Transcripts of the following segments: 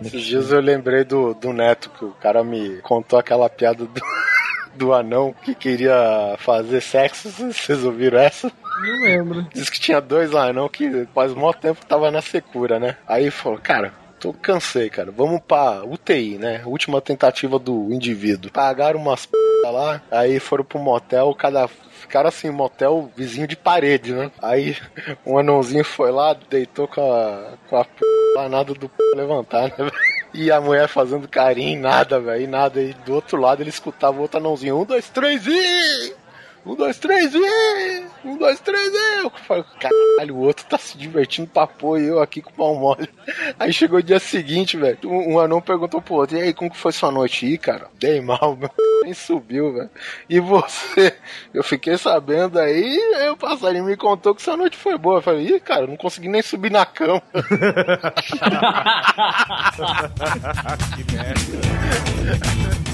Esses dias eu lembrei do, do Neto, que o cara me contou aquela piada do, do anão que queria fazer sexo. Vocês ouviram essa? Não lembro. Diz que tinha dois anão que faz mó tempo tava na secura, né? Aí falou, cara, tô cansei, cara. Vamos pra UTI, né? Última tentativa do indivíduo. Pagaram umas p lá, aí foram pro motel, cada ficaram assim, motel vizinho de parede, né? Aí um anãozinho foi lá, deitou com a, com a p... nada do p... levantar, né? E a mulher fazendo carinho, nada, velho, nada. E do outro lado ele escutava o outro anãozinho, um, dois, três, e um, dois, três, e um, dois, três, e eu caralho, o outro tá se divertindo pra pôr e eu aqui com o pau mole. Aí chegou o dia seguinte, velho, um, um anão perguntou pro outro, e aí, como que foi sua noite? Ih, cara, dei mal, meu nem subiu, velho. E você? Eu fiquei sabendo aí, aí o passarinho me contou que sua noite foi boa. Eu falei, ih, cara, não consegui nem subir na cama. que merda.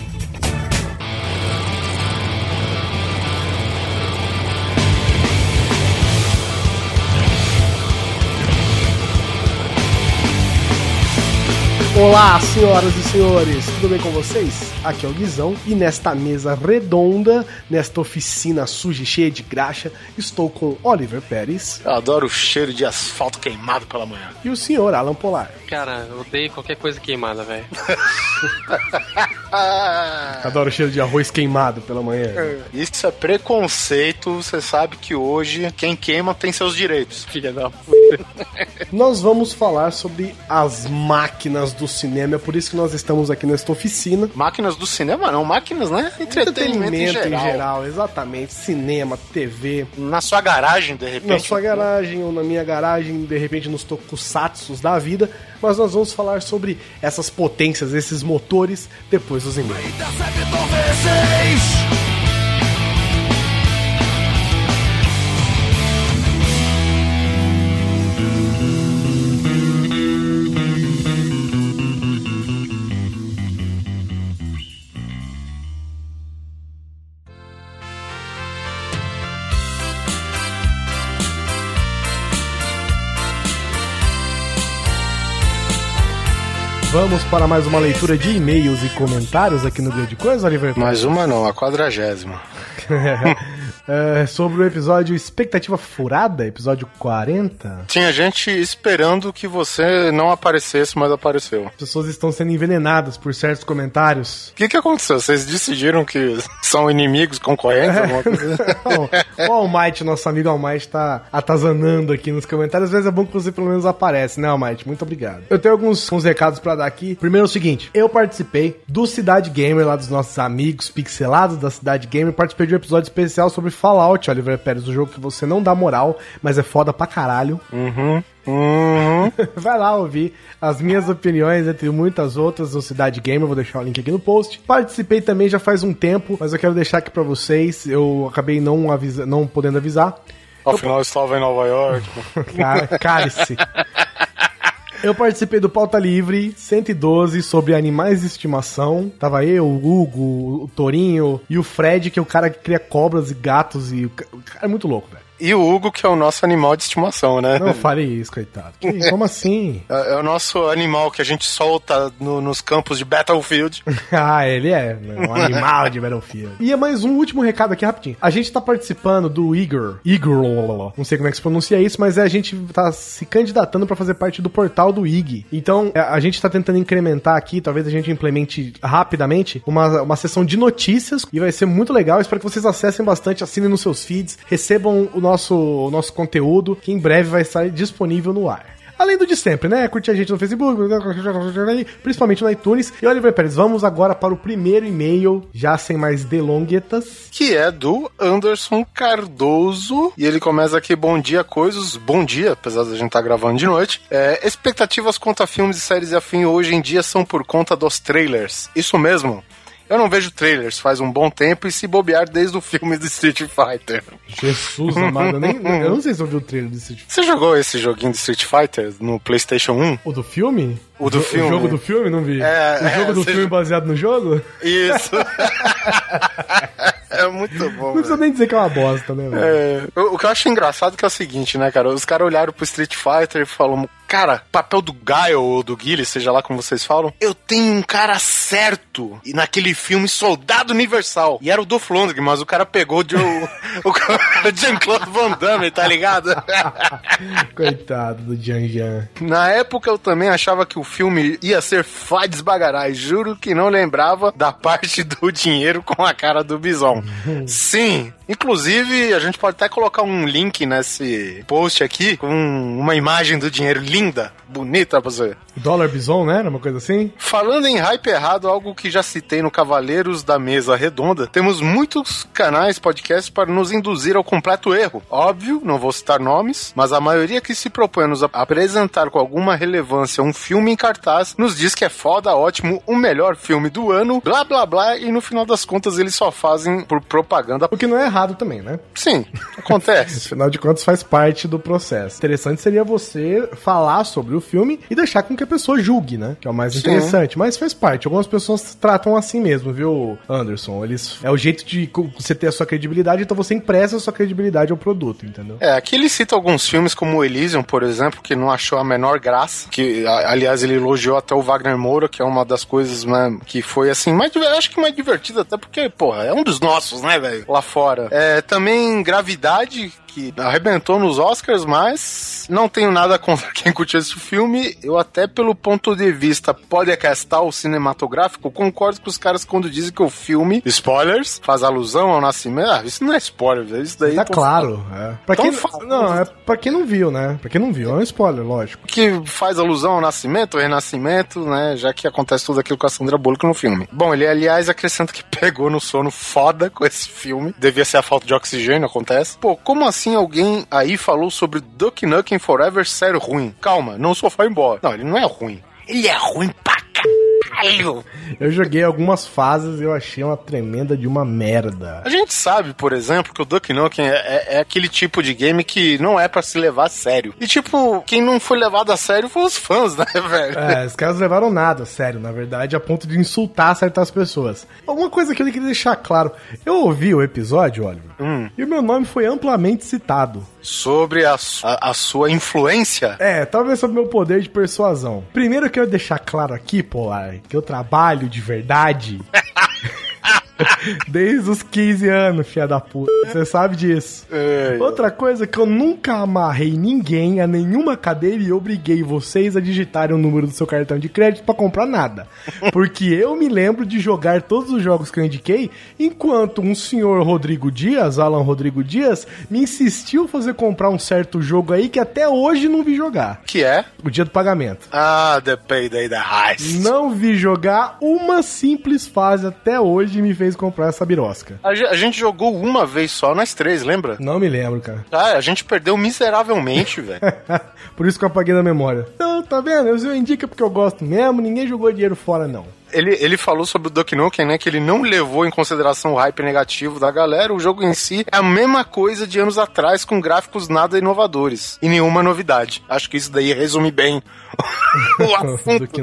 Olá, senhoras e senhores, tudo bem com vocês? Aqui é o Guizão e nesta mesa redonda, nesta oficina suja e cheia de graxa, estou com Oliver Pérez. Eu adoro o cheiro de asfalto queimado pela manhã. E o senhor Alan Polar. Cara, eu odeio qualquer coisa queimada, velho. Adoro o cheiro de arroz queimado pela manhã. Isso é preconceito, você sabe que hoje quem queima tem seus direitos. Filha da puta. Nós vamos falar sobre as máquinas do cinema, é por isso que nós estamos aqui nesta oficina. Máquinas do cinema não, máquinas, né? Entretenimento, em, geral. em geral, exatamente. Cinema, TV. Na sua garagem, de repente. Na sua garagem ou na minha garagem, de repente nos tokusatsus da vida. Mas nós vamos falar sobre essas potências, esses motores, depois dos e-mails. Vamos para mais uma leitura de e-mails e comentários aqui no Grande Coisa, Oliver? Mais uma não, a quadragésima. É, sobre o episódio Expectativa Furada, episódio 40. Tinha gente esperando que você não aparecesse, mas apareceu. As pessoas estão sendo envenenadas por certos comentários. O que, que aconteceu? Vocês decidiram que são inimigos, concorrentes? alguma coisa? Não, o Almighty, nosso amigo Almighty, tá atazanando aqui nos comentários. Às vezes é bom que você pelo menos aparece, né, Almighty? Muito obrigado. Eu tenho alguns, alguns recados pra dar aqui. Primeiro é o seguinte, eu participei do Cidade Gamer, lá dos nossos amigos pixelados da Cidade Gamer. Participei de um episódio especial sobre Fallout, Oliver Pérez, o jogo que você não dá moral, mas é foda pra caralho. Uhum. Uhum. Vai lá ouvir as minhas opiniões, entre muitas outras, no Cidade Gamer. Vou deixar o link aqui no post. Participei também já faz um tempo, mas eu quero deixar aqui pra vocês. Eu acabei não, avisa, não podendo avisar. Afinal, eu estava em Nova York. Cálice. Eu participei do Pauta Livre 112 sobre animais de estimação. Tava eu, o Hugo, o Torinho e o Fred, que é o cara que cria cobras e gatos. E o ca- o cara é muito louco, velho. E o Hugo, que é o nosso animal de estimação, né? Não fale isso, coitado. Que- como assim? É, é o nosso animal que a gente solta no- nos campos de Battlefield. ah, ele é né, um animal de Battlefield. E é mais um último recado aqui rapidinho. A gente tá participando do Igor. Igor, não sei como é que se pronuncia isso, mas a gente tá se candidatando pra fazer parte do portal do IG. Então, a gente tá tentando incrementar aqui, talvez a gente implemente rapidamente, uma, uma sessão de notícias e vai ser muito legal. Espero que vocês acessem bastante, assinem nos seus feeds, recebam o nosso, o nosso conteúdo, que em breve vai estar disponível no ar. Além do de sempre, né? Curtir a gente no Facebook, principalmente no iTunes. E Oliver Pérez, vamos agora para o primeiro e-mail, já sem mais delonguetas. Que é do Anderson Cardoso. E ele começa aqui: Bom dia, coisas. Bom dia, apesar da gente estar gravando de noite. É, expectativas quanto a filmes e séries e afim hoje em dia são por conta dos trailers. Isso mesmo. Eu não vejo trailers faz um bom tempo e se bobear desde o filme do Street Fighter. Jesus amado, eu, nem, eu não sei se eu vi o trailer do Street Fighter. Você jogou esse joguinho de Street Fighter no PlayStation 1? O do filme? O do jo- filme. O jogo do filme? Não vi. É, o jogo é, do filme baseado no jogo? Isso. é muito bom. Não precisa nem dizer que é uma bosta, né, velho? É, o o que eu acho engraçado é que é o seguinte, né, cara? Os caras olharam pro Street Fighter e falaram, cara, papel do Guile ou do Guile, seja lá como vocês falam, eu tenho um cara certo. E naquele filme Soldado Universal. E era o Dolph Lundgren, mas o cara pegou de, o, o, cara- Jean-Claude Van Damme, tá ligado? Coitado do Jan Jan. Na época eu também achava que o filme ia ser Fades Bagarai. Juro que não lembrava da parte do dinheiro com a cara do Bison. Sim. Inclusive, a gente pode até colocar um link nesse post aqui com uma imagem do dinheiro linda, bonita pra você. Dólar Bison, né? Era uma coisa assim? Falando em hype errado, algo que já citei no Cavaleiros da Mesa Redonda, temos muitos canais, podcasts para nos induzir ao completo erro. Óbvio, não vou citar nomes, mas a maioria que se propõe a nos ap- apresentar com alguma relevância um filme em cartaz nos diz que é foda, ótimo, o melhor filme do ano, blá blá blá, e no final das contas eles só fazem por propaganda. O que não é errado também, né? Sim, acontece. Afinal de contas, faz parte do processo. Interessante seria você falar sobre o filme e deixar com que a pessoa julgue, né? Que é o mais Sim. interessante. Mas faz parte. Algumas pessoas tratam assim mesmo, viu, Anderson? Eles é o jeito de você ter a sua credibilidade, então você empresta a sua credibilidade ao produto, entendeu? É, aqui ele cita alguns filmes como o Elysium, por exemplo, que não achou a menor graça. Que, aliás, ele elogiou até o Wagner Moura, que é uma das coisas né, que foi assim, mais, acho que mais divertida, até porque, porra, é um dos nossos, né, velho? Lá fora. É, também Gravidade, que arrebentou nos Oscars, mas não tenho nada contra quem curtiu esse filme. Eu até pelo ponto de vista podcastal cinematográfico, concordo com os caras quando dizem que o filme, spoilers, faz alusão ao nascimento. Ah, isso não é spoiler, velho, isso daí... Tá claro. É. Pra quem, não, é pra quem não viu, né? Pra quem não viu, é um spoiler, lógico. que faz alusão ao nascimento, ao renascimento, né? Já que acontece tudo aquilo com a Sandra Bullock no filme. Bom, ele aliás acrescenta que pegou no sono foda com esse filme. Devia ser a falta de oxigênio, acontece. Pô, como assim alguém aí falou sobre Duck Nukem Forever ser ruim? Calma, não sou fanboy. Não, ele não é ruim. Ele é ruim pra caralho. Eu joguei algumas fases e eu achei uma tremenda de uma merda. A gente sabe, por exemplo, que o Duck Nukem é, é- é aquele tipo de game que não é pra se levar a sério. E tipo, quem não foi levado a sério foi os fãs, né, velho? É, os caras levaram nada, sério, na verdade, a ponto de insultar certas pessoas. Alguma coisa que eu queria deixar claro. Eu ouvi o episódio, Oliver, e o meu nome foi amplamente citado. Sobre a, a- a sua influência. É, talvez sobre meu poder de persuasão. Primeiro eu quero deixar claro aqui, Polar, que eu trabalho de verdade. Desde os 15 anos, filha da puta. Você sabe disso. É, Outra coisa que eu nunca amarrei ninguém a nenhuma cadeira e obriguei vocês a digitarem o número do seu cartão de crédito pra comprar nada. Porque eu me lembro de jogar todos os jogos que eu indiquei, enquanto um senhor Rodrigo Dias, Alan Rodrigo Dias, me insistiu fazer comprar um certo jogo aí que até hoje não vi jogar. que é? O dia do pagamento. Ah, The Payday the Heist. Não vi jogar uma simples fase até hoje e me fez comprar essa birosca. A, a gente jogou uma vez só, nós três, lembra? Não me lembro, cara. Ah, a gente perdeu miseravelmente, velho. Por isso que eu apaguei da memória. Então, tá vendo? Eu indico porque eu gosto mesmo, ninguém jogou dinheiro fora, não. Ele, ele falou sobre o Duck Nukem, né? Que ele não levou em consideração o hype negativo da galera. O jogo em si é a mesma coisa de anos atrás, com gráficos nada inovadores. E nenhuma novidade. Acho que isso daí resume bem o assunto.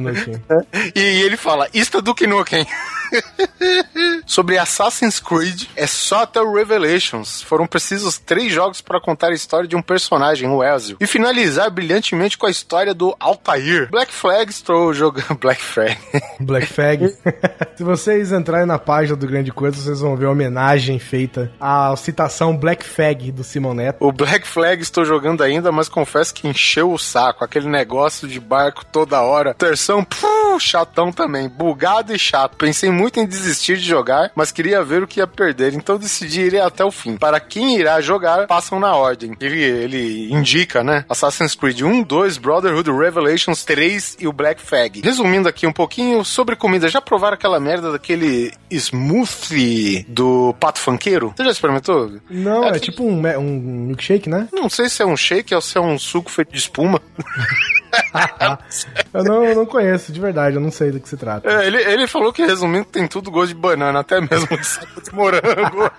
E ele fala, isto é Duke Nukem. Sobre Assassin's Creed, é só até o Revelations. Foram precisos três jogos para contar a história de um personagem, o Ezio. E finalizar brilhantemente com a história do Altair. Black Flag estou jogando... Black Flag. Black Flag. Se vocês entrarem na página do Grande Coisa, vocês vão ver a homenagem feita à citação Black Flag do Simon Neto. O Black Flag estou jogando ainda, mas confesso que encheu o saco. Aquele negócio de barco toda hora. Terção, puh, chatão também. Bugado e chato. Pensei muito em desistir de jogar, mas queria ver o que ia perder, então decidi ir até o fim. Para quem irá jogar, passam na ordem. Ele, ele indica, né? Assassin's Creed 1, 2, Brotherhood, Revelations 3 e o Black Flag. Resumindo aqui um pouquinho sobre comida. Já provaram aquela merda daquele smoothie do pato funkeiro? Você já experimentou? Não, é Aquele- tipo um, um milkshake, né? Não sei se é um shake ou se é um suco feito de espuma. eu, não, eu não conheço, de verdade, eu não sei do que se trata. É, ele, ele falou que, resumindo, tem tudo gosto de banana, até mesmo de sabor de morango.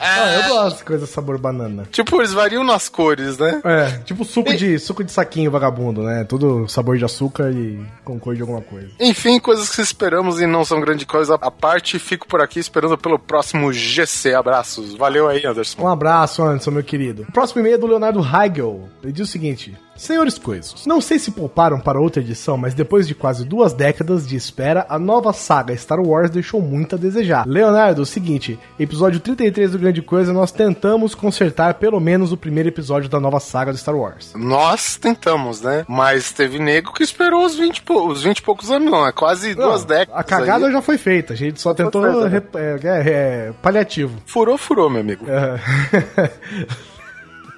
Ah, eu gosto de coisa sabor banana. tipo, eles variam nas cores, né? É, tipo suco de, suco de saquinho vagabundo, né? Tudo sabor de açúcar e com cor de alguma coisa. Enfim, coisas que esperamos e não são grande coisa à parte. Fico por aqui esperando pelo próximo GC. Abraços. Valeu aí, Anderson. Um abraço, Anderson, meu querido. O próximo e-mail é do Leonardo Heigel. Ele diz o seguinte: Senhores Coisos, não sei se pouparam para outra edição, mas depois de quase duas décadas de espera, a nova saga Star Wars deixou muito a desejar. Leonardo, o seguinte, episódio 33 do Grande Coisa, nós tentamos consertar pelo menos o primeiro episódio da nova saga de Star Wars. Nós tentamos, né? Mas teve nego que esperou os 20, pou- os 20 e poucos anos, não. É quase duas Não, décadas. A cagada aí. já foi feita, a gente só tentou feita, né? é, é, é, paliativo. Furou, furou, meu amigo. É.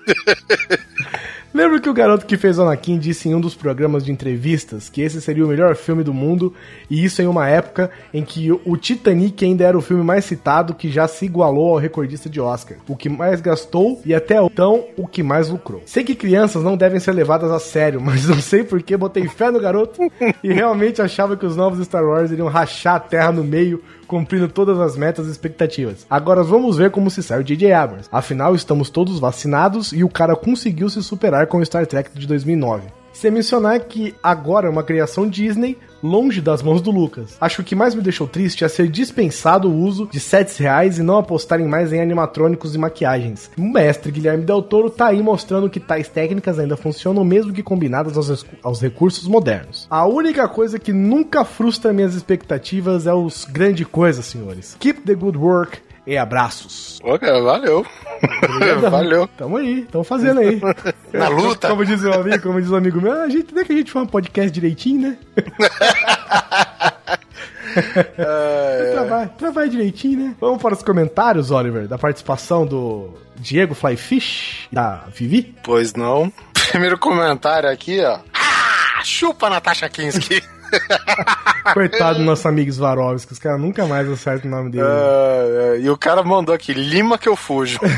Lembro que o garoto que fez Anakin disse em um dos programas de entrevistas que esse seria o melhor filme do mundo, e isso em uma época em que o Titanic ainda era o filme mais citado que já se igualou ao recordista de Oscar, o que mais gastou e até então o que mais lucrou. Sei que crianças não devem ser levadas a sério, mas não sei por que botei fé no garoto e realmente achava que os novos Star Wars iriam rachar a terra no meio cumprindo todas as metas e expectativas. Agora vamos ver como se sai o J.J. Abrams. Afinal, estamos todos vacinados e o cara conseguiu se superar com o Star Trek de 2009. Sem mencionar que agora é uma criação Disney longe das mãos do Lucas. Acho que o que mais me deixou triste é ser dispensado o uso de sets reais e não apostarem mais em animatrônicos e maquiagens. O mestre Guilherme Del Toro tá aí mostrando que tais técnicas ainda funcionam mesmo que combinadas aos, aos recursos modernos. A única coisa que nunca frustra minhas expectativas é os grande coisas, senhores. Keep the good work e abraços. Pô, cara, valeu. valeu. Tamo aí, tamo fazendo aí. Na luta. Como diz o amigo, como diz o amigo meu, "Ah, a gente, nem que a gente faz um podcast direitinho, né? É, direitinho, né? Vamos para os comentários, Oliver, da participação do Diego Flyfish, da Vivi. Pois não. Primeiro comentário aqui, ó. Ah, chupa Natasha Kinski. Coitado do nosso amigo Svarovski, os caras nunca mais acertam o nome dele. É, é, e o cara mandou aqui, lima que eu fujo.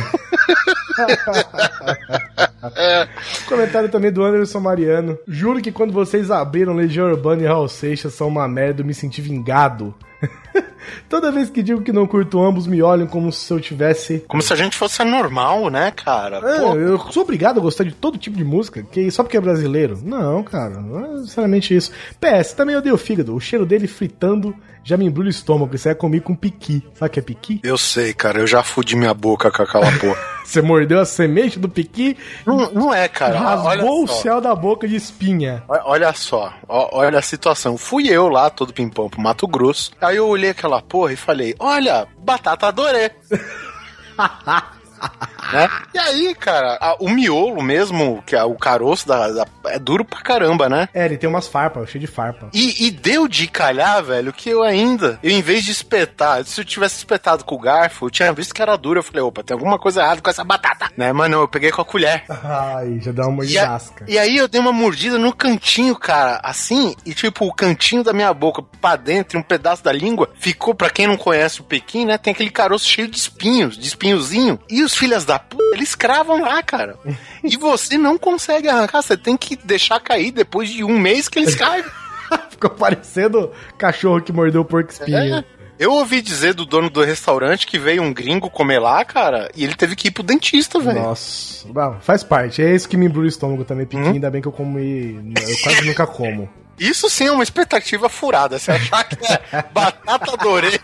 Comentário também do Anderson Mariano. Juro que quando vocês abriram Legião Urbana e Raul Seixas são uma merda, eu me senti vingado. Toda vez que digo que não curto ambos, me olham como se eu tivesse. Como se a gente fosse normal, né, cara? É, Pô, eu sou obrigado a gostar de todo tipo de música, que só porque é brasileiro. Não, cara, não é necessariamente isso. PS, também odeio o fígado. O cheiro dele fritando já me embrulha o estômago. Isso é comigo com piqui. Sabe o que é piqui? Eu sei, cara, eu já fudi minha boca com aquela porra. Você mordeu a semente do piqui, não, não é, cara. rasgou o céu da boca de espinha. Olha- Olha só, olha a situação. Fui eu lá, todo pimpão pro Mato Grosso. Aí eu olhei aquela porra e falei: Olha, batata adorei. né? E aí, cara, a- o miolo mesmo, que é o caroço da, da- é duro pra caramba, né? É, ele tem umas farpas, cheio de farpa. E, e deu de calhar, velho, que eu ainda, eu em vez de espetar, se eu tivesse espetado com o garfo, eu tinha visto que era duro. Eu falei, opa, tem alguma coisa errada com essa batata, né? Mas não, eu peguei com a colher. Ai, já dá uma E, a- mordidasca. e aí eu dei uma mordida no cantinho, cara, assim, e tipo, o cantinho da minha boca pra dentro, e um pedaço da língua, ficou, pra quem não conhece o Pequim, né, tem aquele caroço cheio de espinhos, de espinhozinho. E os filhas da puta, eles cravam lá, cara. E você não consegue arrancar, você tem que deixar cair depois de um mês que eles caem. Ficou parecendo cachorro que mordeu o porco espinho. É. Eu ouvi dizer do dono do restaurante que veio um gringo comer lá, cara, e ele teve que ir pro dentista, velho. Nossa, Bom, faz parte. É isso que me embrulha o estômago também, Uhum. piqui. Ainda bem que eu como e eu quase nunca como. Isso sim é uma expectativa furada. Você achar que é batata adorei.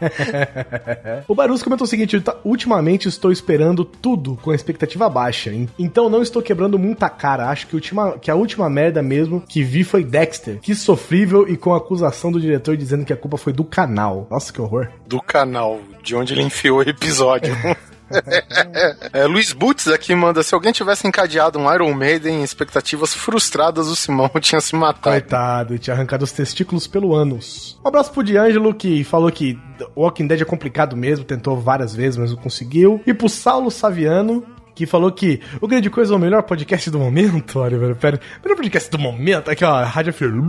O Barus comentou o seguinte: "Tá- ultimamente estou esperando tudo com expectativa baixa. en- Então não estou quebrando muita cara. Acho que, a última, que a última merda mesmo que vi foi Dexter. Que sofrível e com a acusação do diretor dizendo que a culpa foi do canal. Nossa, que horror. do canal, de onde ele enfiou o episódio. É, Luiz Butz aqui manda: se alguém tivesse encadeado um Iron Maiden em expectativas frustradas, o Simão tinha se matado. Coitado, tinha arrancado os testículos pelo ânus. Um abraço pro D'Angelo, que falou que Walking Dead é complicado mesmo, tentou várias vezes, mas não conseguiu. E pro Saulo Saviano, que falou que o Grande Coisa é o melhor podcast do momento. Olha, velho, pera. Melhor podcast do momento? Aqui, ó, Rádio Firme.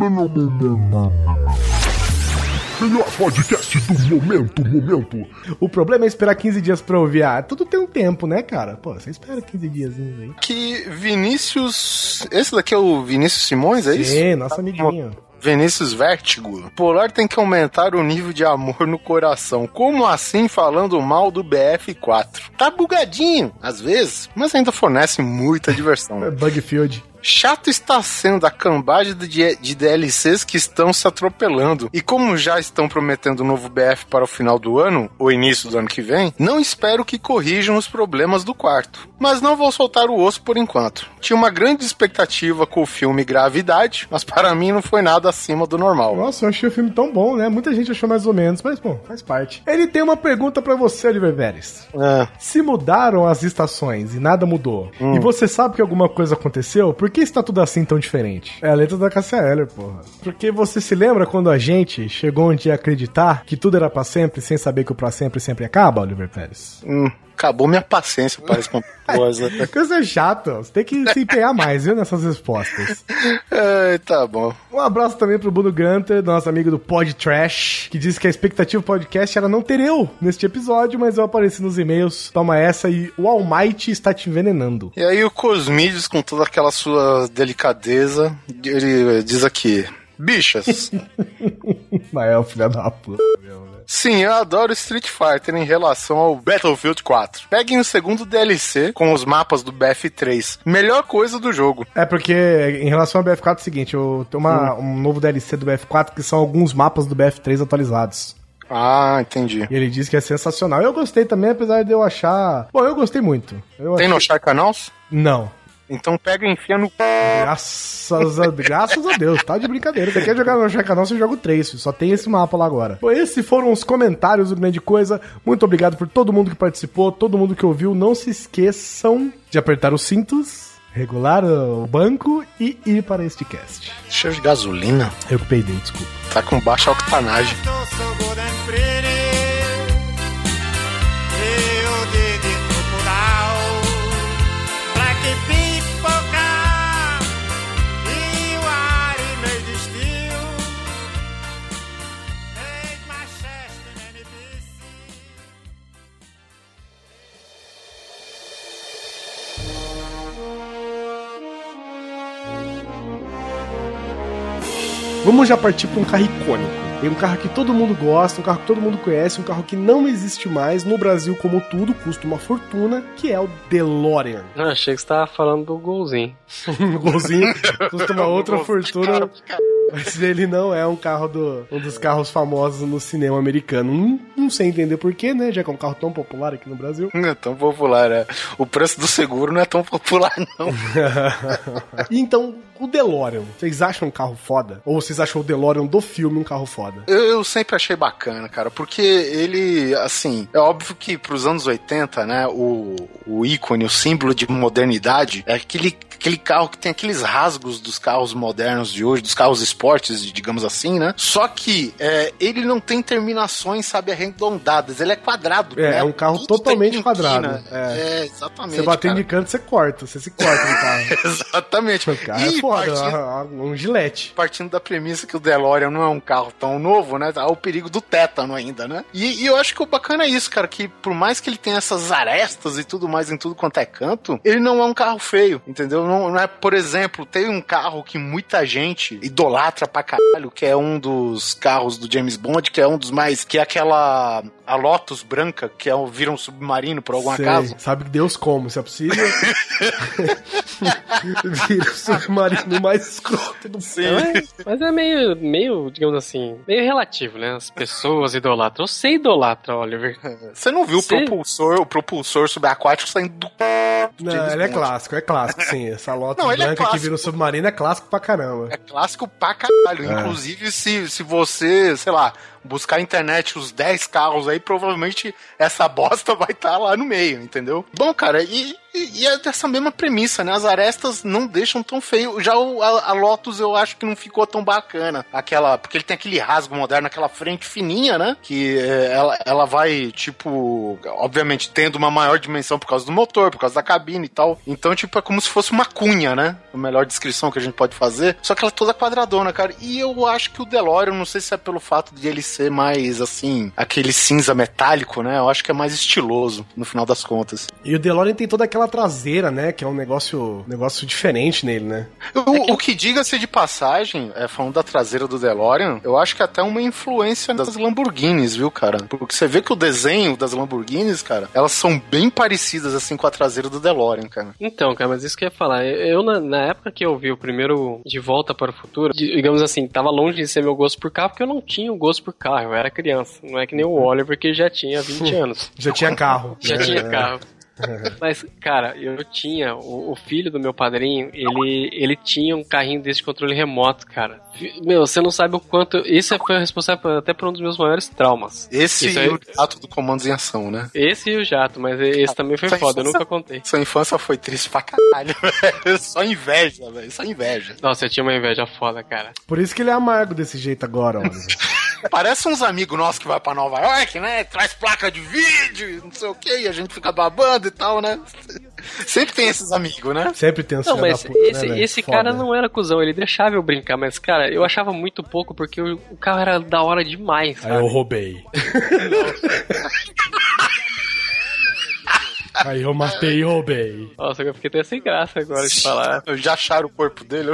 Melhor podcast do momento, momento. O problema é esperar 15 dias pra ouvir. Ah, tudo tem um tempo, né, cara? Pô, você espera 15 dias aí. Que Vinícius. Esse daqui é o Vinícius Simões, é isso? Sim, nosso amiguinho. Vinícius Vértigo. Polar tem que aumentar o nível de amor no coração. Como assim falando mal do BF4? Tá bugadinho, às vezes, mas ainda fornece muita diversão. É Bugfield. Chato está sendo a cambagem de, de DLCs que estão se atropelando. E como já estão prometendo um novo BF para o final do ano, ou início do ano que vem, não espero que corrijam os problemas do quarto. Mas não vou soltar o osso por enquanto. Tinha uma grande expectativa com o filme Gravidade, mas para mim não foi nada acima do normal. Nossa, eu achei o filme tão bom, né? Muita gente achou mais ou menos, mas bom, faz parte. Ele tem uma pergunta pra você, Oliver Pérez. É. Se mudaram as estações e nada mudou, e você sabe que alguma coisa aconteceu, por que está tudo assim tão diferente? É a letra da Cassia porra. Porque você se lembra quando a gente chegou um dia a acreditar que tudo era pra sempre, sem saber que o pra sempre sempre acaba, Oliver Pérez? Hum, acabou minha paciência para essa coisa. Coisa chata, você tem que se empenhar mais, viu, nessas respostas. É, tá bom. Um abraço também pro Bruno Gunter, nosso amigo do Pod Trash, que disse que a expectativa do podcast era não ter eu neste episódio, mas eu apareci nos e-mails. Toma essa e o Almighty está te envenenando. E aí o Cosmides, com toda aquela sua delicadeza, ele diz aqui... Bichas, Mas é o filho da puta né? Sim, eu adoro Street Fighter em relação ao Battlefield 4. Peguem o segundo DLC com os mapas do BF3. Melhor coisa do jogo. É porque, em relação ao BF4, é o seguinte, eu tenho uma, um novo DLC do BF4 que são alguns mapas do BF3 atualizados. Ah, entendi. E ele disse que é sensacional. Eu gostei também, apesar de eu achar. Bom, eu gostei muito. Eu Tem achei- no Sharkanals? Não. Então pega e enfia no... Graças a, graças a Deus, tá de brincadeira. Você quer jogar no Chacanal, você joga o 3, só tem esse mapa lá agora. Bom, esses foram os comentários do Grande Coisa. Muito obrigado por todo mundo que participou, todo mundo que ouviu. Não se esqueçam de apertar os cintos, regular o banco e ir para este cast. Cheiro de gasolina. Eu que peidei, desculpa. Tá com baixa octanagem. Vamos já partir para um carro icônico. Tem um carro que todo mundo gosta, um carro que todo mundo conhece, um carro que não existe mais no Brasil como tudo, custa uma fortuna, que é o DeLorean. Não, achei que você tava falando do golzinho. Um golzinho custa uma outra fortuna, mas ele não é um carro do um dos carros famosos no cinema americano. Não, não sei entender porquê, né? Já que é um carro tão popular aqui no Brasil. Não é tão popular, é. O preço do seguro não é tão popular, não. E então, o DeLorean, vocês acham um carro foda? Ou vocês acham o DeLorean do filme um carro foda? Eu, eu sempre achei bacana, cara, porque ele, assim, é óbvio que pros anos 80, né, o, o ícone, o símbolo de modernidade é aquele, aquele carro que tem aqueles rasgos dos carros modernos de hoje, dos carros esportes, digamos assim, né? Só que é, ele não tem terminações, sabe, arredondadas, ele é quadrado. É, né? é um carro Tudo totalmente quadrado, é. É, exatamente. Você batendo de canto, você corta. Você se corta no carro. Exatamente. O carro é E foda, partindo- um gilete. partindo da premissa que o DeLorean não é um carro tão novo, né? Há o perigo do tétano ainda, né? E, e eu acho que o bacana é isso, cara, que por mais que ele tenha essas arestas e tudo mais em tudo quanto é canto, ele não é um carro feio, entendeu? Não, não é, por exemplo, tem um carro que muita gente idolatra pra caralho, que é um dos carros do James Bond, que é um dos mais, que é aquela a Lotus branca, que é, um- vira um submarino por algum Sei. acaso. Sabe que Deus como, se é possível. Vira o submarino mais escroto do céu. Mas, é meio, meio, digamos assim, meio relativo, né? As pessoas idolatram. Você idolatra, Oliver. Você não viu o propulsor, o propulsor subaquático saindo do Não, James ele é Bond. clássico, é clássico, sim. Essa Lotus Não, é branca que clássico. vira o submarino é clássico pra caramba. É clássico pra caralho. É. Inclusive, se, se você, sei lá, buscar na internet os 10 carros aí, provavelmente essa bosta vai estar lá no meio, entendeu? Bom, cara, e, e, e é dessa mesma premissa, né? As arestas não deixam tão feio. Já o, a, a Lotus eu acho que não ficou tão bacana. Aquela. Porque ele tem aquele rasgo moderno, aquela frente fininha, né? Que é, ela, ela vai, tipo, obviamente tendo uma maior dimensão por causa do motor, por causa da cabine e tal. Então, tipo, é como se fosse uma cunha, né? A melhor descrição que a gente pode fazer. Só que ela é toda quadradona, cara. E eu acho que o DeLorean, não sei se é pelo fato de ele ser mais, assim, aquele cinza metálico, né? Eu acho que é mais estiloso, no final das contas. E o DeLorean tem toda aquela traseira, né? Que é um negócio, negócio diferente nele, né? O, o que diga-se de passagem, é, falando da traseira do DeLorean, eu acho que é até uma influência das Lamborghinis, viu, cara? Porque você vê que o desenho das Lamborghinis, cara, elas são bem parecidas, assim, com a traseira do DeLorean, cara. Então, cara, mas isso que eu ia falar. Eu, na, na época que eu vi o primeiro De Volta para o Futuro, digamos assim, tava longe de ser meu gosto por carro, porque eu não tinha o gosto por carro, eu era criança. Não é que nem o Oliver, que já tinha 20 anos. Já tinha carro. Já tinha carro. Mas, cara, eu tinha. O, o filho do meu padrinho, ele, ele tinha um carrinho desse de controle remoto, cara. Meu, você não sabe o quanto. Isso foi responsável por- até por um dos meus maiores traumas. Esse Isso e aí- o ato do comandos em ação, né? Esse e o jato, mas esse também foi foda, eu infância- nunca contei. Sua infância foi triste pra caralho, velho. Só inveja, velho. Só inveja. Nossa, eu tinha uma inveja foda, cara. Por isso que ele é amargo desse jeito agora, ó. Parece uns amigos nossos que vai pra Nova York, né? Traz placa de vídeo, não sei o que, e a gente fica babando e tal, né? Sempre tem esses amigos, né? Sempre tem um Não, mas puta, esse, né, esse Foda. cara não era cuzão, ele deixava eu brincar, mas, cara, eu achava muito pouco porque o, o carro era da hora demais, Aí eu sabe? roubei. Aí eu matei e roubei. Nossa, eu fiquei até sem graça agora de falar. Já acharam o corpo dele?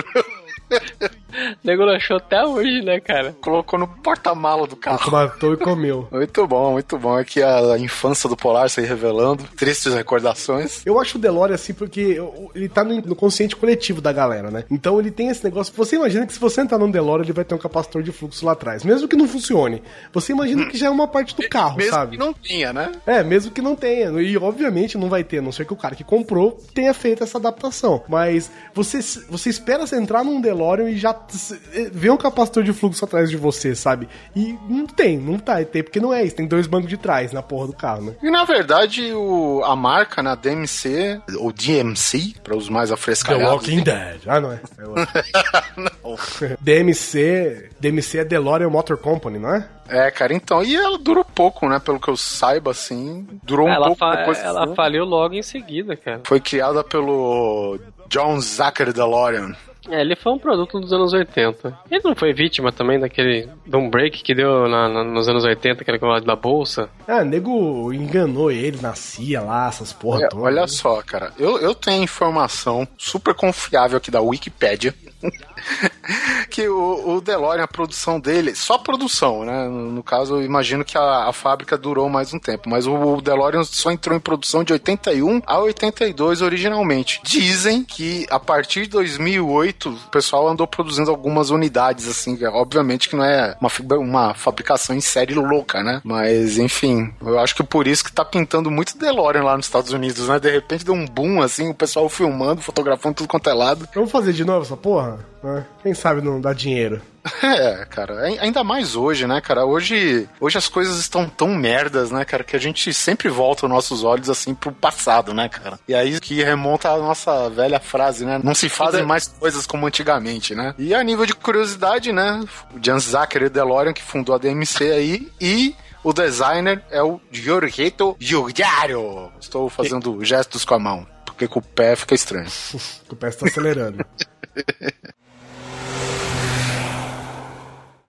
O nego achou até hoje, né, cara? Colocou no porta-mala do carro. Matou e comeu. Muito bom, muito bom. Aqui a infância do Polar se revelando. Tristes recordações. Eu acho o DeLorean assim porque ele tá no consciente coletivo da galera, né? Então ele tem esse negócio. Você imagina que se você entrar num DeLorean, ele vai ter um capacitor de fluxo lá atrás. Mesmo que não funcione. Você imagina que já é uma parte do carro, Mesmo sabe? que não tinha, né? É, mesmo que não tenha. E obviamente não vai ter, a não ser que o cara que comprou tenha feito essa adaptação. Mas você, você espera você entrar num DeLorean e já s- vê um capacitor de fluxo atrás de você, sabe? E não tem, não tá. Tem porque não é isso. Tem dois bancos de trás na porra do carro, né? E na verdade, o, a marca, na DMC, ou DMC, para os mais The afrescados. Walking Dead. Ah, não é. É. DMC. DMC é DeLorean Motor Company, não é? É, cara, então. E ela durou pouco, né? Pelo que eu saiba, assim. Durou um ela pouco fa- depois. ela foi. faliu logo em seguida, cara. Foi criada pelo John Zachary DeLorean. É, ele foi um produto dos anos 80. Ele não foi vítima também daquele boom break que deu na- na- nos anos 80, aquele negócio da bolsa? Ah, nego enganou ele, nascia lá, essas porra É, toda. olha só, cara. Eu, eu tenho informação super confiável aqui da Wikipédia. que o, o DeLorean, a produção dele, só produção, né? No, no caso, eu imagino que a, a fábrica durou mais um tempo, mas o, o DeLorean só entrou em produção de 81 a 82 originalmente. Dizem que a partir de 2008 o pessoal andou produzindo algumas unidades, assim, obviamente que não é uma, uma fabricação em série louca, né? Mas enfim, eu acho que por isso que tá pintando muito DeLorean lá nos Estados Unidos, né? De repente deu um boom, assim, o pessoal filmando, fotografando tudo quanto é lado. Vamos fazer de novo essa porra? Né? Quem sabe não dá dinheiro. É, cara, ai- ainda mais hoje, né, cara? Hoje, hoje as coisas estão tão merdas, né, cara, que a gente sempre volta os nossos olhos assim pro passado, né, cara? E aí que remonta a nossa velha frase, né? Não se fazem mais coisas como antigamente, né? E a nível de curiosidade, né? O Jan Zachary DeLorean, que fundou a DMC aí, e o designer é o Giorgetto Giugiaro. Estou fazendo gestos com a mão, porque com o pé fica estranho. O pé está acelerando.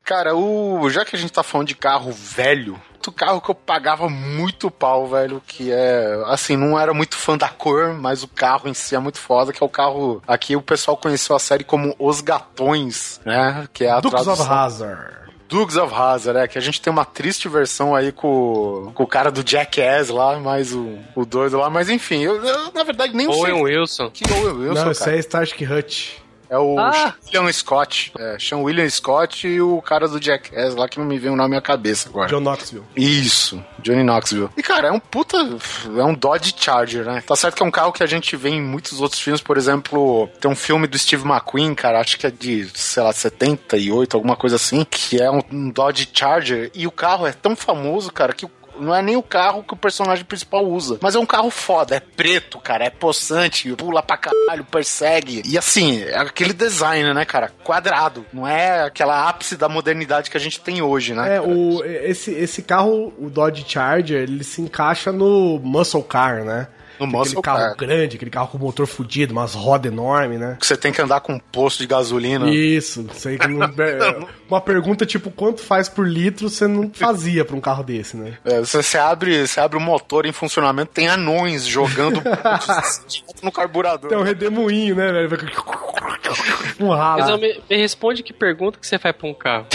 Cara, o já que a gente tá falando de carro velho, outro carro que eu pagava muito pau, velho, que é, assim, não era muito fã da cor, mas o carro em si é muito foda, que é o carro, aqui o pessoal conheceu a série como Os Gatões, né, que é a Dukes of tradução- Hazard. Dukes of Hazzard, é, que a gente tem uma triste versão aí com, com o cara do Jackass lá, mais o, o doido lá, mas enfim, eu, eu, na verdade nem Owen sei Wilson. que Owen Wilson, não, isso cara. aí é Starsky Hutch. É o Ah! William Scott. É, Sean William Scott e o cara do Jackass lá que não me vem o nome à cabeça agora. John Knoxville. Isso, Johnny Knoxville. E cara, é um puta. É um Dodge Charger, né? Tá certo que é um carro que a gente vê em muitos outros filmes, por exemplo, tem um filme do Steve McQueen, cara, acho que é de, sei lá, 78, alguma coisa assim, que é um, um Dodge Charger. E o carro é tão famoso, cara, que o não é nem o carro que o personagem principal usa. Mas é um carro foda. É preto, cara. É possante. Pula pra caralho, persegue. E assim, é aquele design, né, cara? Quadrado. Não é aquela ápice da modernidade que a gente tem hoje, né? É, o, esse, esse carro, o Dodge Charger, ele se encaixa no Muscle Car, né? No Aquele muscle carro car. grande, aquele carro com motor fudido, umas rodas enormes, né? Que você tem que andar com um posto de gasolina. Isso, isso aí que não- é, uma pergunta tipo quanto faz por litro você não fazia pra um carro desse, né? É, você, você abre, você abre o motor em funcionamento, tem anões jogando no carburador. Tem um redemoinho, né, velho? Um ralo. Mas me, me responde que pergunta que você faz pra um carro.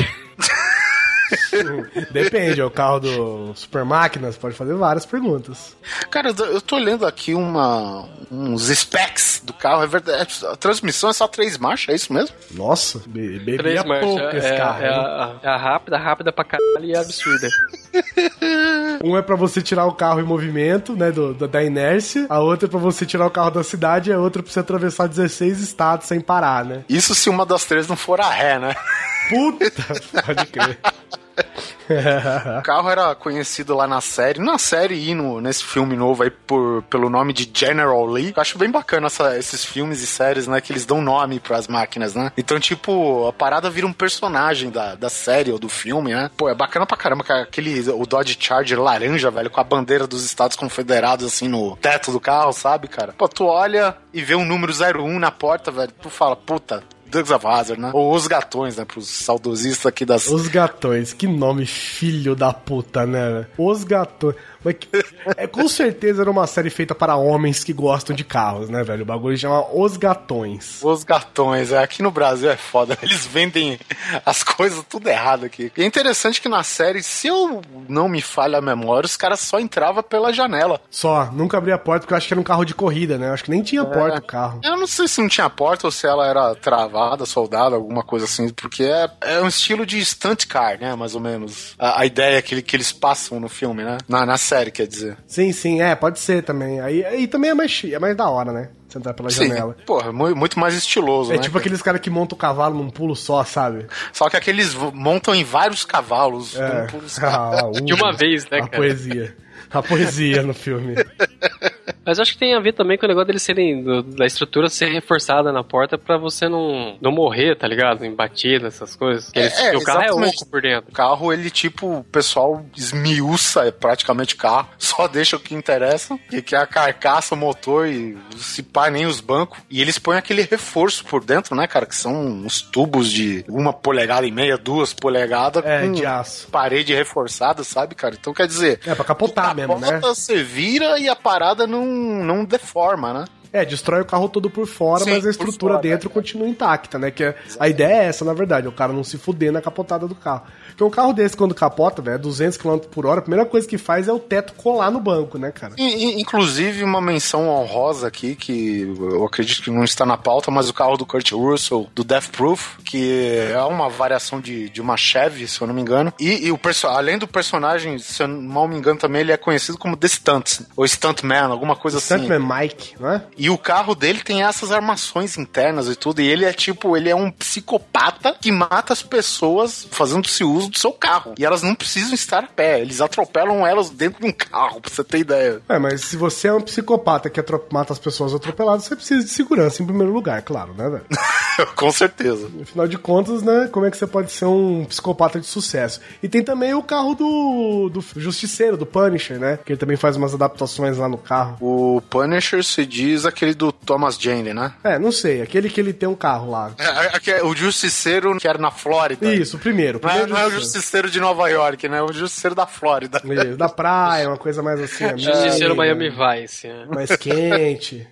Depende, é o carro do Super Máquinas, pode fazer várias perguntas. Cara, eu tô lendo aqui uma, uns specs do carro, é verdade. A transmissão é só três marchas, é isso mesmo? Nossa, be bebia Três pouco marchas. esse É, carro. é hein? a, é a rápida, rápida pra caralho e a absurda. Um é pra você tirar o carro em movimento, né, do, da, da inércia. A outra é pra você tirar o carro da cidade e a outra é pra você atravessar 16 estados sem parar, né? Isso se uma das três não for a ré, né? Puta, pode crer. O carro era conhecido lá na série, na série e no, nesse filme novo aí por, pelo nome de General Lee. Eu acho bem bacana essa- esses filmes e séries, né? Que eles dão nome pras máquinas, né? Então, tipo, a parada vira um personagem da, da série ou do filme, né? Pô, é bacana pra caramba, cara. Aquele, o Dodge Charger laranja, velho, com a bandeira dos Estados Confederados, assim, no teto do carro, sabe, cara? Pô, tu olha e vê um número 01 na porta, velho, tu fala, puta... Dogs of Hazard, né? Ou Os Gatões, né? Pros saudosistas aqui das, Os Gatões, que nome filho da puta, né? Os Gatões. Mas que- é, com certeza era uma série feita para homens que gostam de carros, né, velho? O bagulho chama Os Gatões. Os gatões, é, aqui no Brasil é foda. Eles vendem as coisas tudo errado aqui. E é interessante que na série, se eu não me falha a memória, os caras só entravam pela janela. Só, nunca abri a porta porque eu acho que era um carro de corrida, né? Eu acho que nem tinha porta o carro. Eu não sei se não tinha porta ou se ela era soldada, alguma coisa assim, porque é, é um estilo de stunt car, né? Mais ou menos. A, a ideia que, que eles passam no filme, né? Na, na série, quer dizer. Sim, sim, é, pode ser também. Aí, aí também é mais, é mais da hora, né? Você entrar pela Sim, janela. porra, mu- muito mais estiloso, É né? tipo aqueles caras que montam o cavalo num pulo só, sabe? Só que aqueles montam em vários cavalos. É. num pulo só. Ah, De uma vez, né, a cara? poesia. A poesia no filme. Mas acho que tem a ver também com o negócio deles serem, do- da estrutura ser reforçada na porta pra você não, não morrer, tá ligado? Em batida, essas coisas. É, é, o carro é oco por dentro. O carro, ele, tipo, o pessoal esmiuça é praticamente carro, só deixa o que interessa, que, que é a carcaça, o motor e se pá, nem os bancos. E eles põem aquele reforço por dentro, né, cara? Que são uns tubos de uma polegada e meia, duas polegadas, É, com de aço. parede reforçada, sabe, cara? Então quer dizer. É, pra capotar mesmo, né? capota, Você vira e a parada não, não deforma, né? É, destrói o carro todo por fora, Sim, mas a estrutura fora, dentro é. continua intacta, né? Que é- a ideia é essa, na verdade, o cara não se fuder na capotada do carro. Porque um carro desse, quando capota, velho, 200 km por hora, a primeira coisa que faz é o teto colar no banco, né, cara? E- inclusive, uma menção honrosa aqui, que eu acredito que não está na pauta, mas o carro do Kurt Russell, do Death Proof, que é uma variação de, de uma Chevy, se eu não me engano. E, e o além do personagem, se eu não me engano também, ele é conhecido como The Stunt, ou Stuntman, alguma coisa assim. Stuntman Mike, não é? E o carro dele tem essas armações internas e tudo. E ele é tipo, ele é um psicopata que mata as pessoas fazendo-se uso do seu carro. E elas não precisam estar a pé. Eles atropelam elas dentro de um carro, pra você ter ideia. É, mas se você é um psicopata que mata as pessoas atropeladas, você precisa de segurança em primeiro lugar, claro, né, velho? Com certeza. Afinal de contas, né, como é que você pode ser um psicopata de sucesso? E tem também o carro do, do Justiceiro, do Punisher, né? Que ele também faz umas adaptações lá no carro. O Punisher se diz aquele do Thomas Jane, né? É, não sei, aquele que ele tem um carro lá. É, é, é o Justiceiro que era na Flórida. Isso, o primeiro. o Não é, primeiro não é o Justiceiro. De Nova York, né? É o Justiceiro da Flórida. Isso, Da praia, uma coisa mais assim, amiga, Justiceiro Miami Vice, né? mais quente.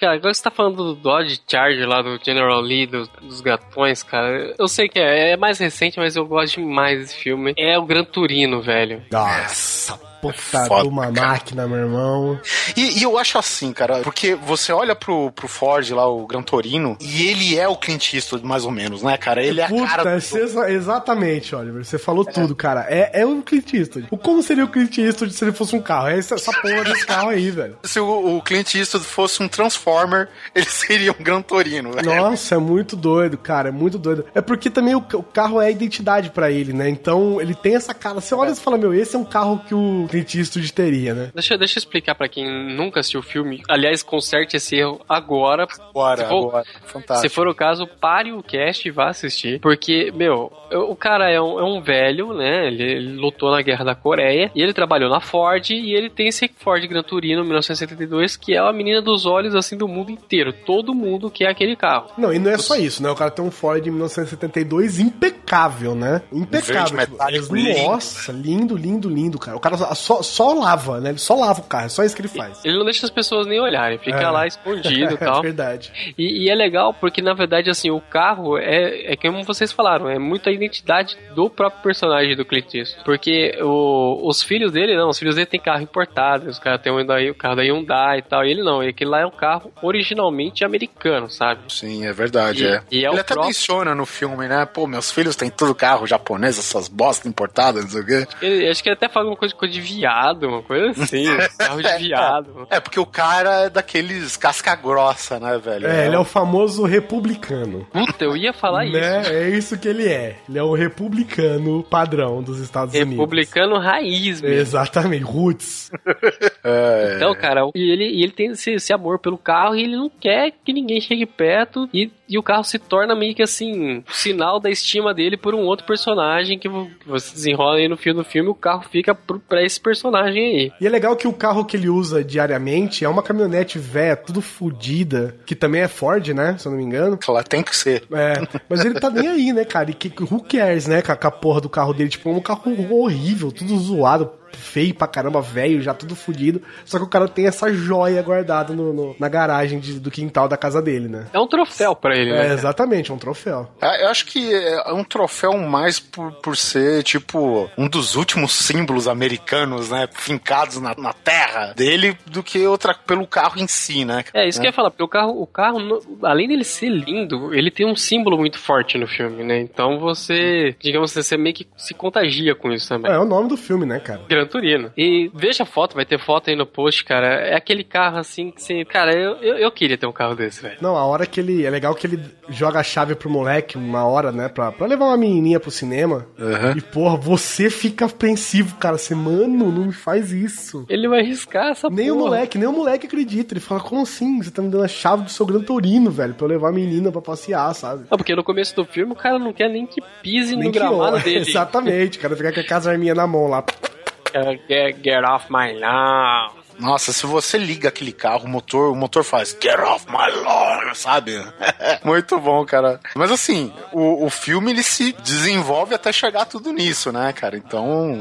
Cara, agora você tá falando do Dodge Charger lá, do General Lee, dos, dos gatões, cara. Eu sei que é, é mais recente, mas eu gosto demais desse filme. É o Gran Turino, velho. Nossa, puta Foda, uma máquina, meu irmão. E, e eu acho assim, cara, porque você olha pro, pro Ford lá, o Gran Torino, e ele é o Clint Eastwood, mais ou menos, né, cara? Ele é a Puta, cara. do- exa- exatamente, Oliver. Você falou tudo, cara. É, é o Clint Eastwood. Como seria o Clint Eastwood se ele fosse um carro? É essa, essa porra desse carro aí, velho. Se o, o Clint Eastwood fosse um Transformer, ele seria um Gran Torino, velho. Nossa, é muito doido, cara. É muito doido. É porque também o, o carro é a identidade pra ele, né? Então ele tem essa cara. Você olha e fala, meu, esse é um carro que o Clint Eastwood teria, né? Deixa, deixa eu explicar pra quem nunca assistiu o filme. Aliás, conserte esse erro agora. Bora, Se for- bora. Fantástico. Se for o caso, pare o cast e vá assistir. Porque, meu, o cara é um, é um velho, né? Ele, ele lutou na Guerra da Coreia. E ele trabalhou na Ford. E ele tem esse Ford Gran Turino 1972, que é a menina dos olhos, assim, do mundo inteiro. Todo mundo quer aquele carro. Não, e não é só isso, né? O cara tem um Ford de 1972 impecável, né? Impecável. Verde metálico, lindo. Nossa, lindo, lindo, lindo, cara. O cara só, só lava, né? Ele só lava o carro, é só isso que ele faz. Ele não deixa as pessoas nem olharem, fica É. lá escondido e É tal. verdade. E, e é legal porque, na verdade, assim, o carro é, é como vocês falaram, é muito a identidade do próprio personagem do Clint Eastwood. Porque o- os filhos dele, não, os filhos dele têm carro importado, os caras têm um o carro da Hyundai e tal, e ele não, e aquele lá é um carro originalmente americano, sabe? Sim, é verdade, E- é. e é Ele até próprio- menciona no filme, né? Pô, meus filhos têm tudo carro japonês, essas bosta importadas, não sei o quê. Ele, acho que ele até fala uma coisa, coisa de viado, uma coisa assim, carro de viado. É, porque o cara é daqueles casca grossa, né, velho? É, ele é o famoso republicano. Puta, eu ia falar isso. Né? É isso que ele é. Ele é o republicano padrão dos Estados Unidos. Republicano raiz mesmo. Exatamente, roots. É, Então, cara, e ele, ele tem esse, esse amor pelo carro e ele não quer que ninguém chegue perto e, e o carro se torna meio que assim, um sinal da estima dele por um outro personagem que vo- que você desenrola aí no fim do filme, o carro fica pro, pra esse personagem aí. E é legal que o carro que ele usa diariamente é uma caminhonete velha, tudo fodida, que também é Ford, né? Se eu não me engano. Claro, tem que ser. É, mas ele tá nem aí, né, cara? E que, who cares, né, com a, com a porra do carro dele? Tipo, é um carro horrível, tudo zoado, feio pra caramba, velho, já tudo fudido. Só que o cara tem essa joia guardada no, no- na garagem de- do quintal da casa dele, né? É um troféu pra ele, né? É, exatamente, é um troféu. É, Eu acho que é um troféu mais por, por ser, tipo, um dos últimos símbolos americanos, né? Fincados na, na terra dele, do que outra pelo carro em si, né? É, isso que eu ia falar, porque o carro, o carro, além dele ser lindo, ele tem um símbolo muito forte no filme, né? Então você, digamos, você meio que se contagia com isso também. É, é o nome do filme, né, cara? Gran Turino. E veja a foto, vai ter foto aí no post, cara. É aquele carro assim que você. Cara, eu, eu, eu queria ter um carro desse, velho. Não, a hora que ele. É legal que ele joga a chave pro moleque uma hora, né? Pra, pra levar uma menininha pro cinema. E, porra, você fica apreensivo, cara. Você, mano, não me faz isso. Ele vai arriscar essa Nem o porra. moleque, nem o moleque acredita. Ele fala, como assim? Você tá me dando a chave do seu Gran Torino, velho, pra eu levar a menina pra passear, sabe? Ah, porque no começo do filme o cara não quer nem que pise Nem no que gramado olha. dele. Exatamente, o cara fica com a casa arminha na mão lá. Get, get, get off my lawn. Nossa, se você liga aquele carro, o motor, o motor faz Get off my lawn, sabe? Muito bom, cara. Mas assim, o, o filme ele se desenvolve até chegar tudo nisso, né, cara? Então,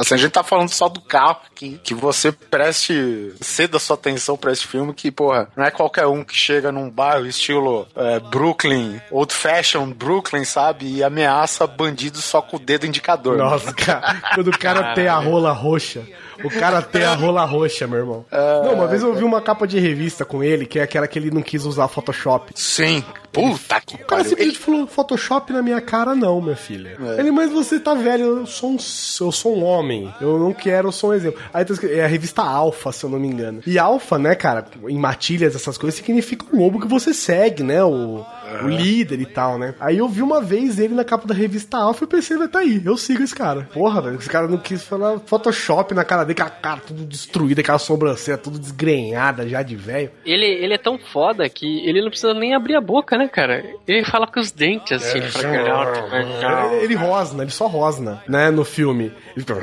assim, a gente tá falando só do carro, que, que você preste, ceda sua atenção pra esse filme, que, porra, não é qualquer um que chega num bairro estilo é, Brooklyn, old fashion Brooklyn, sabe? E ameaça bandidos só com o dedo indicador. né? Nossa, cara, quando o cara tem a rola roxa. O cara tem a rola roxa, meu irmão. Não, uma vez eu vi uma capa de revista com ele, que é aquela que ele não quis usar Photoshop. Sim. Puta que O cara pariu. simplesmente falou, Photoshop na minha cara não, minha filha. Ele, mas você tá velho, eu sou um, eu sou um homem. Eu não quero, eu sou um exemplo. Aí tá escrito- é a revista Alpha, se eu não me engano. E Alpha, né, cara, em matilhas, essas coisas, significa o lobo que você segue, né? O, o líder e tal, né? Aí eu vi uma vez ele na capa da revista Alpha e pensei, vai tá aí, eu sigo esse cara. Porra, velho, esse cara não quis falar Photoshop na cara dele, com a cara tudo destruída, aquela sobrancelha tudo desgrenhada já de velho. Ele, ele é tão foda que ele não precisa nem abrir a boca, né, cara? Ele fala com os dentes assim. ele fala, "Get out my lawn." Ele, ele rosna, ele só rosna, né, no filme. Ele fica-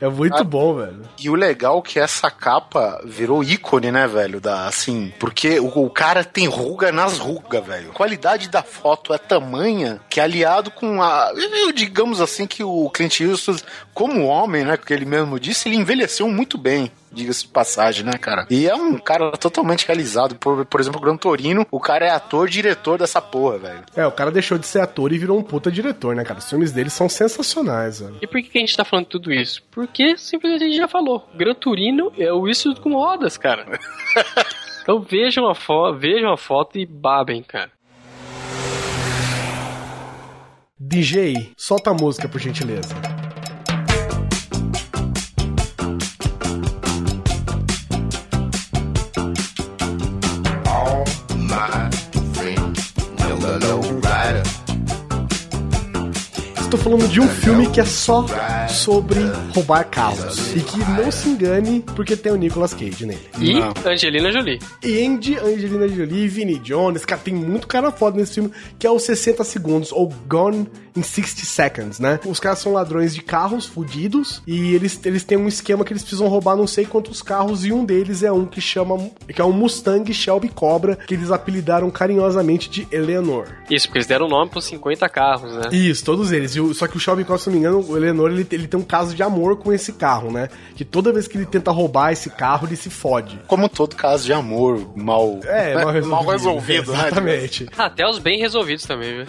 É muito bom, velho. E o legal é que essa capa virou ícone, né, velho? Da, assim, porque o, o cara tem ruga nas rugas, velho. A qualidade da foto é tamanha que aliado com a. eu- Digamos assim que o Clint Eastwood, como homem, né? Que ele mesmo disse, ele envelheceu muito bem. Diga-se de passagem, né, cara? E é um cara totalmente realizado. Por, por exemplo, o Gran Torino, o cara é ator, diretor dessa porra, velho. É, o cara deixou de ser ator e virou um puta diretor, né, cara? Os filmes dele são sensacionais, velho. E por que a gente tá falando tudo isso? Porque simplesmente a gente já falou. Gran Turino é o isso com rodas, cara. então vejam a, fo vejam a foto e babem, cara. DJ, solta a música, por gentileza. Estou falando de um filme que é só sobre roubar carros. E que não se engane, porque tem o Nicolas Cage nele. E Angelina Jolie. Andy, Angelina Jolie, Vinnie Jones, cara, tem muito cara foda nesse filme, que é o 60 Segundos, ou Gone in 60 Seconds, né? Os caras são ladrões de carros fudidos, e eles, eles têm um esquema que eles precisam roubar não sei quantos carros, e um deles é um que chama, que é um Mustang Shelby Cobra, que eles apelidaram carinhosamente de Eleanor. Isso, porque eles deram nome pros 50 carros, né? Isso, todos eles. E o- só que o Shelby Cobra, se não me engano, o Eleanor, ele, ele tem um caso de amor com esse carro, né? Que toda vez que ele tenta roubar esse carro, ele se fode. Como todo caso de amor mal, É, mal resolvido. mal resolvido, né? Exatamente. Ah, Até os bem resolvidos também, viu?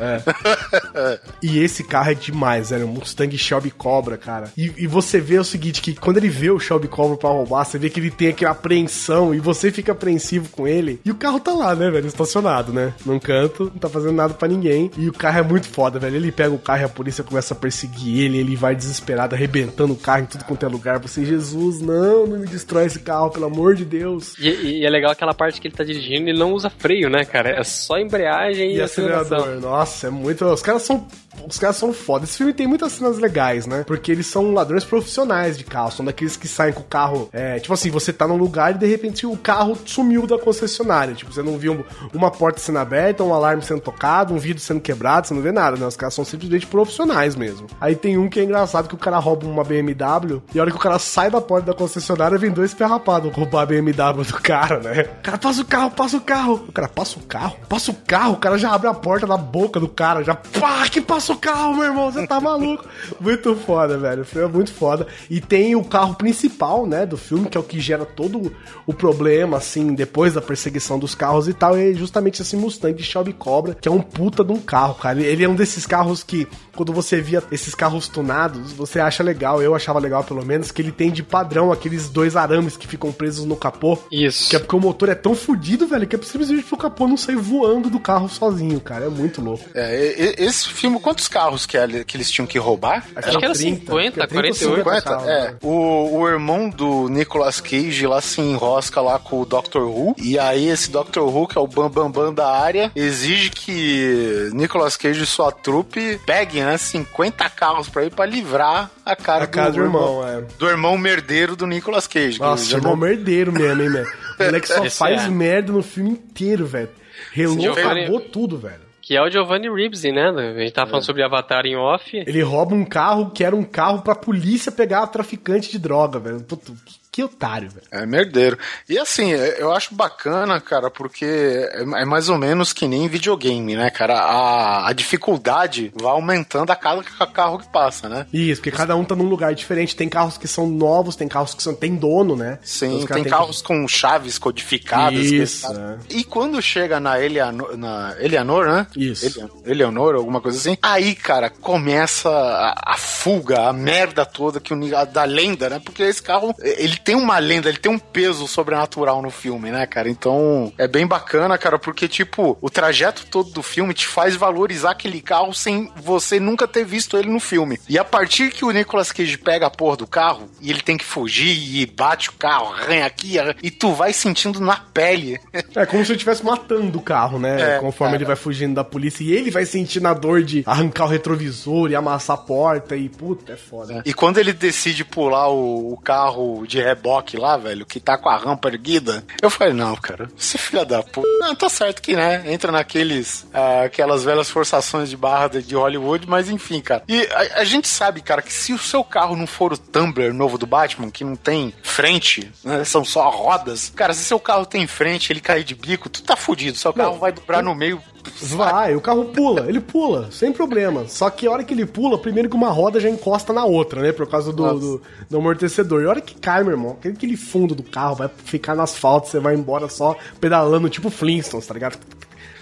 E esse carro é demais, velho. Um Mustang Shelby Cobra, cara. E, e você vê o seguinte, que quando ele vê o Shelby Cobra pra roubar, você vê que ele tem aquela apreensão e você fica apreensivo com ele. E o carro tá lá, né, velho? Estacionado, né? Num canto, não tá fazendo nada pra ninguém. E o carro é muito foda, velho. Ele pega o carro e a polícia começa a perseguir ele. Ele vai desesperado, arrebentando o carro em tudo quanto é lugar. Você, Jesus, não, não me destrói esse carro, pelo amor de Deus. E, e é legal aquela parte que ele tá dirigindo e não usa freio, né, cara? É só embreagem e, E acelerador, nossa, é muito. Os caras são. Os caras são foda. Esse filme tem muitas cenas legais, né? Porque eles são ladrões profissionais de carro. São daqueles que saem com o carro. É, tipo assim, você tá num lugar e de repente o carro sumiu da concessionária. Tipo, você não viu uma porta sendo aberta, um alarme sendo tocado, um vidro sendo quebrado, você não vê nada, né? Os caras são simplesmente profissionais mesmo. Aí tem um que é engraçado que o cara rouba uma BMW e a hora que o cara sai da porta da concessionária vem dois ferrapados roubar a BMW do cara, né? O cara passa o carro, passa o carro. O cara passa o carro, passa o carro, o cara já abre a porta na boca do cara, já pá, que passa o carro, meu irmão, você tá maluco. muito foda, velho. O filme é muito foda. E tem o carro principal, né, do filme, que é o que gera todo o problema, assim, depois da perseguição dos carros e tal, é justamente esse Mustang Shelby Cobra, que é um puta de um carro, cara. Ele é um desses carros que, quando você via esses carros tunados, você acha legal, eu achava legal pelo menos, que ele tem de padrão aqueles dois arames que ficam presos no capô. Isso. Que é porque o motor é tão fodido, velho, que é simplesmente pro capô não sair voando do carro sozinho, cara. É muito louco. É, esse filme, quantos carros que, que eles tinham que roubar? Acho que era 50, 48. 50? carros, É. né? O, o irmão do Nicolas Cage lá se enrosca lá com o Dr. Who. E aí esse Dr. Who, que é o Bambambam Bam Bam da área, exige que Nicolas Cage e sua trupe peguem, né, 50 carros pra ir pra livrar a cara, A cara do irmão, é. Do irmão merdeiro do Nicolas Cage. que Nossa, irmão não- merdeiro mesmo, hein, velho. O moleque só Esse faz é. merda no filme inteiro, velho. Relou, acabou tudo, velho. Que é o Giovanni Ribisi, né? A gente tava falando sobre Avatar em off. Ele rouba um carro que era um carro pra polícia pegar traficante de droga, velho. Que, que otário, velho. É merdeiro. E assim, eu acho bacana, cara, porque é é mais ou menos que nem videogame, né, cara? A, a dificuldade vai aumentando a cada ca- carro que passa, né? Isso, porque cada um tá num lugar diferente. Tem carros que são novos, tem carros que são, tem dono, né? Então Sim, caras tem carros com chaves codificadas. que- Isso, é. E quando chega na Eleanor, na Eleanor né? Isso. Ele- Eleanor, alguma coisa assim. Aí, cara, começa a, a fuga, a merda toda que o, da lenda, né? Porque esse carro, ele tem uma lenda, ele tem um peso sobrenatural no filme, né, cara? Então, é bem bacana, cara, porque, tipo, o trajeto todo do filme te faz valorizar aquele carro sem você nunca ter visto ele no filme. E a partir que o Nicolas Cage pega a porra do carro e ele tem que fugir e bate o carro, arranha aqui, arranha- e tu vai sentindo na pele. É como se ele estivesse matando o carro, né? É, Conforme cara. ele vai fugindo da polícia. E ele vai sentindo a dor de arrancar o retrovisor e amassar a porta. E puta, é foda. E quando ele decide pular o, o carro de reboque lá, velho, que tá com a rampa erguida, eu falei, não, cara, você é filha da puta. Não, tá certo que, né, entra naqueles, ah, aquelas velhas forçações de barra de, Hollywood, mas enfim, cara. E a, a gente sabe, cara, que se o seu carro não for o Tumbler novo do Batman, que não tem frente, né, são só rodas, cara, se seu carro tem frente, ele cair de bico, tu tá fudido, seu carro Não, vai dobrar no meio. Vai, o carro pula, ele pula, sem problema. Só que a hora que ele pula, primeiro que uma roda já encosta na outra, né? Por causa do, do, do amortecedor. E a hora que cai, meu irmão, aquele, fundo do carro vai ficar no asfalto, você vai embora só pedalando, tipo Flintstones, tá ligado?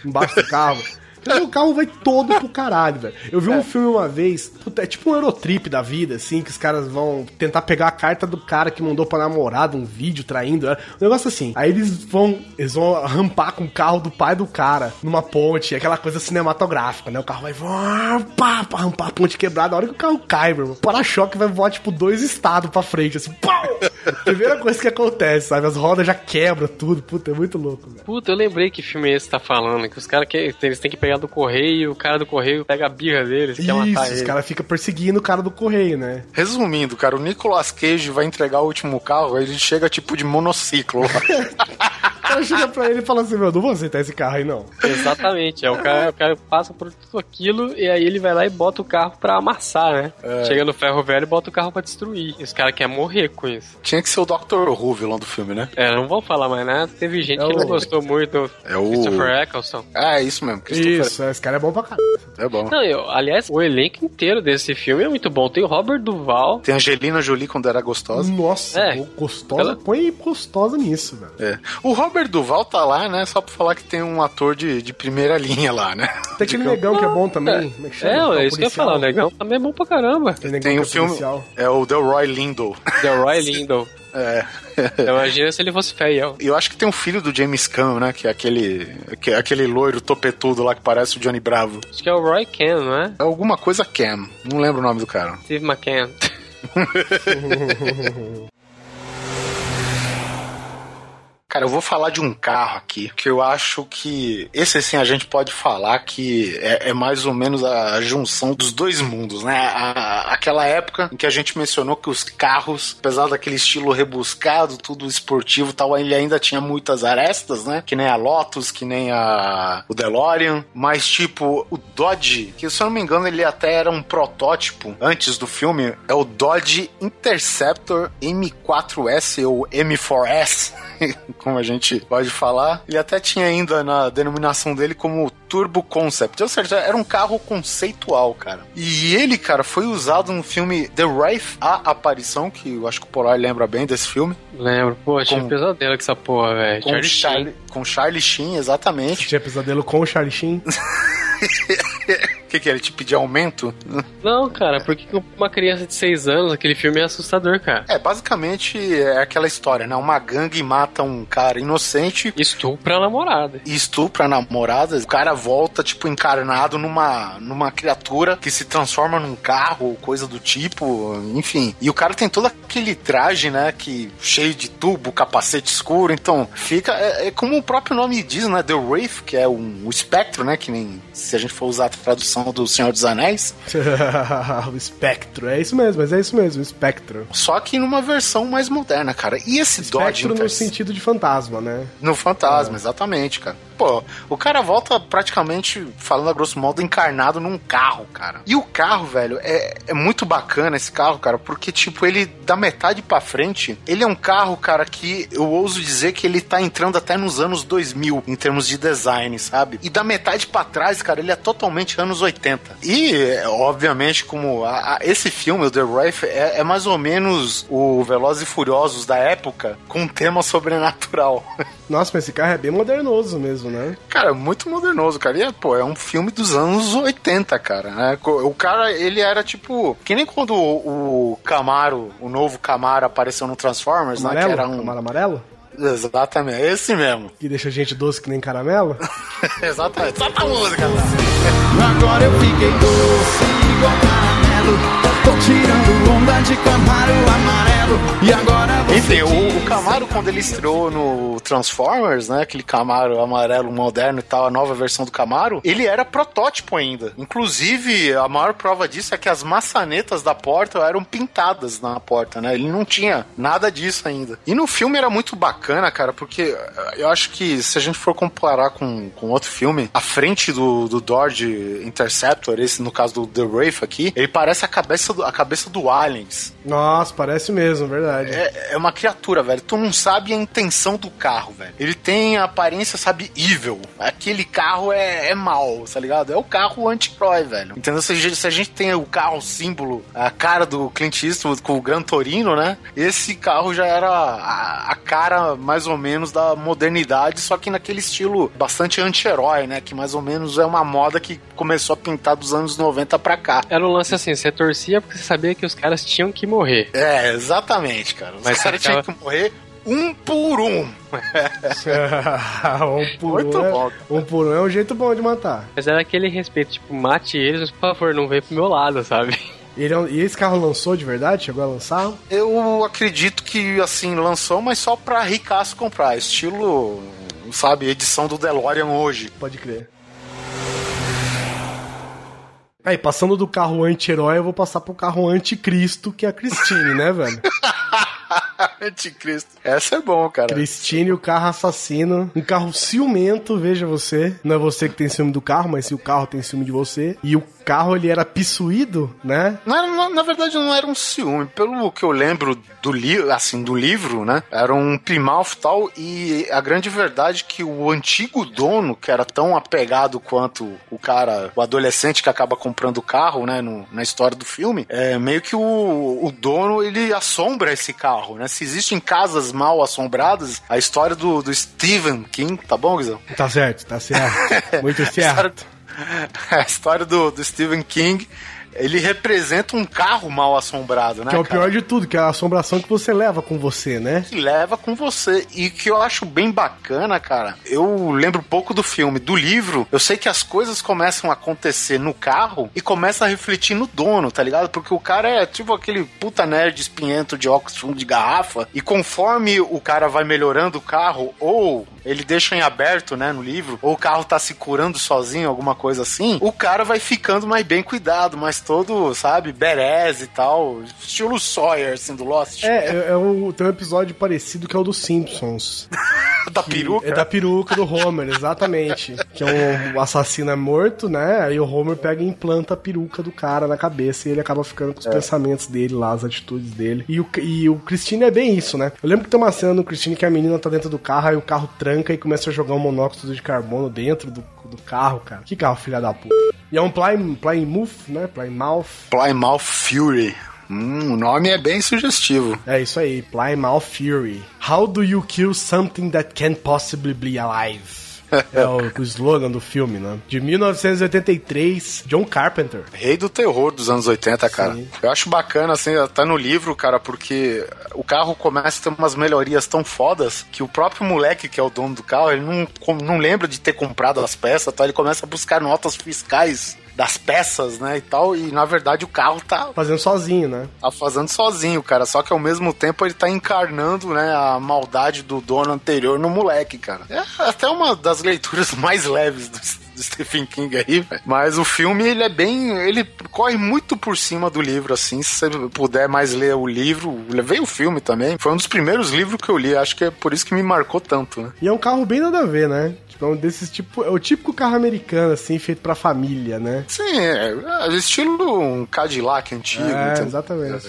Embaixo do carro. O carro vai todo pro caralho, velho. Eu vi um filme uma vez, é tipo um Eurotrip da vida, assim, que os caras vão tentar pegar a carta do cara que mandou pra namorada um vídeo traindo. é Um negócio assim. Aí eles vão, eles vão rampar com o carro do pai do cara numa ponte, aquela coisa cinematográfica, né? O carro vai voar, pá, pá, rampar a ponte quebrada. A hora que o carro cai, meu irmão, o para-choque vai voar, tipo, dois estados pra frente, assim, pau! Primeira coisa que acontece, sabe? As rodas já quebram tudo. Puta, é muito louco, velho. Puta, eu lembrei que filme é esse tá falando. Que os caras que eles têm que pegar do correio, o cara do correio pega a birra deles, quer matar Isso, ele. os caras ficam perseguindo o cara do correio, né? Resumindo, cara, o Nicolas Cage vai entregar o último carro, ele chega tipo de monociclo cara chega pra ele e fala assim, meu, não vou aceitar esse carro aí, não. Exatamente, é o cara, o cara passa por tudo aquilo e aí ele vai lá e bota o carro pra amassar, né? Chega no ferro velho e bota o carro pra destruir. E os caras querem morrer com isso. Tinha que ser o Dr. Who, vilão do filme, né? É, não vou falar mais nada, teve gente É que não o- gostou muito É o- Christopher Eccleston. Ah, é isso mesmo. Christopher. Isso, esse cara é bom pra caralho. É bom. Não, eu, aliás, o elenco inteiro desse filme é muito bom. Tem o Robert Duval. Tem a Angelina Jolie quando era gostosa. Nossa, É. gostosa. Ela- Põe gostosa nisso, velho. É. O Robert Duval tá lá, né? Só pra falar que tem um ator de, de primeira linha lá, né? Tem aquele negão que é bom também. É que? É, Que é o isso que eu ia falar, o negão também é bom pra caramba. Tem negão Tem o é filme. policial. É o Delroy Lindo. The Roy Lindo. É. Imagina se ele fosse feio. Eu acho que tem um filho do James Caan, né? Que é aquele, que é aquele loiro topetudo lá que parece o Johnny Bravo. Acho que é o Roy Ken, não é? É alguma coisa Cam. Não lembro o nome do cara. Steve McCann. Cara, eu vou falar de um carro aqui que eu acho que esse sim a gente pode falar que é, é mais ou menos a junção dos dois mundos, né? A- aquela época em que a gente mencionou que os carros, apesar daquele estilo rebuscado, tudo esportivo tal, ele ainda tinha muitas arestas, né? Que nem a Lotus, que nem a o DeLorean, mas tipo o Dodge, que se eu não me engano ele até era um protótipo antes do filme, é o Dodge Interceptor M4S ou M4S. como a gente pode falar. Ele até tinha ainda na denominação dele como Turbo Concept. Ou seja, era um carro conceitual, cara. E ele, cara, foi usado no filme The Wraith, A Aparição, que eu acho que o Polar lembra bem desse filme. Lembro. Pô, tinha Com- um pesadelo com essa porra, velho. Com Charlie Charlie, Sheen. com Charlie Sheen, exatamente. Tinha pesadelo com o Charlie Sheen. O que, que ele te pedir aumento? Não, cara, por que que uma criança de 6 anos, aquele filme é assustador, cara? É, basicamente é aquela história, né? Uma gangue mata um cara inocente Estupra a namorada. estupra a namorada. O cara volta, tipo, encarnado numa, numa criatura que se transforma num carro, coisa do tipo, enfim. E o cara tem todo aquele traje, né? Que cheio de tubo, capacete escuro. Então, fica. É, é como o próprio nome diz, né? The Wraith, que é um, o espectro, né? Que nem se a gente for usar a tradução do Senhor dos Anéis. o espectro. É isso mesmo, mas é isso mesmo, o espectro. Só que numa versão mais moderna, cara. E esse Dodge Espectro no sentido de fantasma, né? No fantasma, exatamente, cara. Pô, o cara volta praticamente, falando a grosso modo, encarnado num carro, cara. E o carro, velho, é, é muito bacana esse carro, cara, porque, tipo, ele, da metade pra frente, ele é um carro, cara, que eu ouso dizer que ele tá entrando até nos anos 2000, em termos de design, sabe? E da metade pra trás, cara, ele é totalmente anos 80. E, é, obviamente, como a- a- esse filme, o The Wraith, é, é mais ou menos o Velozes e Furiosos da época, com um tema sobrenatural. Nossa, mas esse carro é bem modernoso mesmo, né? Cara, muito modernoso, cara. E, é, pô, é um filme dos anos 80, cara, né? O cara, ele era tipo... Que nem quando o, o Camaro, o novo Camaro apareceu no Transformers, né? Que Amarelo? era um... Camaro amarelo? Exatamente, é esse mesmo. Que deixa a gente doce que nem caramelo? Exatamente. Solta a música, Agora eu fiquei doce igual caramelo. Tô tirando onda de Camaro amarelo. E agora Enfim, o, o Camaro, quando ele estreou no Transformers, né? Aquele Camaro amarelo moderno e tal, a nova versão do Camaro, ele era protótipo ainda. Inclusive, a maior prova disso é que as maçanetas da porta eram pintadas na porta, né? Ele não tinha nada disso ainda. E no filme era muito bacana, cara, porque eh, eu acho que se a gente for comparar com, com outro filme, a frente do, do Dodge Interceptor, esse no caso do The Wraith aqui, ele parece a cabeça do, a cabeça do Aliens. Nossa, parece mesmo, verdade. É, é uma criatura, velho. Tu não sabe a intenção do carro, velho. Ele tem a aparência, sabe, evil. Aquele carro é, é mal, tá ligado? É o carro anti-herói, velho. Entendeu? Se a, gente, se a gente tem o carro símbolo, a cara do Clint Eastwood com o Gran Torino, né? Esse carro já era a, a cara, mais ou menos, da modernidade, só que naquele estilo bastante anti-herói, né? Que mais ou menos é uma moda que começou a pintar dos anos 90 pra cá. Era um lance assim, você torcia porque você sabia que os caras tinham que morrer. É, exatamente, cara. Os Mas caras aquela- tinham que morrer um por um. um por Muito um. é- bom. Um por um é um jeito bom de matar. Mas era aquele respeito, tipo, mate eles, mas por favor, não vem pro meu lado, sabe? Ele é E esse carro lançou de verdade? Chegou a lançar? Eu acredito que, assim, lançou, mas só pra ricaço comprar. Estilo, sabe, edição do DeLorean hoje. Pode crer. Aí, passando do carro anti-herói, eu vou passar pro carro anticristo, que é a Christine, né, velho? Anticristo. Essa é bom, cara. Christine, o carro assassino. Um carro ciumento, veja você. Não é você que tem ciúme do carro, mas se o carro tem ciúme de você. E o carro, ele era pissuído, né? Não era- na, na verdade, não era um ciúme. Pelo que eu lembro do livro, assim, do livro, né? Era um Plymouth tal. E a grande verdade é que o antigo dono, que era tão apegado quanto o cara, o adolescente que acaba comprando o carro, né? no- na história do filme, é meio que o, o dono, ele assombra esse carro, né? Se existem casas mal assombradas, a história do, do Stephen King, tá bom, Guizão? Tá certo, tá certo. Muito A história, certo. a história do, do Stephen King, ele representa um carro mal assombrado, né? Que é o cara? pior de tudo, que é a assombração que você leva com você, né? que leva com você. E que eu acho bem bacana, cara. Eu lembro pouco do filme, do livro. Eu sei que as coisas começam a acontecer no carro e começa a refletir no dono, tá ligado? Porque o cara é tipo aquele puta nerd espinhento de óculos fundo de garrafa. E conforme o cara vai melhorando o carro, ou ele deixa em aberto, né, no livro, ou o carro tá se curando sozinho, alguma coisa assim, o cara vai ficando mais bem cuidado, mais todo, sabe, berez e tal. Estilo Sawyer, assim, do Lost. É, é, é o, tem um episódio parecido que é o dos Simpsons. da peruca. É da peruca do Homer, exatamente. Que é um, o assassino é morto, né? Aí o Homer pega e implanta a peruca do cara na cabeça e ele acaba ficando com os pensamentos dele lá, as atitudes dele. E o, e o Christine é bem isso, né? Eu lembro que tem uma cena no Christine que a menina tá dentro do carro, aí o carro tranca e começa a jogar um monóxido de carbono dentro do, do carro, cara. Que carro, filha da puta. E é um Plymouth, Plymouth né? Plymouth. Plymouth Fury. Hum, o nome é bem sugestivo. É isso aí, Plymouth Fury. How do you kill something that can't possibly be alive? É o, o slogan do filme, né? De 1983, John Carpenter. Rei do terror dos anos 80, cara. Sim. Eu acho bacana, assim, até no livro, cara, porque o carro começa a ter umas melhorias tão fodas que o próprio moleque, que é o dono do carro, ele não, não lembra de ter comprado as peças, tá? Ele começa a buscar notas fiscais das peças, né, e tal, e na verdade o carro tá Fazendo sozinho, né? tá fazendo sozinho, cara. Só que ao mesmo tempo ele tá encarnando, né, a maldade do dono anterior no moleque, cara. É até uma das leituras mais leves do, do Stephen King aí, velho. Mas o filme, ele é bem. Ele corre muito por cima do livro, assim. Se você puder mais ler o livro, levei o filme também. Foi um dos primeiros livros que eu li. Acho que é por isso que me marcou tanto, né? E é um carro bem nada a ver, né? É um desses tipo. É o típico carro americano, assim, feito pra família, né? Sim, é, é estilo um Cadillac antigo. É, entendeu? exatamente.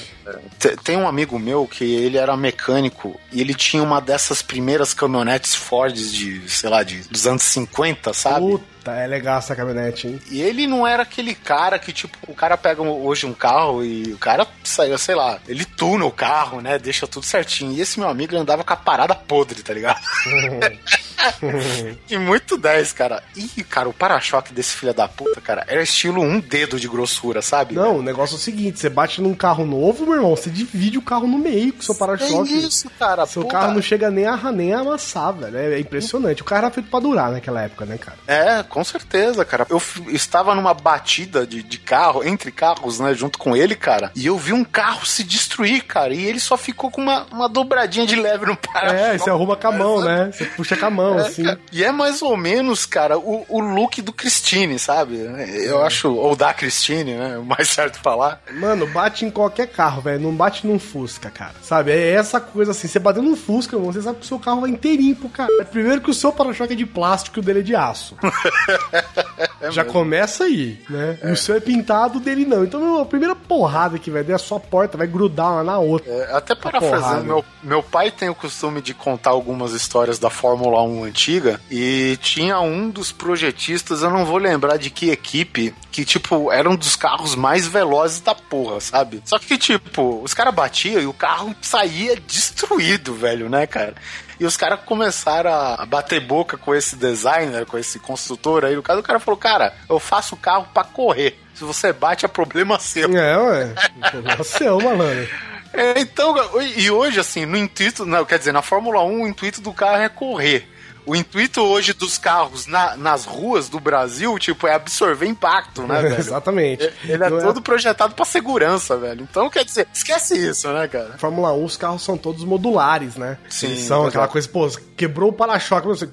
Te- Tem um amigo meu que ele era mecânico e ele tinha uma dessas primeiras caminhonetes Ford de, sei lá, de, dos anos 50, sabe? Puta, é legal essa caminhonete, hein? E ele não era aquele cara que, tipo, o cara pega hoje um carro e o cara sai, sei lá, ele tuna o carro, né? Deixa tudo certinho. E esse meu amigo andava com a parada podre, tá ligado? e muito 10, cara. E, cara, o para-choque desse filho da puta, cara, era estilo um dedo de grossura, sabe? Não, o negócio é o seguinte: você bate num carro novo, meu irmão, você divide o carro no meio com seu É para-choque. isso, cara. Seu Pô, carro não chega nem a, nem a amassar, velho. É, é impressionante. O carro era feito pra durar naquela época, né, cara? É, com certeza, cara. Eu estava numa batida de, de carro, entre carros, né, junto com ele, cara, e eu vi um carro se destruir, cara, e ele só ficou com uma, uma dobradinha de leve no para-choque. É, você arruma com a mão, né? Você puxa com a mão, É, assim. cara. E é mais ou menos, cara, o, o look do Christine, sabe? Eu acho, ou da Christine, né? O mais certo falar. Mano, bate em qualquer carro, velho. Não bate num Fusca, cara. Sabe? É essa coisa assim. Você bateu num Fusca, irmão, você sabe que o seu carro vai inteirinho pro cara. Primeiro que o seu para-choque é de plástico e o dele é de aço. Já começa aí, né? E o seu é pintado, o dele não. Então, meu, a primeira porrada que vai dar, a sua porta vai grudar uma na outra. É, até porrada. parafraseando, meu, meu pai tem o costume de contar algumas histórias da Fórmula 1 antiga e tinha um dos projetistas, eu não vou lembrar de que equipe, que, tipo, era um dos carros mais velozes da porra, sabe? Só que, tipo, os caras batiam e o carro saía destruído, velho, né, cara? E os caras começaram a bater boca com esse designer, com esse construtor aí. No caso, o cara falou: Cara, eu faço o carro pra correr. Se você bate, é problema seu. É, ué. É o seu, malandro. É, então, e hoje, assim, no intuito, não, quer dizer, na Fórmula 1, o intuito do carro é correr. O intuito hoje dos carros na- nas ruas do Brasil, tipo, é absorver impacto, né, velho? Exatamente. Ele é Não todo projetado pra segurança, velho. Então, quer dizer, esquece isso, né, cara? Fórmula 1, os carros são todos modulares, né? Sim, Eles são aquela coisa, pô, quebrou o para-choque, você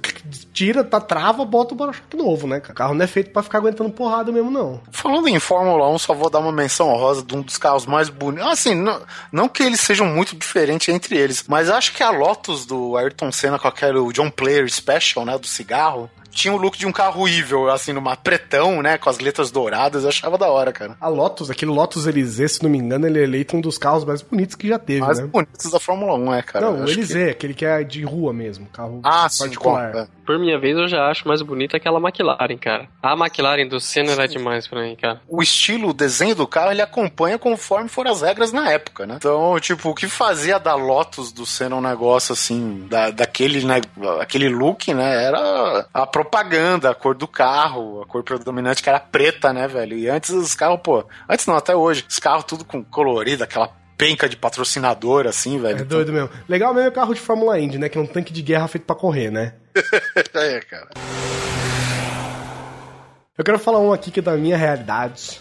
tira, tá, trava, bota o para-choque novo, né? cara? O carro não é feito pra ficar aguentando porrada mesmo, não. Falando em Fórmula 1, só vou dar uma menção honrosa de um dos carros mais bonitos. Assim, não, não que eles sejam muito diferentes entre eles, mas acho que a Lotus do Ayrton Senna com aquele John Player Special, né, do cigarro, tinha o look de um carro evil, assim, numa pretão, né, com as letras douradas, eu achava da hora, cara. A Lotus, aquele Lotus Elysée, se não me engano, ele é eleito um dos carros mais bonitos que já teve, Mais né? bonitos da Fórmula 1, é, cara. não, o acho que- aquele que é de rua mesmo, carro Ah, sim, particular. bom, é. Por minha vez, eu já acho mais bonita aquela McLaren, cara. A McLaren do Senna era demais pra mim, cara. o estilo, o desenho do carro, ele acompanha conforme foram as regras na época, né? Então, tipo, o que fazia da Lotus do Senna um negócio assim, da, daquele, né, aquele look, né, era a propaganda, a cor do carro, a cor predominante que era preta, né, velho? E antes os carros, pô, antes não, até hoje, os carros tudo com colorido, aquela penca de patrocinador, assim, velho. É doido mesmo. Legal mesmo é o carro de Fórmula Indy, né? Que é um tanque de guerra feito pra correr, né? é, cara. Eu quero falar um aqui que é da minha realidade,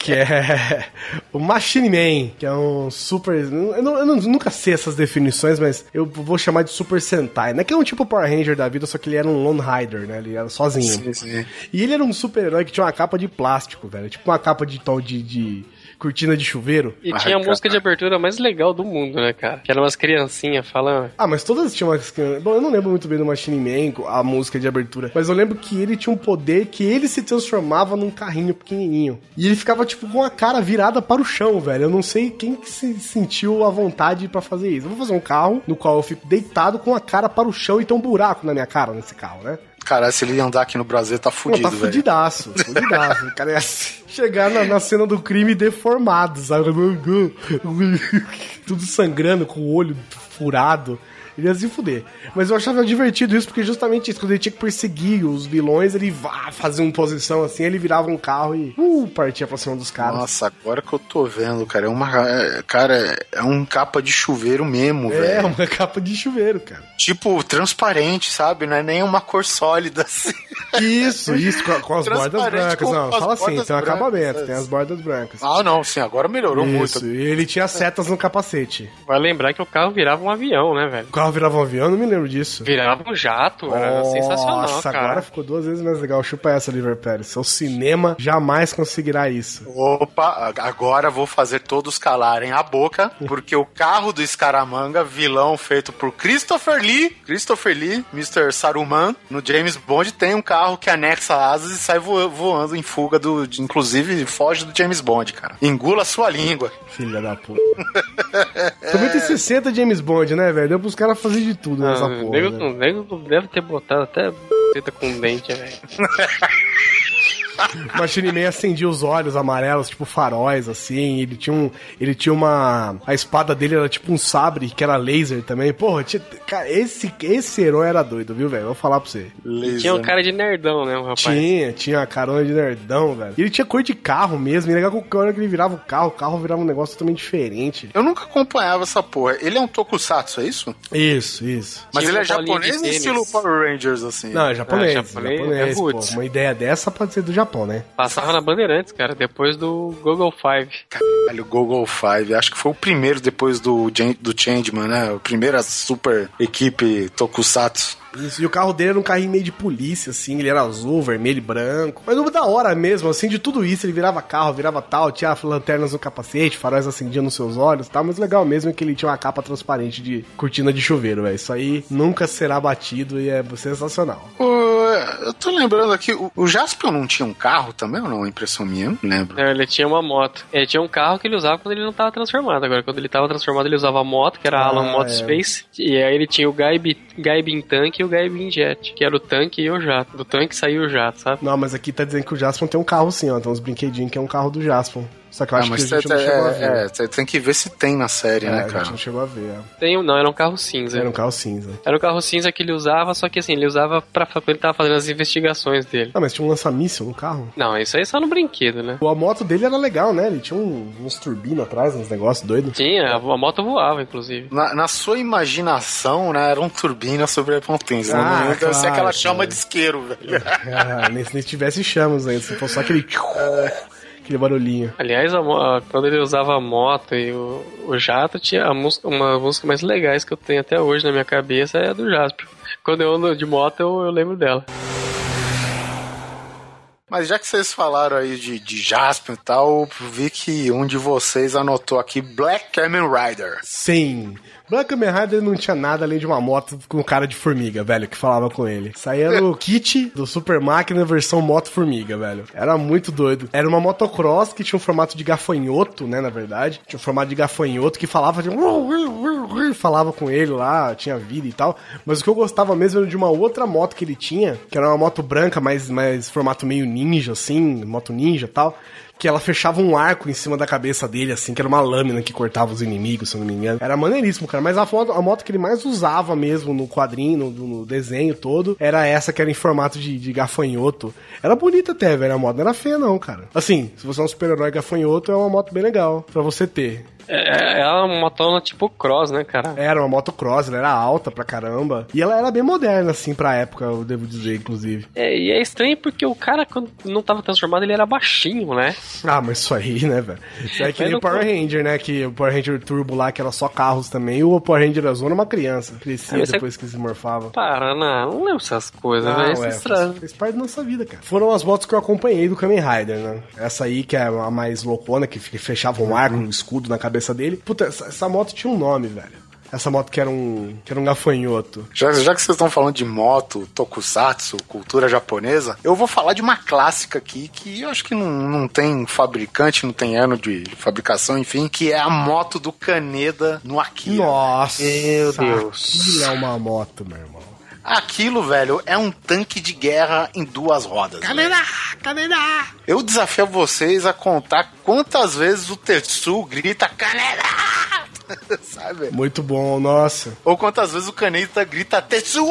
que é o Machine Man, que é um super... Eu, não- eu nunca sei essas definições, mas eu vou chamar de Super Sentai, né? Que é um tipo Power Ranger da vida, só que ele era um Lone Rider, né? Ele era sozinho. Sim, sim. E ele era um super-herói que tinha uma capa de plástico, velho. Tipo uma capa de tal de, de cortina de chuveiro. E Ai, tinha a cara. música de abertura mais legal do mundo, né, cara? Que eram umas criancinhas falando. Ah, mas todas tinham umas... Bom, eu não lembro muito bem do Machine Man, a música de abertura. Mas eu lembro que ele tinha um poder que ele se transformava num carrinho pequenininho. E ele ficava, tipo, com a cara virada para o chão, velho. Eu não sei quem que se sentiu a vontade pra fazer isso. Eu vou fazer um carro no qual eu fico deitado com a cara para o chão e tem um buraco na minha cara nesse carro, né? Cara, se ele andar aqui no Brasil, tá Pô, fudido, tá velho. fudidaço, fudidaço. O cara ia chegar na, na cena do crime deformado, sabe? Tudo sangrando, com o olho furado. Ele ia se fuder. Mas eu achava divertido isso, porque justamente isso, quando ele tinha que perseguir os vilões, ele vá, fazia uma posição assim, ele virava um carro e uh, partia pra cima dos caras. Nossa, agora que eu tô vendo, cara, é uma. é- cara, é um capa de chuveiro mesmo, é, velho. uma capa de chuveiro, cara. Tipo, transparente, sabe? Não é nem uma cor sólida assim. Isso, isso, com, com as bordas brancas. com Não, fala assim, tem um brancas, acabamento, é. tem as bordas brancas. Ah, não, sim, agora melhorou Isso, muito. e ele tinha setas no capacete. Vai lembrar que o carro virava um avião, né, velho? O carro virava um avião, eu não me lembro disso. Virava um jato, era sensacional, Nossa, cara. agora ficou duas vezes mais legal. Chupa essa, Liver Pérez. Seu cinema jamais conseguirá isso. Opa, agora vou fazer todos calarem a boca, porque o carro do Scaramanga, vilão feito por Christopher Lee, Christopher Lee, Mr. Saruman, no James Bond, tem um carro que anexa asas e sai vo- voando em fuga do. de- inclusive, foge do James Bond, cara. Engula sua língua. Filha da puta. Também tem 60 James Bond, né, velho? Deu pros caras fazer de tudo nessa Ah, porra. nego, né? nego deve ter botado até com dente, velho. O Machine Man acendia os olhos amarelos, tipo faróis, assim. Ele tinha um. Ele tinha uma. A espada dele era tipo um sabre, que era laser também. Porra, tinha, cara, esse, esse herói era doido, viu, velho? Vou falar pra você. Tinha um cara de nerdão, né, o rapaz? Tinha, tinha a carona de nerdão, velho. E ele tinha cor de carro mesmo. E legal que hora que ele virava o carro, o carro virava um negócio totalmente diferente. Eu nunca acompanhava essa porra. Ele é um tokusatsu, é isso? Isso, isso. Mas Tinha ele é japonês estilo Power Rangers, assim. Não, é japonês. Ah, japonês, japonês, é pô. Uma ideia dessa pode ser do Japão, né? Passava na Bandeirantes, cara, depois do Google Five. Caralho, o Google Five. Acho que foi o primeiro depois do, do Changeman, né? A primeira super equipe Tokusatsu. Isso, e o carro dele era um carrinho meio de polícia, assim, ele era azul, vermelho e branco. Mas não da hora mesmo, assim, de tudo isso, ele virava carro, virava tal, tinha lanternas no capacete, faróis acendiam nos seus olhos e tal, mas o legal mesmo é que ele tinha uma capa transparente de cortina de chuveiro, velho. Isso aí nunca será batido e é sensacional. Ô, eu tô lembrando aqui, o, o Jaspion não tinha um carro também ou não? Impressão minha, não lembro. É, Ele tinha uma moto. Ele tinha um carro que ele usava quando ele não tava transformado. Agora, quando ele tava transformado, ele usava a moto, que era a Ah, Alan Moto é. Space. E aí ele tinha o Gaibin, Tanque e o Gaibin Jet, que era o tanque e o jato. Do tanque saiu o jato, sabe? Não, mas aqui tá dizendo que o Jaspion tem um carro sim, ó, tem uns brinquedinhos que é um carro do Jaspion. Só que eu acho Ah, que a gente não chegou a ver. é, é, cê tem que ver se tem na série, É, né, a gente cara? não chegou a ver. é. Tem, um- não, era um carro cinza. Era um carro cinza. Era o carro cinza que ele usava, só que assim, ele usava pra quando ele tava fazendo as investigações dele. Ah, mas tinha um lança-míssil no carro? Não, isso aí é só no brinquedo, né? A moto dele era legal, né? Ele tinha um- uns turbinos atrás, uns negócios doidos. Tinha, a, a moto voava, inclusive. Na, na sua imaginação, né, era um turbina sobre a potência. Ah, né? Deve ser claro, aquela chama claro. de isqueiro, velho. Ah, nem se nem tivesse chamas ainda, se fosse só aquele. aquele barulhinho. Aliás, a a- quando ele usava a moto e o, o jato, tinha a música, uma música mais legais que eu tenho até hoje na minha cabeça é a do Jasper. Quando eu ando de moto, eu, eu lembro dela. Mas já que vocês falaram aí de, de Jasper e tal, vi que um de vocês anotou aqui Black Kamen Rider. Sim. Black Kamen Rider não tinha nada além de uma moto com cara de formiga, velho, que falava com ele. Isso aí era o kit do Super Máquina versão moto formiga, velho. Era muito doido. Era uma motocross que tinha um formato de gafanhoto, né, na verdade. Tinha um formato de gafanhoto que falava de... Falava com ele lá, tinha vida e tal. Mas o que eu gostava mesmo era de uma outra moto que ele tinha, que era uma moto branca, mas mais formato meio ninja, assim, moto ninja e tal que ela fechava um arco em cima da cabeça dele, assim, que era uma lâmina que cortava os inimigos, se eu não me engano. Era maneiríssimo, cara. Mas a moto, a moto que ele mais usava mesmo no quadrinho, no, no desenho todo, era essa que era em formato de, de gafanhoto. Era bonita até, velho. A moto não era feia, não, cara. Assim, se você é um super-herói gafanhoto, é uma moto bem legal pra você ter. É, é uma motona tipo cross, né, cara? Era uma moto cross, ela era alta pra caramba. E ela era bem moderna, assim, pra época, eu devo dizer, inclusive. É, e é estranho porque o cara, quando não tava transformado, ele era baixinho, né? Ah, mas isso aí, né, velho? Isso aí é que nem Power Ranger, né? Que o Power Ranger Turbo lá, que era só carros também, e o Power Ranger Azul era uma criança. Crescia Ah, mas depois que se morfava. Para, não, não lembro essas coisas, Não, velho. é, Isso é estranho. fez parte da nossa vida, cara. Foram as motos que eu acompanhei do Kamen Rider, né? Essa aí, que é a mais loucona, que fechava um arco, um escudo na cabeça dele. Puta, essa, essa moto tinha um nome, velho. Essa moto que era um, que era um gafanhoto. Já, já que vocês estão falando de moto, tokusatsu, cultura japonesa, eu vou falar de uma clássica aqui que eu acho que não, não tem fabricante, não tem ano de fabricação, enfim, que é a moto do Kaneda no Akira. Nossa! Meu Deus. Aquilo é uma moto, meu irmão. Aquilo, velho, é um tanque de guerra em duas rodas. Kaneda! Kaneda! Eu desafio vocês a contar quantas vezes o Tetsu grita Kaneda! Sabe? Muito bom, nossa. Ou quantas vezes o Kaneda grita Tetsu!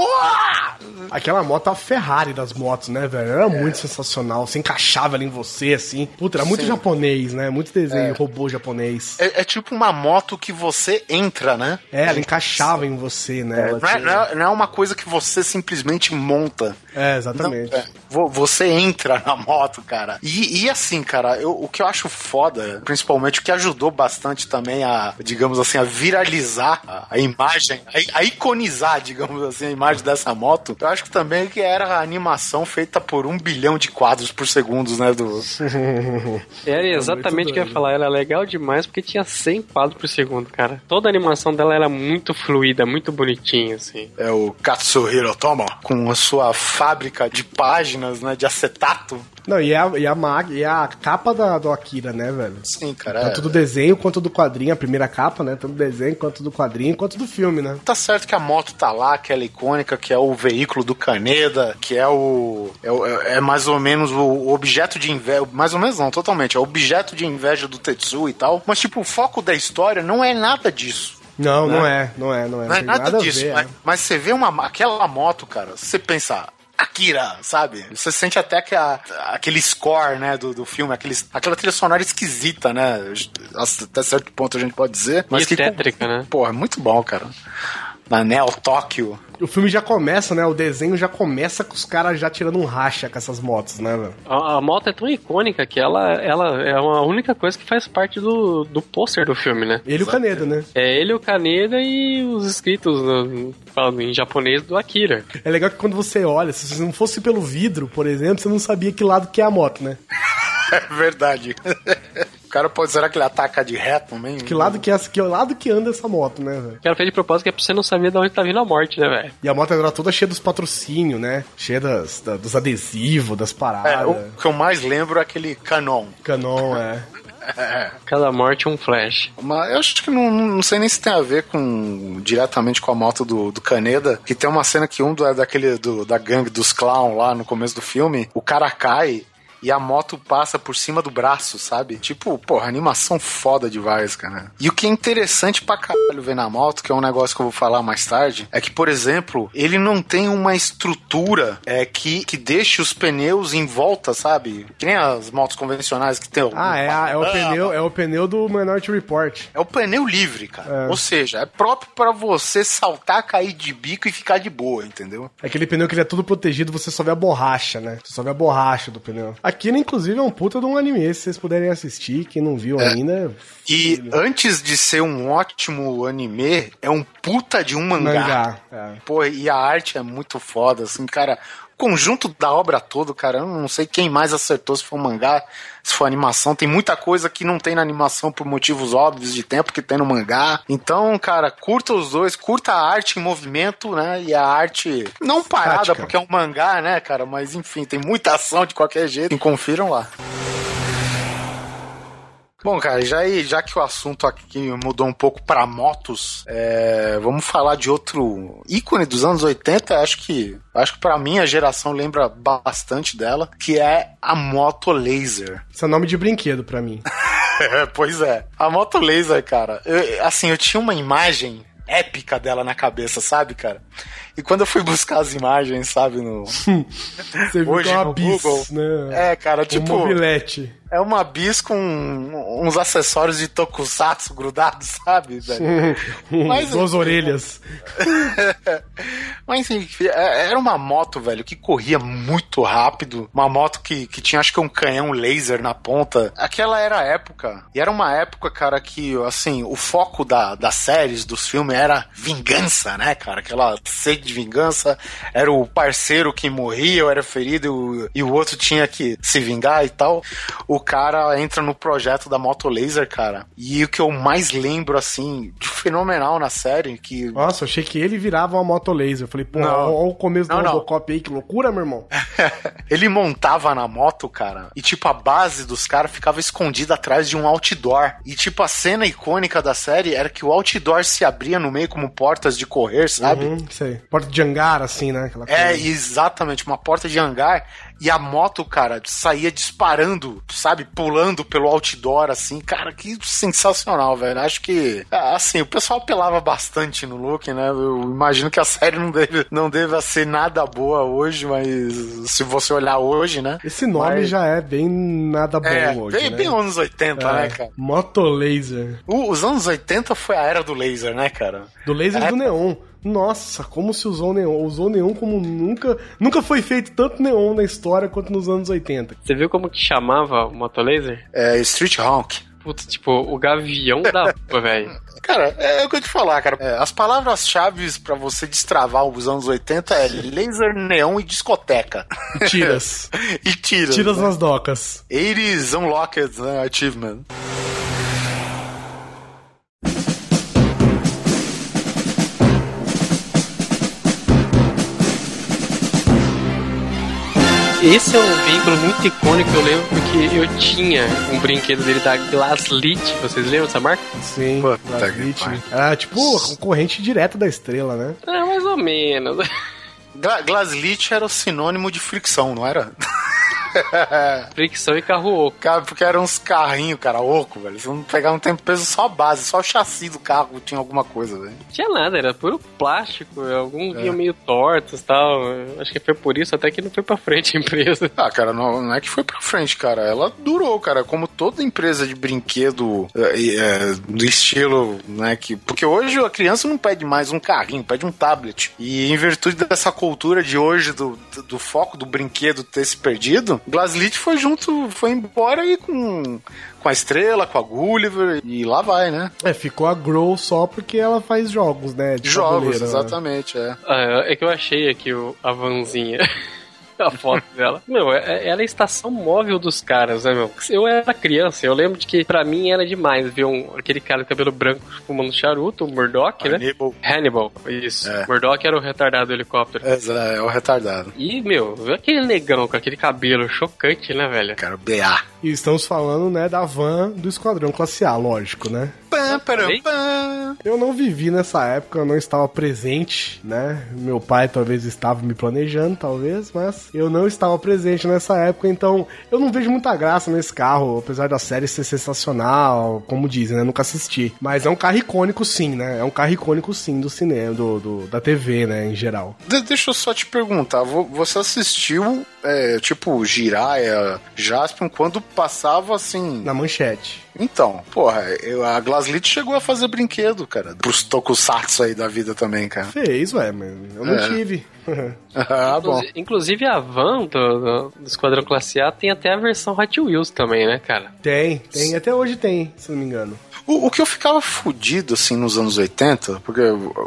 Aquela moto é a Ferrari das motos, né, velho? Era muito sensacional. Você encaixava ali em você, assim. Puta, era muito Sim. japonês, né? Muito desenho, robô japonês. É, é tipo uma moto que você entra, né? É, ela encaixava em você, né? Não é, tinha- não é- não é uma coisa que você simplesmente monta. É, Não, exatamente. é, vo- você entra na moto, cara. E, e assim, cara, eu- o que eu acho foda, principalmente o que ajudou bastante também a, digamos assim, a viralizar a, a imagem, a, a iconizar, digamos assim, a imagem dessa moto, eu acho que também que era a animação feita por um bilhão de quadros por segundo, né? Do, Era exatamente o que eu ia falar. Era legal demais porque tinha 100 quadros por segundo, cara. Toda a animação dela era muito fluida, muito bonitinha, assim. é o Katsuhiro Tomo, com a sua fábrica de páginas, né? De acetato. Não, e a, e a, mag, e a capa da, do Akira, né, velho? Sim, cara. Tanto do desenho quanto do quadrinho, a primeira capa, né? Tanto do desenho quanto do quadrinho, quanto do filme, né? Tá certo que a moto tá lá, que ela é icônica, que é o veículo do Kaneda, que é o. É, é mais ou menos o objeto de inveja. Mais ou menos não, totalmente. É o objeto de inveja do Tetsu e tal. Mas, tipo, o foco da história não é nada disso. Não, não é, não é, não é. Não é nada, a disso. ver, mas, é. mas você vê uma, aquela moto, cara, você pensa. Akira, sabe? Você sente até que a- aquele score, né, do, do filme, aqueles, aquela trilha sonora esquisita, né? Até certo ponto a gente pode dizer. Mas E que, tétrica, né? Pô, é muito bom, cara. Na Neo Tóquio. O filme já começa, né? O desenho já começa com os caras já tirando um racha com essas motos, né, velho? A, a moto é tão icônica que ela, ela é a única coisa que faz parte do, do pôster do filme, né? Ele e o Caneda, né? É ele, o Kaneda e os escritos no- falando em japonês do Akira. É legal que quando você olha, se você não fosse pelo vidro, por exemplo, você não sabia que lado que é a moto, né? É verdade. O cara pode, será que ele ataca de ré também? Que lado que é, que lado que anda essa moto, né, velho? O cara fez de propósito que é pra você não saber de onde tá vindo a morte, né, velho? E a moto era toda cheia dos patrocínios, né? Cheia das, da- dos adesivos, das É, paradas. o que eu mais lembro é aquele canon. Canon, é. Cada morte um flash. Mas eu acho que não, não sei nem se tem a ver com diretamente com a moto do, do Caneda, que tem uma cena que um do, é daquele do, da gangue dos clown lá no começo do filme, o cara cai e a moto passa por cima do braço, sabe? Tipo, porra, animação foda demais, cara. E o que é interessante pra caralho ver na moto, que é um negócio que eu vou falar mais tarde, é que, por exemplo, ele não tem uma estrutura é, que, que deixe os pneus em volta, sabe? Que nem as motos convencionais que tem. Ah, é, a- é o Ah, pneu, é o pneu do Minority Report. É o pneu livre, cara. É. Ou seja, é próprio pra você saltar, cair de bico e ficar de boa, entendeu? Aquele pneu que ele é tudo protegido, você só vê a borracha, né? Você só vê a borracha do pneu. Aqui, inclusive, é um puta de um anime, se vocês puderem assistir, quem não viu ainda. E antes de ser um ótimo anime, é um puta de um mangá. Mangá. É. Pô, e a arte é muito foda, assim, cara. Conjunto da obra toda, cara, eu não sei quem mais acertou, se for mangá, se for animação. Tem muita coisa que não tem na animação por motivos óbvios de tempo que tem no mangá. Então, cara, curta os dois, curta a arte em movimento, né? E a arte não parada, Tática. porque é um mangá, né, cara? Mas enfim, tem muita ação de qualquer jeito. Confiram lá. Bom, cara, já, já que o assunto aqui mudou um pouco pra motos, é, vamos falar de outro ícone dos anos 80. Acho que acho que para mim a geração lembra bastante dela, que é a moto laser. Isso é nome de brinquedo pra mim. É, pois é. A moto laser, cara. eu- assim, eu tinha uma imagem épica dela na cabeça, sabe, cara? E quando eu fui buscar as imagens, sabe, no. Você viu Hoje que é uma bis, Google. né? É, cara, Um tipo. mobilete. É uma bis com uns acessórios de tokusatsu grudados, sabe, velho? Mas- Duas orelhas. Mas enfim, é- era uma moto, velho, que corria muito rápido. Uma moto que, que tinha, acho que um canhão laser na ponta. Aquela era a época. E era uma época, cara, que, assim, o foco da, das séries, dos filmes, era vingança, né, cara? Aquela sede de vingança. Era o parceiro que morria ou era ferido e o, outro tinha que se vingar e tal. O cara entra no projeto da moto laser, cara. E o que eu mais lembro, assim, de fenomenal na série, que Nossa, eu achei que ele virava uma moto laser. Eu falei, pô, olha o começo do Não, não. Robocop aí, que loucura, meu irmão. Ele montava na moto, cara, e tipo, a base dos caras ficava escondida atrás de um outdoor. E tipo, a cena icônica da série era que o outdoor se abria no meio como portas de correr, sabe? Uhum, sei. Porta de hangar, assim, né? Aquela É, coisa. exatamente, uma porta de hangar. E a moto, cara, saía disparando, sabe? Pulando pelo outdoor, assim. Cara, que sensacional, velho. Acho que, ah, assim, o pessoal apelava bastante no look, né? Eu imagino que a série não deve, não deve ser nada boa hoje, mas se você olhar hoje, né? Esse nome Mas- já é bem nada bom É, hoje, bem, né? bem anos 80, É, né, cara? Moto laser. O- os anos 80 foi a era do laser, né, cara? Do laser É. do neon. Nossa, como se usou neon. Usou neon como nunca. Nunca foi feito tanto neon na história quanto nos anos 80. Você viu como que chamava o motolaser? É, Street Honk. Putz, tipo, o gavião da rua, velho. Cara, é o que eu te falar, cara. É, as palavras-chave pra você destravar os anos 80 é laser, neon e discoteca. E tiras. e tiras. tiras né? nas docas. 80s Unlocked né, Achievement. Esse é um veículo muito icônico, eu lembro porque eu tinha um brinquedo dele da Glaslit. Vocês lembram dessa marca? Sim, Puta Glaslit. que. Era tipo concorrente direta da estrela, né? É, mais ou menos. Gla Glaslit era o sinônimo de fricção, não era? Fricção e carro oco. Cara, porque eram uns carrinhos, cara, oco, velho. Você não pegava um tempo peso só a base, só o chassi do carro tinha alguma coisa, velho. Não tinha nada, era puro plástico. Alguns É. meio tortos e tal. Acho que foi por isso até que não foi pra frente a empresa. Ah, cara, não, não é que foi pra frente, cara. Ela durou, cara. Como toda empresa de brinquedo é, é, do estilo, né? Que, porque hoje a criança não pede mais um carrinho, pede um tablet. E em virtude dessa cultura de hoje, do, do, do foco do brinquedo ter se perdido, Glaslit foi junto, foi embora aí com, com a estrela, com a Gulliver, e lá vai, né? É, ficou a Grow só porque ela faz jogos, né? de Jogos, tabuleiro, né? exatamente, é. Ah, é que eu achei aqui o, a vanzinha. A foto dela. Meu, é- ela é a estação móvel dos caras, né, meu? Eu era criança, eu lembro de que pra mim era demais ver um, aquele cara de cabelo branco fumando charuto, o Murdoch, né? Hannibal. Hannibal, isso. É. Murdoch era o retardado do helicóptero. É, é o retardado. E, meu, ver aquele negão com aquele cabelo chocante, né, velho? Cara, BA. E estamos falando, né, da van do Esquadrão Classe A, lógico, né? Eu não vivi nessa época, eu não estava presente, né? Meu pai talvez estava me planejando, talvez, mas eu não estava presente nessa época, então eu não vejo muita graça nesse carro, apesar da série ser sensacional, como dizem, né? Nunca assisti. Mas é um carro icônico, sim, né? É um carro icônico, sim, do cinema, do, do- da TV, né? Em geral. De- deixa eu só te perguntar, vo- você assistiu, é, tipo, Jiraya, Jaspion, quando passava assim. Na manchete. Então, porra, eu- a Glaslit chegou a fazer brinquedo, cara. Pros tokusatsu aí da vida também, cara. Fez, ué, mas eu não É. tive. Ah, bom. Inclusi- Inclusive a van do, do, do Esquadrão Classe A tem até a versão Hot Wheels também, né, cara? tem, tem, até hoje tem, se não me engano. O, o que eu ficava fudido, assim, nos anos 80, porque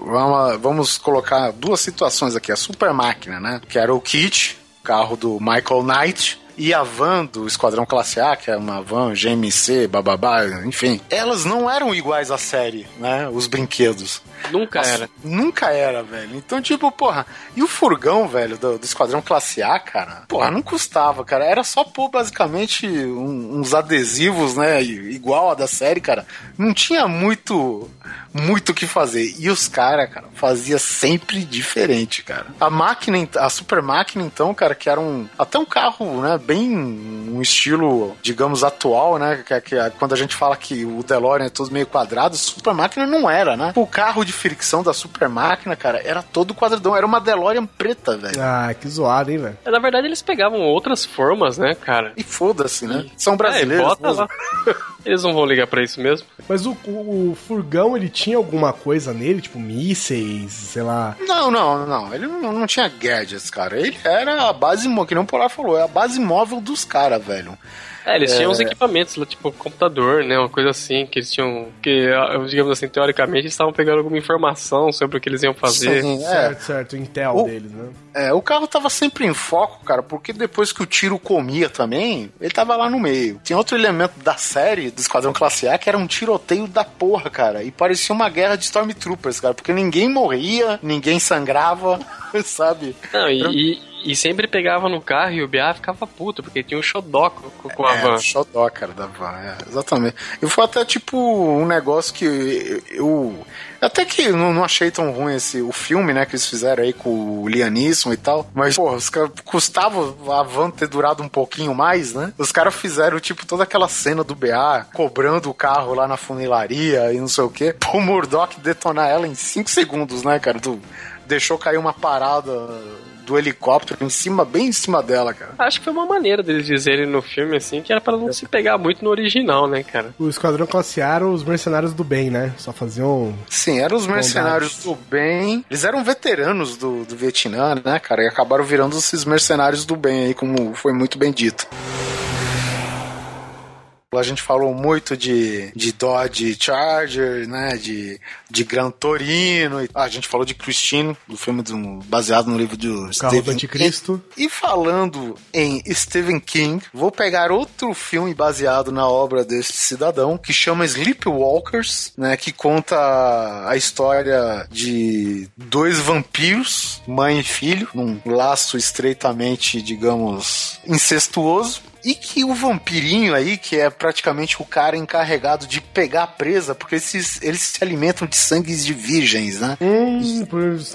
vamos, vamos colocar duas situações aqui. A Super Máquina, né? Que era o Kit, carro do Michael Knight, e a van do Esquadrão Classe A, que é uma van GMC, bababá, enfim. Elas não eram iguais à série, né? Os brinquedos. Nunca era. Nunca era, velho. Então, tipo, porra, e o furgão, velho, do, do Esquadrão Classe A, cara? Porra, não custava, cara. Era só pôr basicamente um- uns adesivos, né? Igual a da série, cara. Não tinha muito. Muito o que fazer. E os caras, cara, fazia sempre diferente, cara. A máquina, a super máquina, então, cara, que era um. Até um carro, né? Bem um estilo, digamos, atual, né? Que, que- quando a gente fala que o DeLorean é todo meio quadrado, super máquina não era, né? O carro de fricção da super máquina, cara, era todo quadradão. Era uma DeLorean preta, velho. Ah, que zoado, hein, velho. Na verdade, eles pegavam outras formas, né, cara? E foda-se, né? São É, brasileiros. bota mesmo. lá. Eles não vão ligar pra isso mesmo. Mas o, o, o furgão, ele tinha alguma coisa nele, tipo mísseis, sei lá. Não, não, não. Ele não, não tinha gadgets, cara. Ele era a base, que nem o Polar falou, é a base móvel dos caras, velho. É, eles tinham uns equipamentos lá, tipo computador, né? Uma coisa assim, que eles tinham. Que, ah, digamos assim, teoricamente, eles estavam pegando alguma informação sobre o que eles iam fazer. Sim, é. Certo, certo, o Intel O- deles, né? É, o carro tava sempre em foco, cara, porque depois que o tiro comia também, ele tava lá no meio. Tem outro elemento da série do Esquadrão Classe A que era um tiroteio da porra, cara. E parecia uma guerra de Stormtroopers, cara, porque ninguém morria, ninguém sangrava, sabe? Não, e, e- sempre pegava no carro e o BA ficava puto, porque tinha um xodoco com, com a É, van. o xodó, cara, da van, é, exatamente. E foi até tipo um negócio que eu. eu- até que não, não achei tão ruim esse, o filme, né, que eles fizeram aí com o Lianisson e tal. Mas, porra, os caras custava a van ter durado um pouquinho mais, né? Os caras fizeram, tipo, toda aquela cena do BA cobrando o carro lá na funilaria e não sei o quê. Pro Murdoch detonar ela em 5 segundos, né, cara? Tu deixou cair uma parada do helicóptero em cima, bem em cima dela, cara. Acho que foi uma maneira deles dizerem no filme, assim, que era pra não se pegar muito no original, né, cara? O Esquadrão Classe A eram os mercenários do bem, né? Só faziam. Sim, eram os mercenários do bem. Eles eram veteranos do, do Vietnã, né, cara? E acabaram virando esses mercenários do bem aí, como foi muito bem dito. A gente falou muito de, de Dodge Charger, né? De, de Gran Torino. e- a gente falou de Christine, do filme do- baseado no livro do Carro do Anticristo. e falando em Stephen King, vou pegar outro filme baseado na obra deste cidadão, que chama Sleepwalkers, né, que conta a história de dois vampiros, mãe e filho, num laço estreitamente, digamos, incestuoso. E que o vampirinho aí, que é praticamente o cara encarregado de pegar a presa, porque esses, eles se alimentam de sangues de virgens, né? Hum,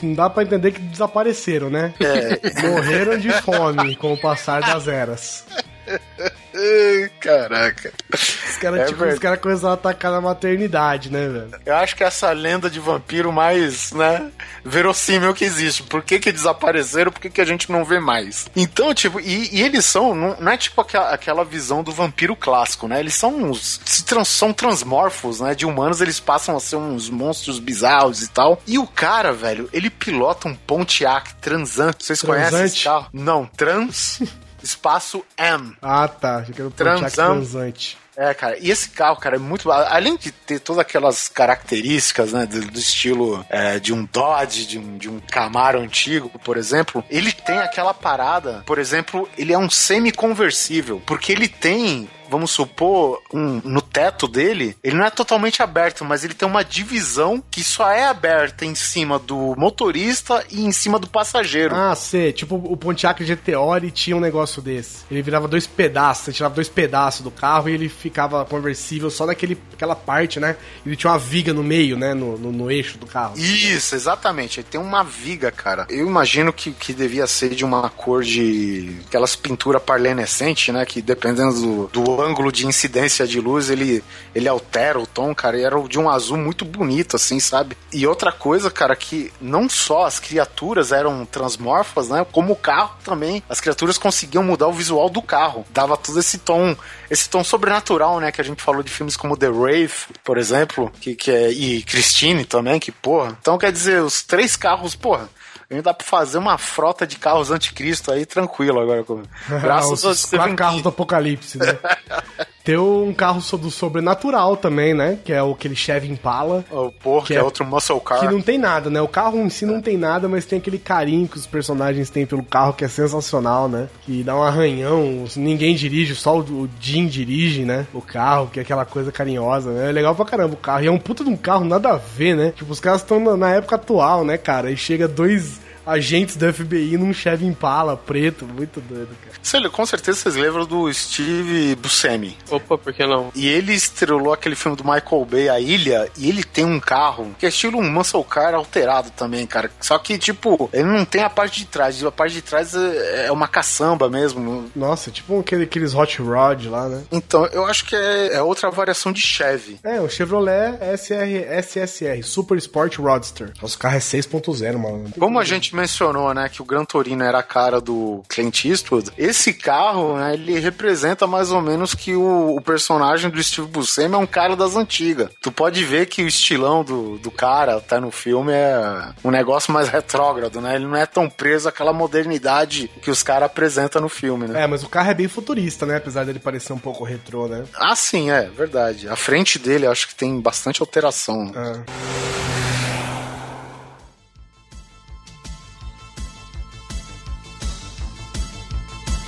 não dá pra entender que desapareceram, né? É. Morreram de fome com o passar das eras. Caraca. Os caras, É tipo, verdade. os caras começaram a atacar na maternidade, né, velho? Eu acho que essa lenda de vampiro mais, né, verossímil que existe. Por que que desapareceram? Por que que a gente não vê mais? Então, tipo, e, e eles são, não, não é tipo aquela, aquela visão do vampiro clássico, né? Eles são uns, se trans- são transmorfos, né? De humanos, eles passam a ser uns monstros bizarros e tal. E o cara, velho, ele pilota um Pontiac Transan. Vocês conhecem esse Transante? carro? Não, Trans, espaço M. Ah, tá. Achei que era o Pontiac Transam. transante. É, cara, e esse carro, cara, é muito. Além de ter todas aquelas características, né, do, do estilo é, de um Dodge, de um, de um Camaro antigo, por exemplo, ele tem aquela parada, por exemplo, ele é um semi-conversível, porque ele tem vamos supor, um, no teto dele, ele não é totalmente aberto, mas ele tem uma divisão que só é aberta em cima do motorista e em cima do passageiro. Ah, sei. Tipo, o Pontiac GTO ele tinha um negócio desse. Ele virava dois pedaços, você tirava dois pedaços do carro e ele ficava conversível só naquele, aquela parte, né? Ele tinha uma viga no meio, né? No, no, no eixo do carro. Isso, exatamente. Ele tem uma viga, cara. Eu imagino que, que devia ser de uma cor de. aquelas pinturas parlenescente, né? Que dependendo do, do ângulo de incidência de luz, ele, ele altera o tom, cara. E era de um azul muito bonito, assim, sabe? E outra coisa, cara, que não só as criaturas eram transmorfas, né? Como o carro também. As criaturas conseguiam mudar o visual do carro. Dava todo esse tom, esse tom sobrenatural, né? Que a gente falou de filmes como The Wraith, por exemplo, que, que é, e Christine também, que porra. Então quer dizer, os três carros, porra. Ainda dá pra fazer uma frota de carros anticristo aí tranquilo agora. com- Graças a Os quatro carros do apocalipse, né? Tem um carro do sobrenatural também, né? Que é o aquele Chevy Impala. O porra, que, Que é é- outro muscle car. Que não tem nada, né? O carro em si não tem nada, mas tem aquele carinho que os personagens têm pelo carro que é sensacional, né? Que dá um arranhão, ninguém dirige, só o o Jim dirige, né? O carro, que é aquela coisa carinhosa, né? É legal pra caramba o carro. E é um puta de um carro, nada a ver, né? Tipo, os caras estão na, na época atual, né, cara? E chega dois agentes do FBI num Chevy Impala preto, muito doido, cara. Lá, com certeza vocês lembram do Steve Buscemi. Opa, por que não? E ele estrelou aquele filme do Michael Bay, A Ilha, e ele tem um carro que é estilo um muscle car alterado também, cara. Só que, tipo, ele não tem a parte de trás. A parte de trás é é uma caçamba mesmo. Nossa, tipo aquele, aqueles hot rod lá, né? Então, eu acho que é, é outra variação de Chevy. É, o Chevrolet SR, SSR, Super Sport Roadster. Nossa, o carro é 6.0, mano. Como a gente mencionou, né, que o Gran Torino era a cara do Clint Eastwood, esse carro, né, ele representa mais ou menos que o, o personagem do Steve Buscemi é um cara das antigas. Tu pode ver que o estilão do, do cara, tá no filme, é um negócio mais retrógrado, né? Ele não é tão preso àquela modernidade que os caras apresentam no filme, né? É, mas o carro é bem futurista, né? Apesar dele parecer um pouco retrô, né? Ah, sim, é, verdade. A frente dele acho que tem bastante alteração. É.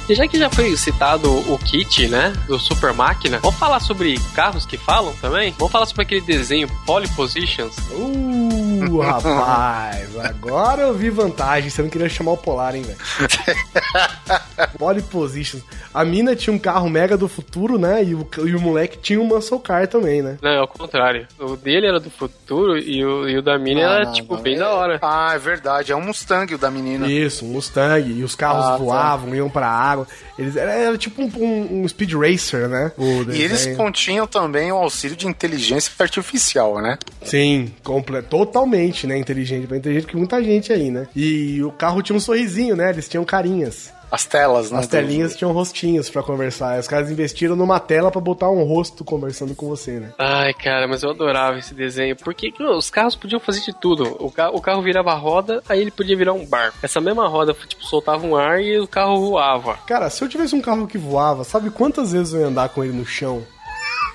E já que já foi citado o kit, né, do Super Máquina, vamos falar sobre carros que falam também? Vamos falar sobre aquele desenho Poly Positions? Uh, rapaz, agora eu vi vantagem. Você não queria chamar o Polar, hein, velho? Pole Positions. A mina tinha um carro mega do futuro, né? E o, e o moleque tinha um muscle car também, né? Não, é o contrário. O dele era do futuro e o, e o da mina Ah, era, não, tipo, não. bem da hora. Ah, é verdade. É um Mustang o da menina. Isso, um Mustang. E os carros Ah, tá. voavam, iam pra água. Eles, era, era tipo um, um- um speed racer, né? O E eles continham também o auxílio de inteligência artificial, né? Sim, comple- totalmente, né? Inteligente, bem inteligente que muita gente aí, né? E o carro tinha um sorrisinho, né? Eles tinham carinhas. As telas, né? As telinhas tinham rostinhos pra conversar. Os caras investiram numa tela pra botar um rosto conversando com você, né? Ai, cara, mas eu adorava esse desenho. Porque que os carros podiam fazer de tudo. O, ca o carro virava roda, aí ele podia virar um barco. Essa mesma roda, tipo, soltava um ar e o carro voava. Cara, se eu tivesse um carro que voava, sabe quantas vezes eu ia andar com ele no chão?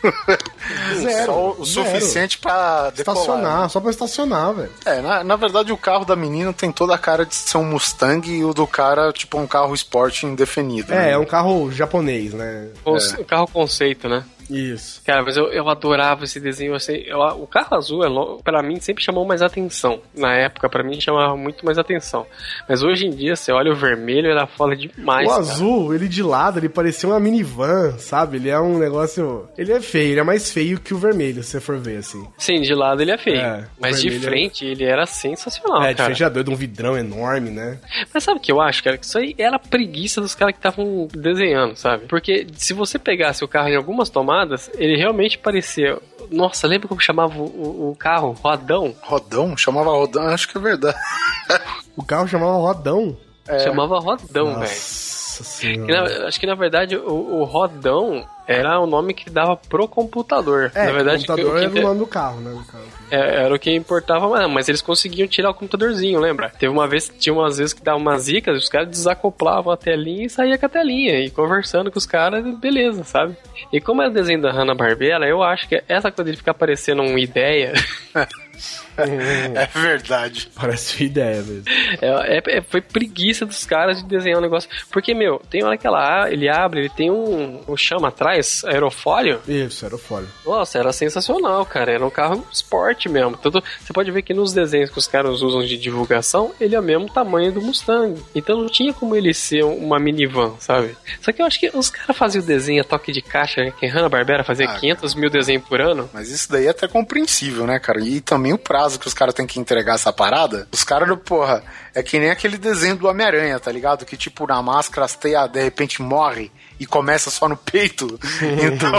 Zero. Só o zero. suficiente pra decolar. Estacionar, só pra estacionar, velho. É, na, na verdade o carro da menina tem toda a cara de ser um Mustang e o do cara, tipo, um carro esporte indefinido. É, né? é um carro japonês, né? Conce- Carro conceito, né? Isso. Cara, mas eu, eu adorava esse desenho assim. eu- o carro azul, é pra mim, sempre chamou mais atenção. Na época, pra mim, chamava muito mais atenção. Mas hoje em dia, você olha o vermelho, era foda demais. o cara. azul, ele de lado, ele parecia uma minivan, sabe? Ele é um negócio. Ele é feio, ele é mais feio que o vermelho, se você for ver, assim. Sim, de lado ele é feio. É, mas de é- frente, ele era sensacional, é, de cara. fechador de um vidrão enorme, né? Mas sabe o que eu acho, cara? Que isso aí era preguiça dos caras que estavam desenhando, sabe? Porque se você pegasse o carro em algumas tomadas, ele realmente parecia. Nossa, lembra como chamava o, o- carro? Rodão? Rodão? Chamava Rodão? Acho que é verdade. O carro chamava Rodão. Chamava Rodão, velho. Nossa Que senhora. na- Acho que na verdade o, o Rodão era o nome que dava pro computador. É, na verdade, o computador que- era o nome do carro, né? carro. é, era o que importava, mas, mas eles conseguiam tirar o computadorzinho, lembra? Teve uma vez, tinha umas vezes que dava umas zicas, os caras desacoplavam a telinha e saía com a telinha, e conversando com os caras, beleza, sabe? E como é o desenho da Hanna-Barbera, eu acho que essa coisa de ficar parecendo uma ideia, É verdade. Parece uma ideia mesmo. É, é- é- foi preguiça dos caras de desenhar um negócio. Porque, meu, tem hora que ela, ele abre, ele tem um, um chama atrás, aerofólio. Isso, era o folha. Nossa, era sensacional, cara. Era um carro esporte mesmo. Tanto, você pode ver que nos desenhos que os caras usam de divulgação, ele é o mesmo tamanho do Mustang. Então não tinha como ele ser uma minivan, sabe? Só que eu acho que os caras faziam o desenho a toque de caixa, né? que Hanna-Barbera fazia Ah, 500 mil desenhos por ano. Mas isso daí é até compreensível, né, cara? E também o prazo que os caras têm que entregar essa parada. Os caras, porra, é que nem aquele desenho do Homem-Aranha, tá ligado? Que, tipo, na máscara as teias de repente morre e começa só no peito. Então,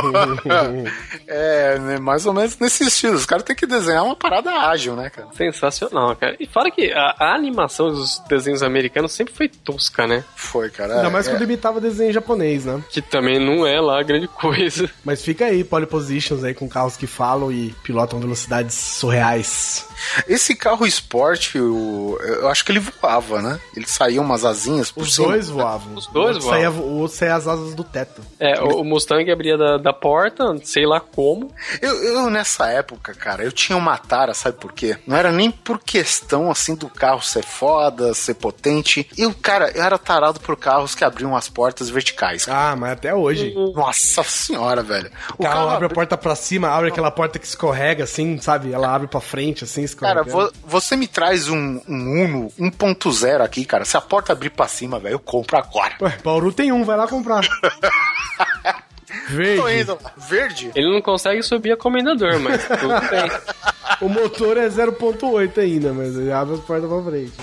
é né, mais ou menos nesse estilo. Os caras têm que desenhar uma parada ágil, né, cara? Sensacional, cara. E fora que a, a animação dos desenhos americanos sempre foi tosca, né? Foi, cara. Ainda mais é, quando imitava desenho japonês, né? Que também não é lá grande coisa. Mas fica aí, polypositions aí com carros que falam e pilotam velocidades surreais. Esse carro esporte, o- eu acho que ele voava, né? Ele saía umas asinhas por Os cima. dois voavam. Os dois O outro saía- voavam. O outro saía as asas do teto. É, o, o Mustang abria da, da porta, sei lá como. Eu, eu, nessa época, cara, eu tinha uma tara, sabe por quê? Não era nem por questão, assim, do carro ser foda, ser potente. Eu, cara, eu era tarado por carros que abriam as portas verticais. cara. Ah, mas até hoje. Nossa senhora, velho. O carro abre a porta pra cima, abre aquela porta que escorrega, assim, sabe? Ela abre pra frente, assim, Cara, escorrega. vo- você me traz um, um Uno 1.0 aqui, cara. Se a porta abrir pra cima, velho, eu compro agora. Ué, Bauru tem um, vai lá comprar. Tô Verde. indo lá. Verde? Ele não consegue subir a comendador, mas tudo bem. O motor é 0.8 ainda, mas ele abre as portas pra frente.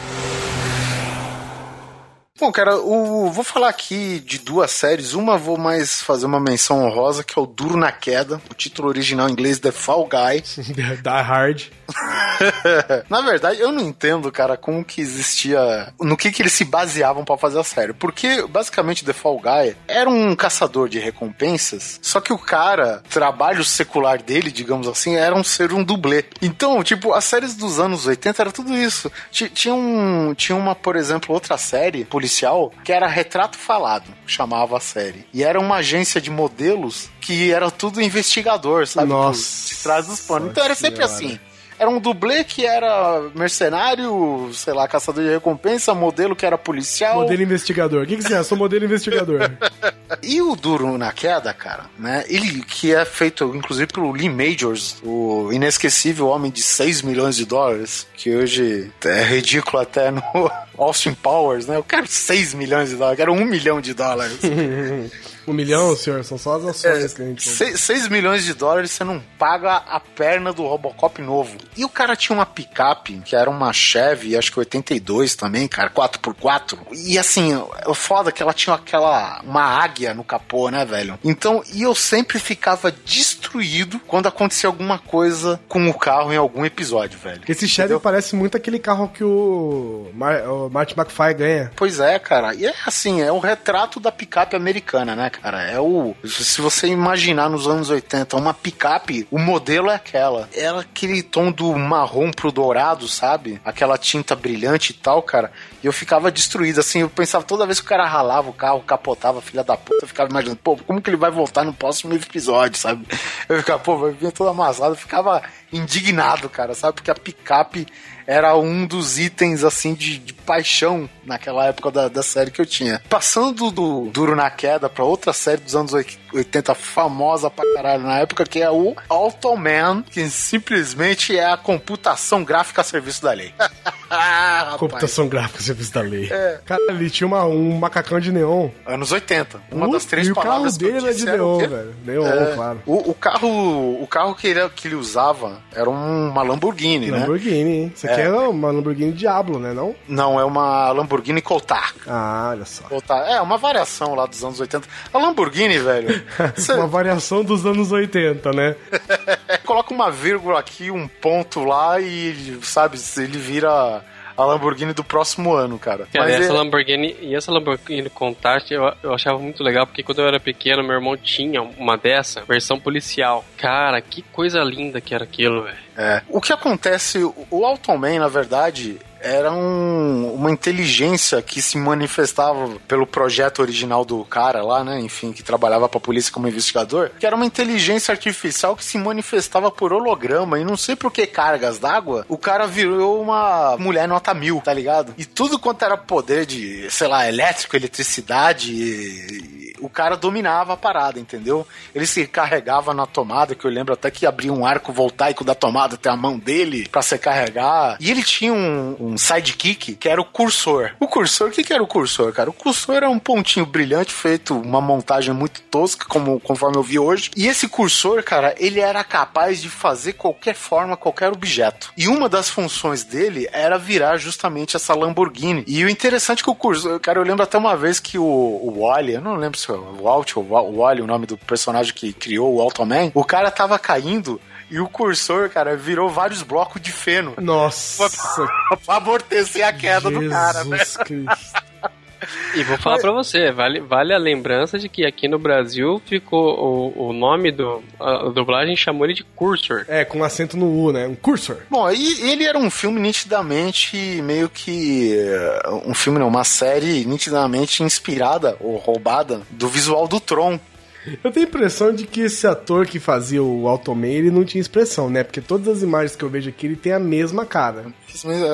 Bom, cara, o, vou falar aqui de duas séries. Uma vou mais fazer uma menção honrosa, que é o Duro na Queda. O título original em inglês The Fall Guy. Die Hard. Na verdade, eu não entendo, cara, como que existia. No que que eles se baseavam pra fazer a série. Porque, basicamente, The Fall Guy era um caçador de recompensas. Só que o cara, trabalho secular dele, digamos assim, era um ser um dublê. Então, tipo, as séries dos anos 80 era tudo isso. Ti- Tinha, um, tinha uma, por exemplo, outra série policial que era Retrato Falado, chamava a série. E era uma agência de modelos que era tudo investigador, sabe? Nossa De trás dos panos. Então era sempre Senhora. assim. Era um dublê que era mercenário, sei lá, caçador de recompensa, modelo que era policial. Modelo investigador. O que, que você é? Sou modelo investigador. E o Duro na Queda, cara, né? Ele que é feito, inclusive, pelo Lee Majors, o inesquecível homem de 6 milhões de dólares, que hoje é ridículo até no Austin Powers, né? Eu quero 6 milhões de dólares, eu quero 1 milhão de dólares. Um milhão, senhor? São só as ações que a gente... 6 milhões de dólares você não paga a perna do Robocop novo. E o cara tinha uma picape, que era uma Chevy, acho que 82 também, cara, 4x4. E assim, o foda é que ela tinha aquela, uma águia no capô, né, velho? Então, e eu sempre ficava destruído quando acontecia alguma coisa com o carro em algum episódio, velho. Esse Chevy Entendeu? parece muito aquele carro que o, Mar Martin McFly ganha. Pois é, cara. E é assim, é o retrato da picape americana, né, cara? É o. Se você imaginar nos anos 80 uma picape, o modelo é aquela. Era aquele tom do marrom pro dourado, sabe? Aquela tinta brilhante e tal, cara. E eu ficava destruído, assim. Eu pensava toda vez que o cara ralava o carro, capotava, filha da puta, eu ficava imaginando, pô, como que ele vai voltar no próximo episódio, sabe? Eu ficava, pô, vai vir todo amassado. Eu ficava indignado, cara, sabe? Porque a picape era um dos itens, assim, de, de paixão naquela época da, da série que eu tinha. Passando do Duro na Queda pra outra série dos anos 80 famosa pra caralho na época, que é o Automan, que simplesmente é a computação gráfica a serviço da lei. Ah. Computação gráfica, serviço da lei. É. Cara, ele tinha uma- um macacão de neon. Anos 80. Uma das três e o carro palavras que eu dele era de disse era o neon, velho. Neon, É, claro. o, o carro, o carro que ele, que ele usava era uma Lamborghini, né? Lamborghini, hein? Isso aqui É. é uma Lamborghini Diablo, né? Não? Não, é uma Lamborghini Countach. Ah, olha só. Countach. É, uma variação lá dos anos 80. A Lamborghini, velho, Uma variação dos anos 80, né? coloca uma vírgula aqui, um ponto lá e, sabe, ele vira a Lamborghini do próximo ano, cara. Cara, Mas essa é- Lamborghini e essa Lamborghini Countach eu, eu achava muito legal porque quando eu era pequeno meu irmão tinha uma dessa versão policial. Cara, que coisa linda que era aquilo, velho. É. O que acontece, o- o Automan, na verdade, era um- uma inteligência que se manifestava pelo projeto original do cara lá, né? Enfim, que trabalhava pra polícia como investigador, que era uma inteligência artificial que se manifestava por holograma e não sei por que cargas d'água, o cara virou uma mulher nota mil, tá ligado? E tudo quanto era poder de, sei lá, elétrico, eletricidade, e- o cara dominava a parada, entendeu? Ele se carregava na tomada, que eu lembro até que abria um arco voltaico da tomada até a mão dele pra se carregar. E ele tinha um, um sidekick que era o cursor. O cursor, o que, que era o cursor, cara? O cursor era um pontinho brilhante feito, uma montagem muito tosca, como conforme eu vi hoje. E esse cursor, cara, ele era capaz de fazer qualquer forma, qualquer objeto. E uma das funções dele era virar justamente essa Lamborghini. E o interessante é que o cursor, cara, eu lembro até uma vez que o, o Wally, eu não lembro se é o Walt ou o Wally, o nome do personagem que criou o Automan, o cara tava caindo e o cursor, cara, virou vários blocos de feno Nossa, pra amortecer a queda do cara, né? Jesus Cristo. E vou falar pra você, vale, vale a lembrança de que aqui no Brasil ficou o, o nome do. A, a dublagem chamou ele de Cursor. É, com acento no U, né? Um cursor. Bom, e ele era um filme nitidamente meio que. eh, Um filme, não, uma série nitidamente inspirada ou roubada do visual do Tron. Eu tenho a impressão de que esse ator que fazia o Automan, ele não tinha expressão, né? Porque todas as imagens que eu vejo aqui, ele tem a mesma cara.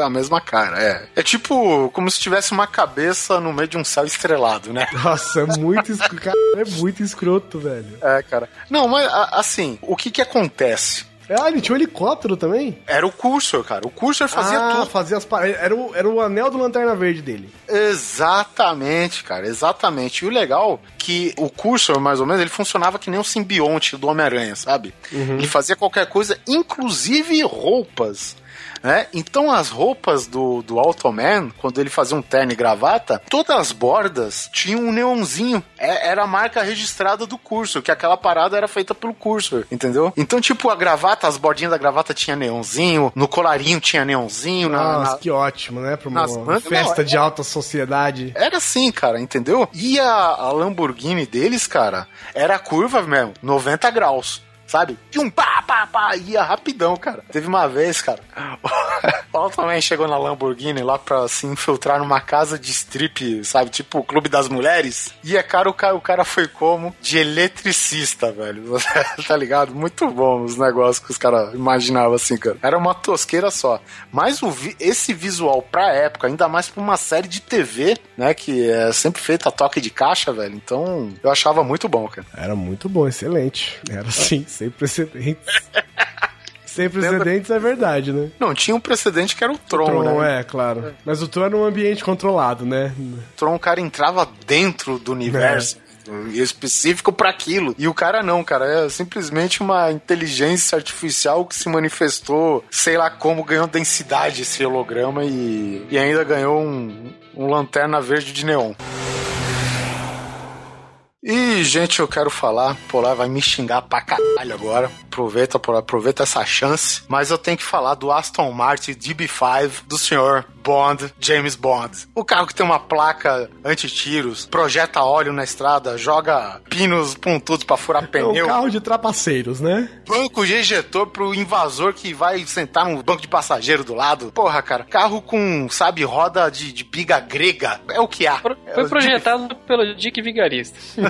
A mesma cara, é. É tipo como se tivesse uma cabeça no meio de um céu estrelado, né? Nossa, é muito escroto. É muito escroto, velho. É, cara. Não, mas assim, o que que acontece? Ah, ele tinha um helicóptero também? Era o cursor, cara. O cursor fazia ah, tudo. fazia as. Era o, era o anel do Lanterna Verde dele. Exatamente, cara, exatamente. E o legal é que o cursor, mais ou menos, ele funcionava que nem um simbionte do Homem-Aranha, sabe? Ele fazia qualquer coisa, inclusive roupas. Né? Então as roupas do, do Automan, quando ele fazia um terno e gravata, todas as bordas tinham um neonzinho. É- era a marca registrada do cursor, que aquela parada era feita pelo cursor, entendeu? Então, tipo, a gravata, as bordinhas da gravata tinha neonzinho, no colarinho tinha neonzinho, na- Nossa, na, que ótimo, né? Pra uma nas festa não, de alta sociedade. era assim, cara, entendeu? E a, a Lamborghini deles, cara, era curva mesmo, 90 graus. Sabe? Pium, pá, pá, pá, ia rapidão, cara. Teve uma vez, cara, o Paulo também chegou na Lamborghini lá pra se infiltrar numa casa de strip, sabe? Tipo o Clube das Mulheres. E é cara, o cara, o cara foi como? De eletricista, velho. tá ligado? Muito bom os negócios que os caras imaginavam assim, cara. Era uma tosqueira só. Mas o vi- esse visual pra época, ainda mais pra uma série de TV, né? Que é sempre feita a toque de caixa, velho. Então, eu achava muito bom, cara. Era muito bom, excelente. Era assim, sem precedentes. sem precedentes é verdade, né? Não, tinha um precedente que era o Tron, Tron, né? é, claro. Mas o Tron era um ambiente controlado, né? O Tron, o cara entrava dentro do universo. Específico pra aquilo. E o cara não, cara. É simplesmente uma inteligência artificial que se manifestou, sei lá como, ganhou densidade esse holograma e, e ainda ganhou um, um lanterna verde de neon. E, gente, eu quero falar, Polar vai me xingar pra caralho agora. Aproveita, Polar, aproveita essa chance. Mas eu tenho que falar do Aston Martin DB5 do senhor Bond, James Bond. O carro que tem uma placa anti-tiros, projeta óleo na estrada, joga pinos pontudos pra furar É um pneu, carro de trapaceiros, né? banco de ejetor pro invasor que vai sentar num banco de passageiro do lado. Porra, cara, carro com, sabe, roda de, de biga grega. É o que há. É Foi o projetado pelo Dick Vigarista.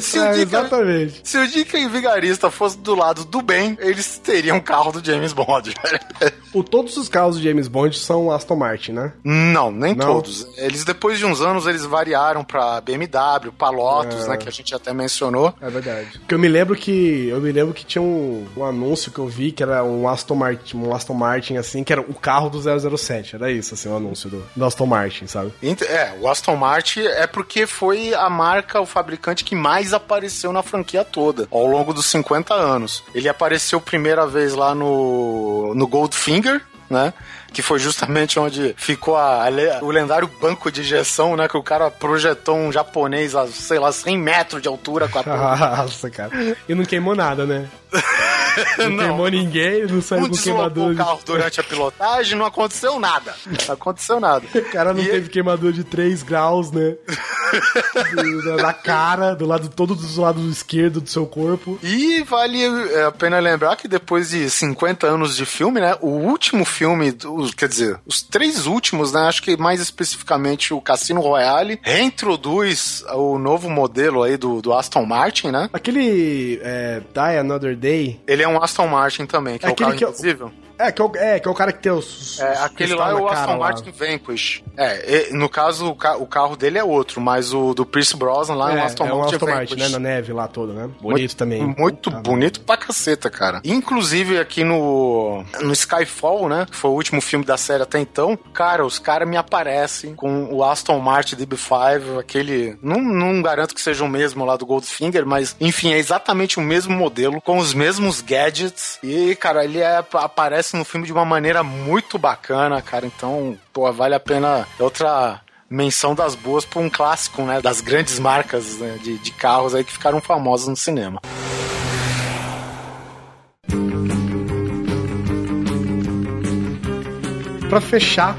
Se É, o Dick exatamente. Se o Dick Vigarista fosse do lado do bem, eles teriam um carro do James Bond. O, todos os carros do James Bond são Aston Martin, né? Não, nem Não? todos. Eles, depois de uns anos, eles variaram pra BMW, pra Lotus, É. né, que a gente até mencionou. É verdade. Porque eu me lembro que eu me lembro que tinha um, um anúncio que eu vi que era um Aston Martin, um Aston Martin assim, que era o carro do 007. Era isso, assim, o anúncio do, do Aston Martin, sabe? É, o Aston Martin é porque foi a marca, o fabricante que mais apareceu na franquia toda, ao longo dos 50 anos. Ele apareceu primeira vez lá no, no Goldfinger, né? Que foi justamente onde ficou a- a o lendário banco de injeção, né? Que o cara projetou um japonês a, sei lá, 100 metros de altura com a Nossa, cara. E não queimou nada, né? Não, Não. queimou ninguém, não saiu Não com queimadura o de... carro durante a pilotagem, não aconteceu nada. Não aconteceu nada. O cara não E- teve queimadura de 3 graus, né? do- da cara, do lado todo do lado esquerdo do seu corpo. E vale é, a pena lembrar que depois de 50 anos de filme, né? O último filme, os- quer dizer, os três últimos, né? Acho que mais especificamente o Cassino Royale, reintroduz o novo modelo aí do, do Aston Martin, né? Aquele é, Die Another Day. Ele é um Aston Martin também, que é, o carro que é invisível. É que é, o, é, que é o cara que tem os. É, os aquele lá é o Aston. Martin Vanquish. É, e- no caso, o, ca- o carro dele é outro, mas o do Pierce Brosnan lá é, um Aston é um Martin Aston. Martin, né? Na neve lá toda, né? Bonito também. Muito Tá, bonito pra caceta, cara. Inclusive aqui no, no Skyfall, né? Que foi o último filme da série até então. Cara, os caras me aparecem com o Aston Martin DB5, aquele. Não, não garanto que seja o mesmo lá do Goldfinger, mas enfim, é exatamente o mesmo modelo, com os mesmos gadgets. E, cara, ele é- aparece no filme de uma maneira muito bacana, cara. Então, pô, vale a pena. É outra menção das boas pra um clássico, né? Das grandes marcas né, de, de carros aí que ficaram famosas no cinema. Pra fechar,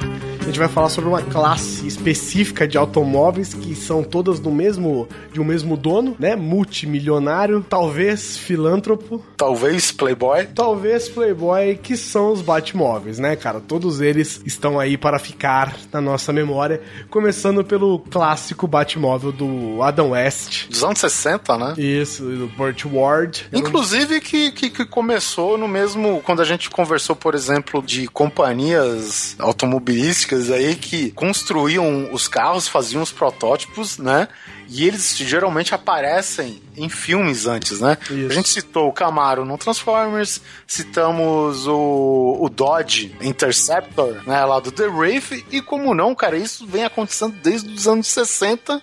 gente vai falar sobre uma classe específica de automóveis que são todas do mesmo de um mesmo dono, né? Multimilionário, talvez filântropo, Talvez Playboy. talvez playboy, que são os Batmóveis, né, cara? Todos eles estão aí para ficar na nossa memória, começando pelo clássico Batmóvel do Adam West. Dos anos 60, né? Isso, do Burt Ward. Inclusive que, que, que começou no mesmo. Quando a gente conversou, por exemplo, de companhias automobilísticas aí que construíam os carros, faziam os protótipos, né? E eles geralmente aparecem em filmes antes, né? Isso. A gente citou o Camaro no Transformers, citamos o, o Dodge Interceptor, né? Lá do The Wraith, e como não, cara, isso vem acontecendo desde os anos 60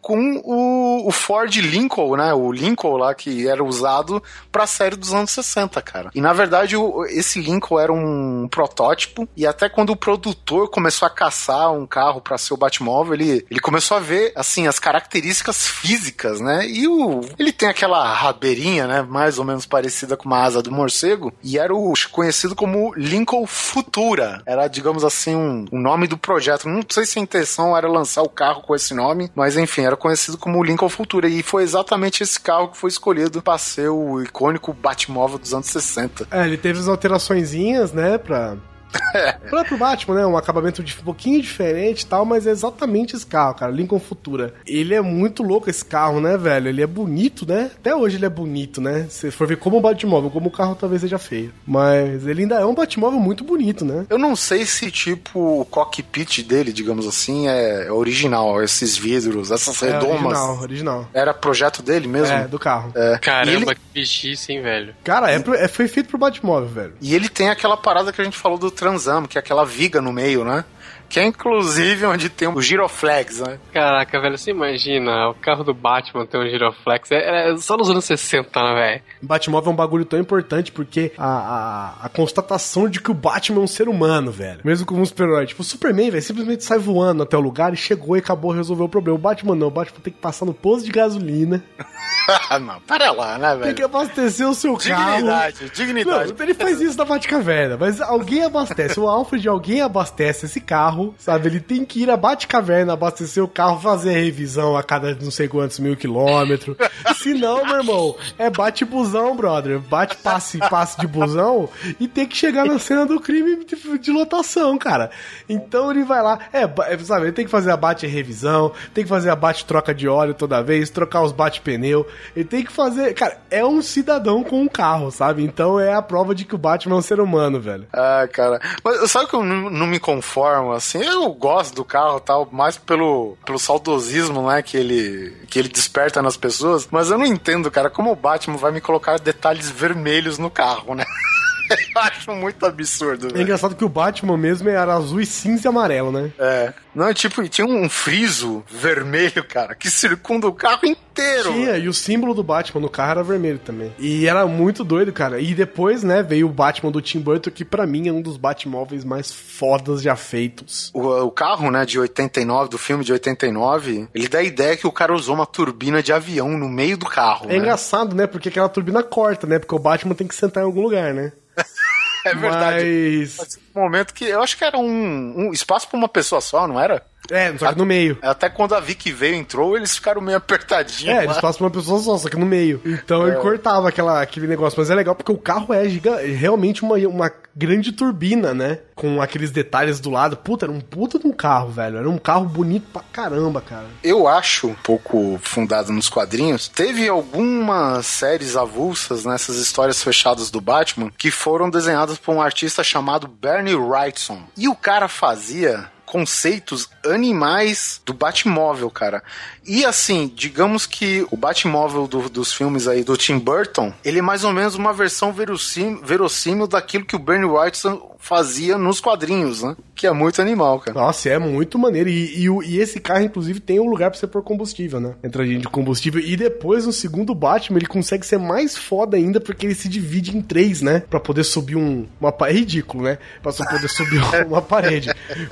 com o, o Ford Lincoln, né? O Lincoln lá que era usado pra série dos anos 60, cara. E na verdade o- esse Lincoln era um protótipo e até quando o produtor começou a caçar um carro pra ser o Batmóvel, ele, ele começou a ver assim as características físicas, né? E o ele tem aquela rabeirinha, né, mais ou menos parecida com uma asa do morcego e era o conhecido como Lincoln Futura. Era, digamos assim, um, um nome do projeto. Não sei se a intenção era lançar o carro com esse nome, mas enfim, era conhecido como Lincoln Futura. E foi exatamente esse carro que foi escolhido para ser o icônico Batmóvel dos anos 60. É, ele teve as alteraçõezinhas, né, pra... pra pro Batman, né, um acabamento de, um pouquinho diferente e tal, mas é exatamente esse carro, cara, Lincoln Futura. Ele é muito louco esse carro, né, velho? Ele é bonito, né? Até hoje ele é bonito, né? Se for ver como um Batmóvel, como o carro talvez seja feio. Mas ele ainda é um Batmóvel muito bonito, né? Eu não sei se, tipo, o cockpit dele, digamos assim, é original. Esses vidros, essas É redomas. original, original. Era projeto dele mesmo? É, do carro. É. Caramba, ele- que bichice, hein, velho. Cara, é, é- foi feito pro Batmóvel, velho. E ele tem aquela parada que a gente falou do Transam, que é aquela viga no meio, né? Que é inclusive onde tem o giroflex, né? Caraca, velho, você imagina o carro do Batman ter um giroflex? É, é só nos anos 60, né, velho? Batmóvel é um bagulho tão importante porque a, a, a constatação de que o Batman é um ser humano, velho. Mesmo como um super-herói. Tipo, o Superman, velho, simplesmente sai voando até o lugar e chegou e acabou, resolveu o problema. O Batman não, o Batman tem que passar no posto de gasolina, não, para lá, né, tem velho? que abastecer o seu carro. Dignidade, dignidade. Ele faz isso na Batcaverna, mas alguém abastece. O Alfred, alguém abastece esse carro, sabe? Ele tem que ir à Batcaverna, abastecer o carro, fazer a revisão a cada não sei quantos mil quilômetros. Se não, meu irmão, é bate-busão, brother. Bate-passe passe de busão e tem que chegar na cena do crime de, de lotação, cara. Então ele vai lá, é, é, sabe? Ele tem que fazer a bate-revisão, tem que fazer a bate-troca de óleo toda vez, trocar os bate-pneu. Ele tem que fazer. Cara, é um cidadão com um carro, sabe? Então é a prova de que o Batman é um ser humano, velho. Ah, cara. Mas sabe que eu não, não me conformo, assim? Eu gosto do carro tal, mais pelo, pelo saudosismo, né, que ele, que ele desperta nas pessoas. Mas eu não entendo, cara, como o Batman vai me colocar detalhes vermelhos no carro, né? eu acho muito absurdo, É engraçado que o Batman mesmo era azul e cinza e amarelo, né? É. Não, tipo, tinha um friso vermelho, cara, que circunda o carro inteiro. Tinha, e o símbolo do Batman no carro era vermelho também. E era muito doido, cara. E depois, né, veio o Batman do Tim Burton, que pra mim é um dos Batmóveis mais fodas já feitos. O, o carro, né, de 89, do filme de 89, ele dá a ideia que o cara usou uma turbina de avião no meio do carro. É né? engraçado, né? Porque aquela turbina corta, né? Porque o Batman tem que sentar em algum lugar, né? É verdade. Mas. Mas um momento que eu acho que era um, um espaço pra uma pessoa só, não era? É, só que no meio. Até quando a Vicky veio entrou, eles ficaram meio apertadinhos. É, eles passam pra uma pessoa só, só que no meio. Então ele cortava aquela, aquele negócio. Mas é legal porque o carro é giga, é realmente uma, uma grande turbina, né? Com aqueles detalhes do lado. Puta, era um puta de um carro, velho. Era um carro bonito pra caramba, cara. Eu acho, um pouco fundado nos quadrinhos, teve algumas séries avulsas nessas histórias fechadas do Batman que foram desenhadas por um artista chamado Bernie Wrightson. E o cara fazia conceitos animais do Batmóvel, cara. E assim, digamos que o Batmóvel do- dos filmes aí do Tim Burton, ele é mais ou menos uma versão verossímil, verossímil daquilo que o Bernie Wrightson fazia nos quadrinhos, né? Que é muito animal, cara. Nossa, é muito maneiro. E, e, e esse carro, inclusive, tem um lugar pra você pôr combustível, né? Entradinha de combustível. E depois, no segundo Batman, ele consegue ser mais foda ainda, porque ele se divide em três, né? Pra poder subir um. Uma, pa- é ridículo, né? Pra só poder subir uma parede.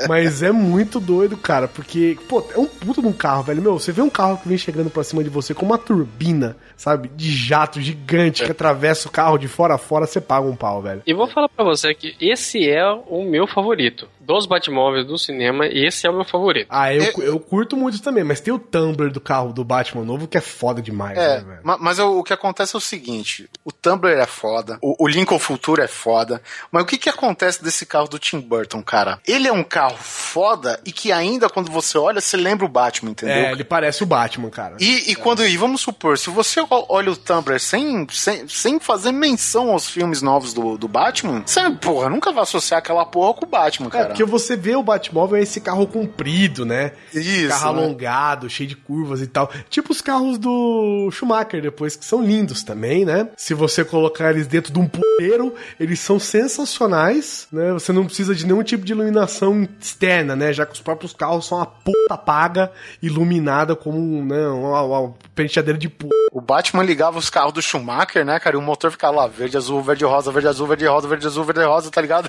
Mas é muito doido, cara, porque, pô, é um puto de um carro, velho. Meu, você vê um carro que vem chegando pra cima de você com uma turbina, sabe? De jato gigante que atravessa o carro de fora a fora, você paga um pau, velho. E vou falar pra você que esse é o meu favorito. Dos Batmóveis do cinema, esse é o meu favorito. Ah, eu, eu curto muito também, mas tem o Tumblr do carro do Batman novo que é foda demais, É, né, velho? ma- mas o, o que acontece é o seguinte: o Tumblr é foda, o, o Lincoln Futura é foda, mas o que que acontece desse carro do Tim Burton, cara? Ele é um carro foda e que ainda quando você olha, você lembra o Batman, entendeu? É, ele parece o Batman, cara. E, e quando, e vamos supor, se você olha o Tumblr sem, sem, sem fazer menção aos filmes novos do, do Batman, você, porra, nunca vai associar aquela porra com o Batman, É, cara. Porque você vê o Batmóvel é esse carro comprido, né? Isso, Carro né? alongado, cheio de curvas e tal. Tipo os carros do Schumacher depois, que são lindos também, né? Se você colocar eles dentro de um puteiro, eles são sensacionais, né? Você não precisa de nenhum tipo de iluminação externa, né? Já que os próprios carros são uma puta paga, iluminada como né, uma, uma penteadeira de puta. O Batman ligava os carros do Schumacher, né, cara? E o motor ficava lá, verde, azul, verde, rosa, verde, azul, verde, rosa, verde, azul, verde, rosa, tá ligado?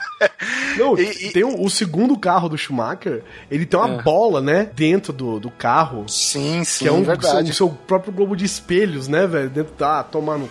Não, E- e- tem o, o segundo carro do Schumacher, ele tem uma bola, né? Dentro do, do carro. Sim, sim, Que é um verdade. o seu próprio globo de espelhos, né, velho? Dentro da. tomando.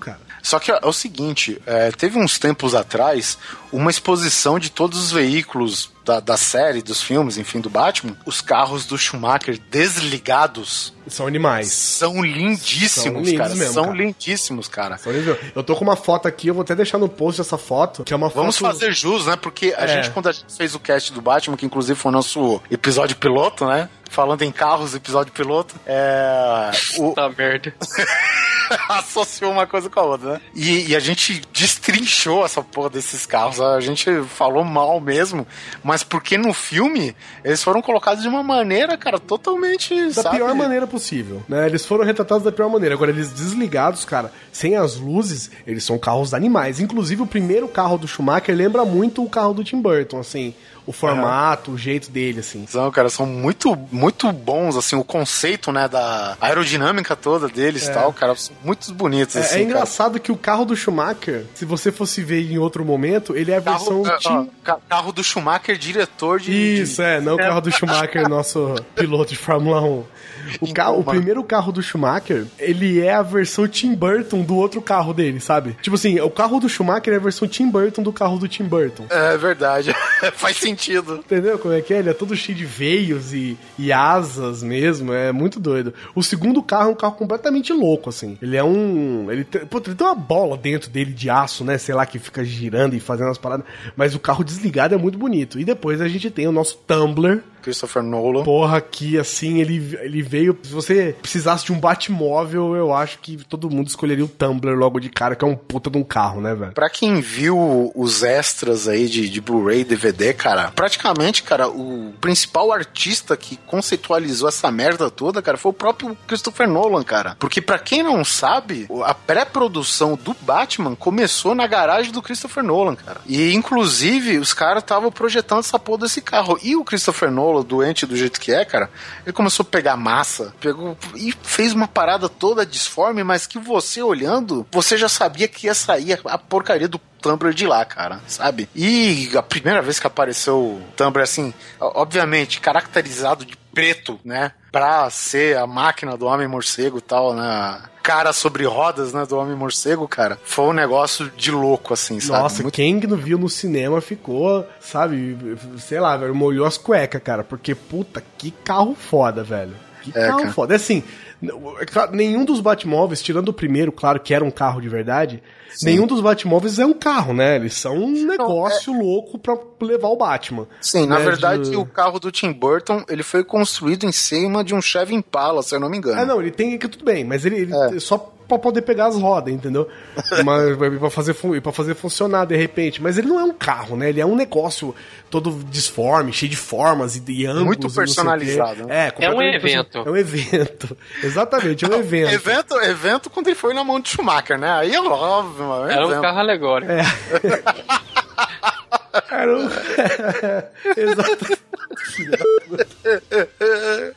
Cara. Só que é o seguinte, é, teve uns tempos atrás uma exposição de todos os veículos da, da série, dos filmes, enfim, do Batman. Os carros do Schumacher desligados São animais. são lindíssimos, São cara. mesmo, são cara. lindíssimos, cara. Nível. Eu tô com uma foto aqui, eu vou até deixar no post essa foto, que é uma Vamos foto. fazer jus, né? Porque a É. gente, quando a gente fez o cast do Batman, que inclusive foi o nosso episódio piloto, né? Falando em carros, episódio piloto, é. O, Tá merda. associou uma coisa com a outra, né? E, e a gente destrinchou essa porra desses carros. A gente falou mal mesmo. Mas porque no filme eles foram colocados de uma maneira, cara, totalmente. Da sabe? pior maneira possível, né? Eles foram retratados da pior maneira. Agora, eles desligados, cara, sem as luzes, eles são carros animais. Inclusive, o primeiro carro do Schumacher lembra muito o carro do Tim Burton, assim. O formato, o jeito dele, assim. São, cara, são muito, muito bons, assim, o conceito, né, da aerodinâmica toda deles e tal, cara, são muito bonitos, É, assim, é cara. engraçado que o carro do Schumacher, se você fosse ver em outro momento, ele é a versão Carro, ó, ca- carro do Schumacher, diretor de... Isso, é, não o carro do Schumacher, nosso piloto de Fórmula 1. O, carro, o primeiro carro do Schumacher, ele é a versão Tim Burton do outro carro dele, sabe? Tipo assim, o carro do Schumacher é a versão Tim Burton do carro do Tim Burton. É verdade, faz sentido. Entendeu como é que é? Ele é todo cheio de veios e, e asas mesmo, é muito doido. O segundo carro é um carro completamente louco, assim. Ele é um. Ele tem, pô, ele tem uma bola dentro dele de aço, né? Sei lá, que fica girando e fazendo as paradas. Mas o carro desligado é muito bonito. E depois a gente tem o nosso Tumblr. Christopher Nolan. Porra, aqui assim, ele, ele veio. Se você precisasse de um Batmóvel, eu acho que todo mundo escolheria o Tumblr logo de cara, que é um puta de um carro, né, velho? Pra quem viu os extras aí de, de Blu-ray, DVD, cara, praticamente, cara, o principal artista que conceitualizou essa merda toda, cara, foi o próprio Christopher Nolan, cara. Porque pra quem não sabe, a pré-produção do Batman começou na garagem do Christopher Nolan, cara. E inclusive os caras estavam projetando essa porra desse carro. E o Christopher Nolan, doente do jeito que é, cara, ele começou a pegar massa, pegou e fez uma parada toda disforme, mas que você olhando, você já sabia que ia sair a porcaria do Tumblr de lá, cara, sabe? E a primeira vez que apareceu o Tumblr, assim, obviamente, caracterizado de preto, né? Pra ser a máquina do Homem Morcego e tal, né? Cara sobre rodas, né? Do Homem Morcego, cara. Foi um negócio de louco, assim, sabe? Nossa, Muito- quem não viu no cinema ficou, sabe, sei lá, velho, molhou as cuecas, cara, porque puta, que carro foda, velho. Que É, carro cara. foda. É assim, nenhum dos Batmóveis, tirando o primeiro, claro que era um carro de verdade, nenhum dos Batmóveis é um carro, né? Eles são um negócio louco pra levar o Batman. Sim, na né, verdade, de- o carro do Tim Burton, ele foi construído em cima de um Chevy Impala, se eu não me engano. É, não, ele tem que tudo bem, mas ele, ele só pra poder pegar as rodas, entendeu? mas pra fazer, pra fazer funcionar de repente. Mas ele não é um carro, né? Ele é um negócio todo disforme, cheio de formas e, e ângulos. Muito personalizado, né? É, completamente evento. É um evento. Exatamente, é um evento. Evento, evento quando ele foi na mão de Schumacher, né? Aí é óbvio, mano. é Era um carro alegórico. Era um... Exato.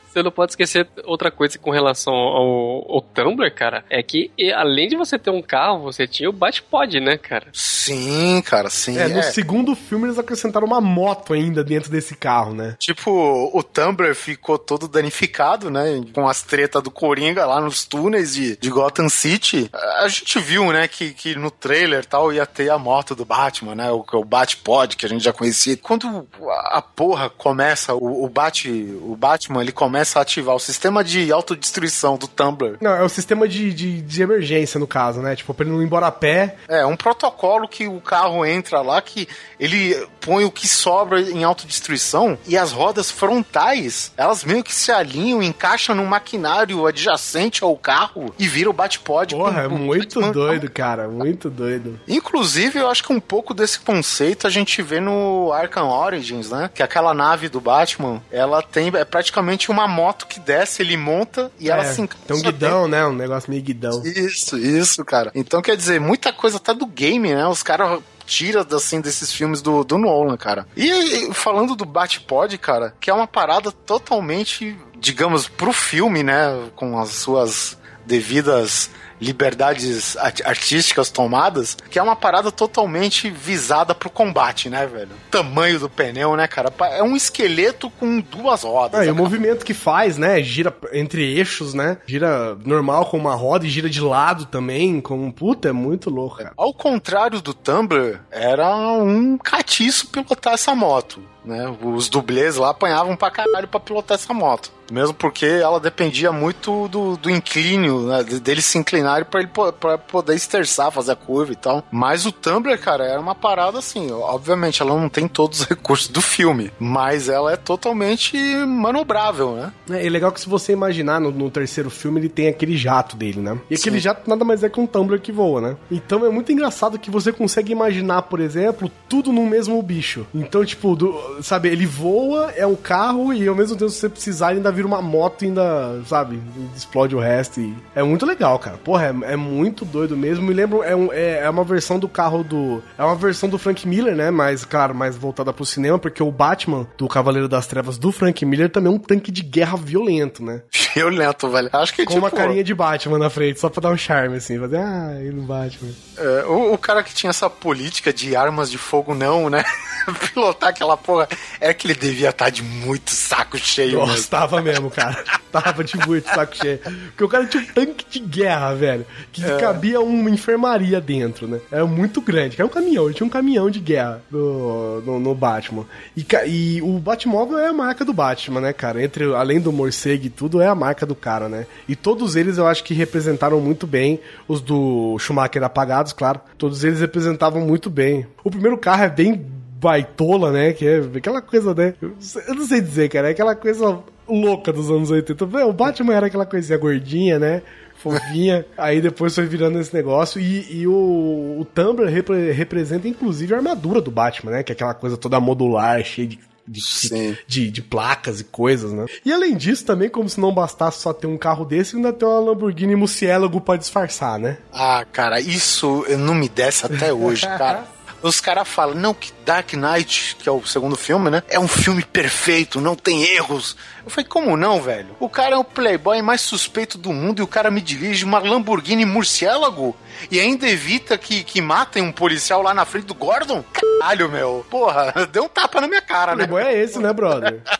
Você não pode esquecer outra coisa com relação ao, ao Tumblr, cara. É que além de você ter um carro, você tinha o Batpod, né, cara? Sim, cara, sim. É, no é. segundo filme eles acrescentaram uma moto ainda dentro desse carro, né? Tipo, o Tumblr ficou todo danificado, né? Com as tretas do Coringa lá nos túneis de, de Gotham City. A gente viu, né, que, que no trailer tal ia ter a moto do Batman, né? O, o Batpod, que a gente já conhecia. Quando a, a porra começa, o, o, Bat, o Batman, ele começa a ativar o sistema de autodestruição do Tumblr. Não, é o sistema de, de, de emergência, no caso, né? Tipo, pra ele não ir embora a pé. É, um protocolo que o carro entra lá, que ele põe o que sobra em autodestruição e as rodas frontais, elas meio que se alinham, encaixam num maquinário adjacente ao carro e vira o Batpod. Porra, é muito Batman. doido, cara. Muito doido. Inclusive, eu acho que um pouco desse conceito a gente vê no Arkham Origins, né? Que aquela nave do Batman, ela tem é praticamente uma moto que desce, ele monta e ela É, se encaixa Tem um guidão, né? Um negócio meio guidão. isso, isso, cara. Então, quer dizer, muita coisa tá do game, né? Os caras tiram, assim, desses filmes do, do Nolan, cara. E, e falando do Batpod, cara, que é uma parada totalmente, digamos, pro filme, né? Com as suas devidas liberdades art- artísticas tomadas, que é uma parada totalmente visada pro combate, né, velho? Tamanho do pneu, né, cara? É um esqueleto com duas rodas. Ah, e o Aquela movimento que faz, né? Gira entre eixos, né? Gira normal com uma roda e gira de lado também, com puta, é muito louco, cara. Ao contrário do Tumblr, era um catiço pilotar essa moto. Né? Os dublês lá apanhavam pra caralho pra pilotar essa moto. Mesmo porque ela dependia muito do, do inclínio, né? de- deles se inclinarem pra ele pra poder esterçar, fazer a curva e tal. Mas o Tumblr, cara, era uma parada assim. Obviamente, ela não tem todos os recursos do filme, mas ela é totalmente manobrável, né? É, é legal que se você imaginar no, no terceiro filme, ele tem aquele jato dele, né? E aquele jato nada mais é que um Tumblr que voa, né? Então é muito engraçado que você consegue imaginar, por exemplo, tudo no mesmo bicho. Então, tipo, do- sabe, ele voa, é um carro, e ao mesmo tempo, se você precisar, ele ainda vira uma moto e ainda, sabe, explode o resto. E é muito legal, cara. Porra, é, é muito doido mesmo. Me lembro, é, um- é, é uma versão do carro do. É uma versão do Frank Miller, né? Mas, claro, mais voltada pro cinema, porque o Batman do Cavaleiro das Trevas do Frank Miller também é um tanque de guerra violento, né? Violento, velho. Acho que Com tipo, uma carinha de Batman na frente, só pra dar um charme, assim. Fazer, ah, ele no Batman. É, o, o cara que tinha essa política de armas de fogo não, né? Pilotar aquela porra. É que ele devia estar de muito saco cheio, Nossa, mesmo. tava mesmo, cara. Tava de muito saco cheio. Porque o cara tinha um tanque de guerra, velho. Que cabia uma enfermaria dentro, né? Era muito grande. Era um caminhão, ele tinha um caminhão de guerra no, no, no Batman. E, e o Batmóvel é a marca do Batman, né, cara? Entre, além do morcego e tudo, é a marca do cara, né? E todos eles eu acho que representaram muito bem. Os do Schumacher apagados, claro. Todos eles representavam muito bem. O primeiro carro é bem baitola, né? Que é aquela coisa, né? Eu não sei dizer, cara. É aquela coisa louca dos anos 80. Vê, O Batman era aquela coisinha gordinha, né? Fofinha. Aí depois foi virando esse negócio. E, e o, o Tumblr repre- representa, inclusive, a armadura do Batman, né? Que é aquela coisa toda modular, cheia de. De, de, de placas e coisas, né? E além disso, também, como se não bastasse só ter um carro desse, ainda tem uma Lamborghini Murciélago pra disfarçar, né? Ah, cara, isso não me desce até hoje, cara. Os caras falam, não, que Dark Knight, que é o segundo filme, né? É um filme perfeito, não tem erros. Eu falei, como não, velho? O cara é o playboy mais suspeito do mundo e o cara me dirige uma Lamborghini Murciélago e ainda evita que, que matem um policial lá na frente do Gordon? Caralho, meu. Porra, deu um tapa na minha cara, né? Playboy é esse, né, brother?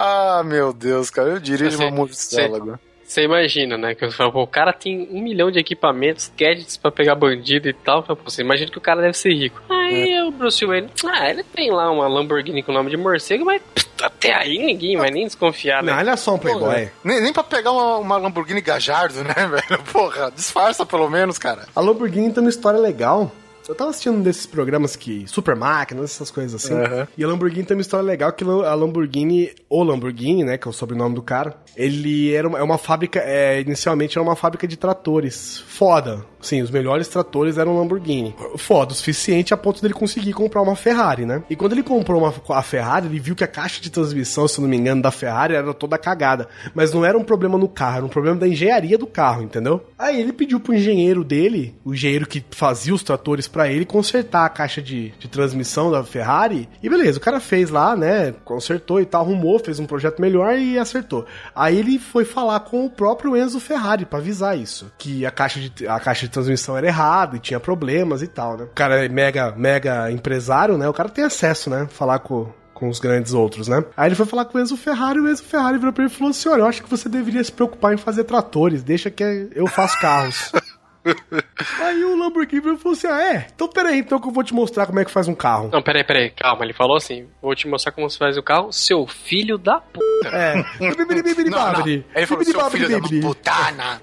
Ah, meu Deus, cara, eu dirijo Você- uma murciélago. Você imagina, né? Que eu falo, pô, o cara tem um milhão de equipamentos, gadgets pra pegar bandido e tal. Pô, Você imagina que o cara deve ser rico. Aí o Bruce Wayne, ah, ele tem lá uma Lamborghini com o nome de morcego, mas até aí ninguém vai nem desconfiar, né? Não, olha só um playboy. Nem, nem pra pegar uma, uma Lamborghini Gajardo, né, velho? Porra, disfarça pelo menos, cara. A Lamborghini tem uma história legal. Eu tava assistindo um desses programas que. Super máquinas, essas coisas assim. E a Lamborghini tem uma história legal que a Lamborghini, ou Lamborghini, né? Que é o sobrenome do cara, ele era uma, é uma fábrica. É, inicialmente era uma fábrica de tratores. Foda. Sim, os melhores tratores eram Lamborghini. Foda, o suficiente a ponto dele conseguir comprar uma Ferrari, né? E quando ele comprou uma, a Ferrari, ele viu que a caixa de transmissão, se não me engano, da Ferrari era toda cagada. Mas não era um problema no carro, era um problema da engenharia do carro, entendeu? Aí ele pediu pro engenheiro dele, o engenheiro que fazia os tratores pra ele, consertar a caixa de, de transmissão da Ferrari. E beleza, o cara fez lá, né? Consertou e tal, arrumou, fez um projeto melhor e acertou. Aí ele foi falar com o próprio Enzo Ferrari pra avisar isso. Que a caixa de, a caixa de transmissão era errada e tinha problemas e tal, né? O cara é mega, mega empresário, né? O cara tem acesso, né? Falar com, com os grandes outros, né? Aí ele foi falar com o Enzo Ferrari o Enzo Ferrari virou pra ele e falou assim: Olha, eu acho que você deveria se preocupar em fazer tratores, deixa que eu faço carros. Aí o Lamborghini falou assim: Ah, é? Então peraí, então que eu vou te mostrar como é que faz um carro. Não, peraí, peraí, calma. Ele falou assim: vou te mostrar como se faz o carro, seu filho da p. É. Não, não. Ele falou, seu filho da putana.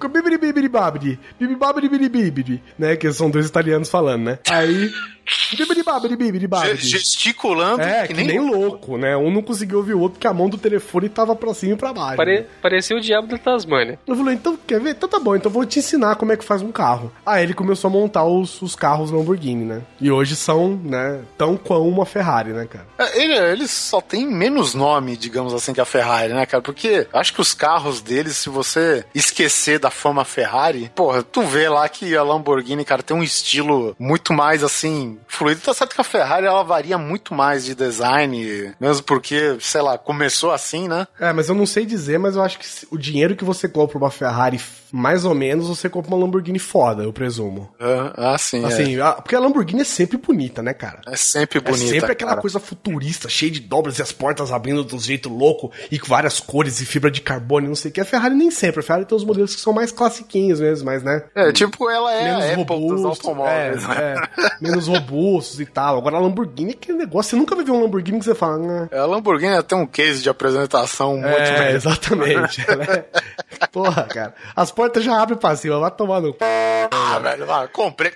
Bibidi, bibidi. Né? Que são dois italianos falando, né? Aí. Gesticulando É, que, nem, louco, né? Um não conseguiu ouvir o outro porque a mão do telefone tava pra cima e pra baixo. Pare... né? Parecia o diabo da Tasmânia. Eu falei, então, quer ver? Então tá bom, então vou te ensinar como é que faz um carro. Aí ele começou a montar os, os carros Lamborghini, né? E hoje são, né, tão quão uma Ferrari, né, cara? É, Ele, ele só tem menos nome, digamos assim, que a Ferrari, né, cara? Porque acho que os carros deles, se você esquecer da fama Ferrari, porra, tu vê lá que a Lamborghini, cara, tem um estilo muito mais assim, fluido. Tá certo que a Ferrari ela varia muito mais de design, mesmo porque, sei lá, começou assim, né? É, mas eu não sei dizer, mas eu acho que o dinheiro que você compra uma Ferrari, mais ou menos, você compra uma Lamborghini foda, eu presumo. Ah, ah, sim. Assim, a- porque a Lamborghini é sempre bonita, né, cara? é, é sempre É bonita. sempre aquela cara. coisa futurista, cheia de dobras e as portas abrindo de um jeito louco e com várias cores e fibra de carbono e não sei o que. A Ferrari nem sempre. A Ferrari tem os modelos que são mais classiquinhos mesmo, mas, né? É, tipo, ela é menos a Apple dos robustos, automóveis. é, né? é, menos robustos e tal. Agora a Lamborghini é aquele negócio. Você nunca vai ver um Lamborghini que você fala, né? A Lamborghini ela tem um case de apresentação muito É, exatamente. Ela é- Porra, cara. As portas já abrem pra cima, vai tomar no. Ah, velho, vai, comprei.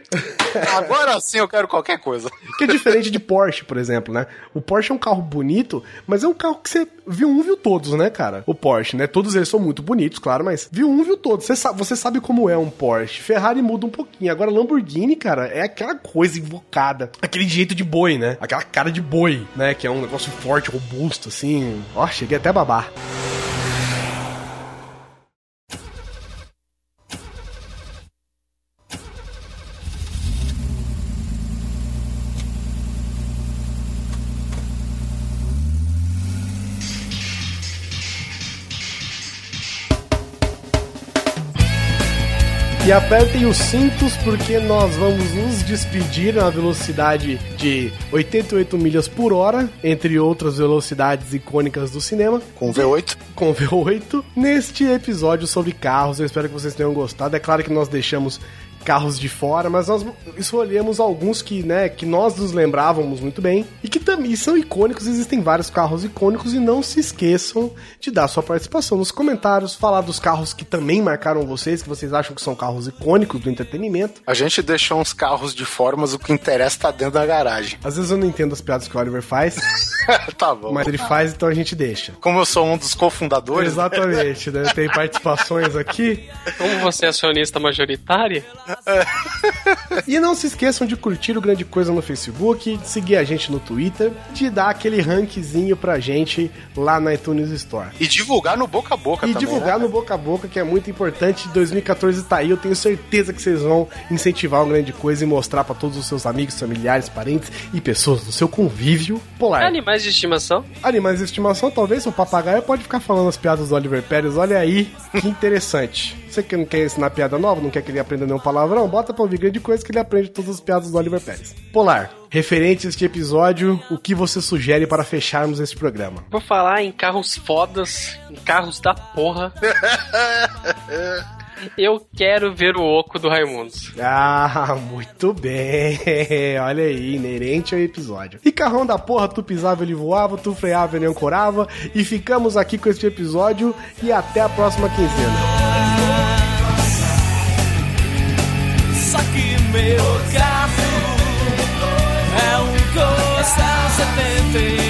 Agora sim eu quero qualquer coisa. Que é diferente de Porsche, por exemplo, né? O Porsche é um carro bonito, mas é um carro que você viu um, viu todos, né, cara? O Porsche, né? Todos eles são muito bonitos, claro, mas viu um, viu todos. Você sabe, você sabe como é um Porsche. Ferrari muda um pouquinho. Agora, Lamborghini, cara, é aquela coisa invocada. Aquele jeito de boi, né? Aquela cara de boi, né? Que é um negócio forte, robusto, assim. Ó, cheguei até a babar. E apertem os cintos porque nós vamos nos despedir na velocidade de 88 milhas por hora, entre outras velocidades icônicas do cinema, Com V8. com V8, neste episódio sobre carros. Eu espero que vocês tenham gostado. É claro que nós deixamos carros de fora, mas nós escolhemos alguns que, né, que nós nos lembrávamos muito bem e que também são icônicos. Existem vários carros icônicos e não se esqueçam de dar sua participação nos comentários, falar dos carros que também marcaram vocês, que vocês acham que são carros icônicos do entretenimento. A gente deixou uns carros de fora, mas o que interessa tá dentro da garagem. Às vezes eu não entendo as piadas que o Oliver faz, tá bom. mas ele faz, então a gente deixa. Como eu sou um dos cofundadores, Exatamente, né? Tem participações aqui. Como você é acionista majoritária, E não se esqueçam de curtir o Grande Coisa no Facebook, de seguir a gente no Twitter, de dar aquele rankzinho pra gente lá na iTunes Store. e divulgar no boca a boca E também. divulgar né? no boca a boca, que é muito importante. 2014 tá aí, eu tenho certeza que vocês vão incentivar o Grande Coisa e mostrar pra todos os seus amigos, familiares, parentes e pessoas do seu convívio polar. animais Animais de estimação? Animais de estimação, talvez o papagaio pode ficar falando as piadas do Oliver Pérez. Olha aí, que interessante. Você que não quer ensinar piada nova, não quer que ele aprenda nenhum palavrão, bota pra ouvir grande coisa que ele aprende todas as piadas do Oliver Pérez. Polar, referente a este episódio, o que você sugere para fecharmos esse programa? Vou falar em carros fodas, em carros da porra. Eu quero ver o oco do Raimundos. Ah, muito bem. Olha aí, inerente ao episódio. E carrão da porra, tu pisava, ele voava, tu freava, ele ancorava. E ficamos aqui com este episódio e até a próxima quinzena. meu carro é um Corsa 71.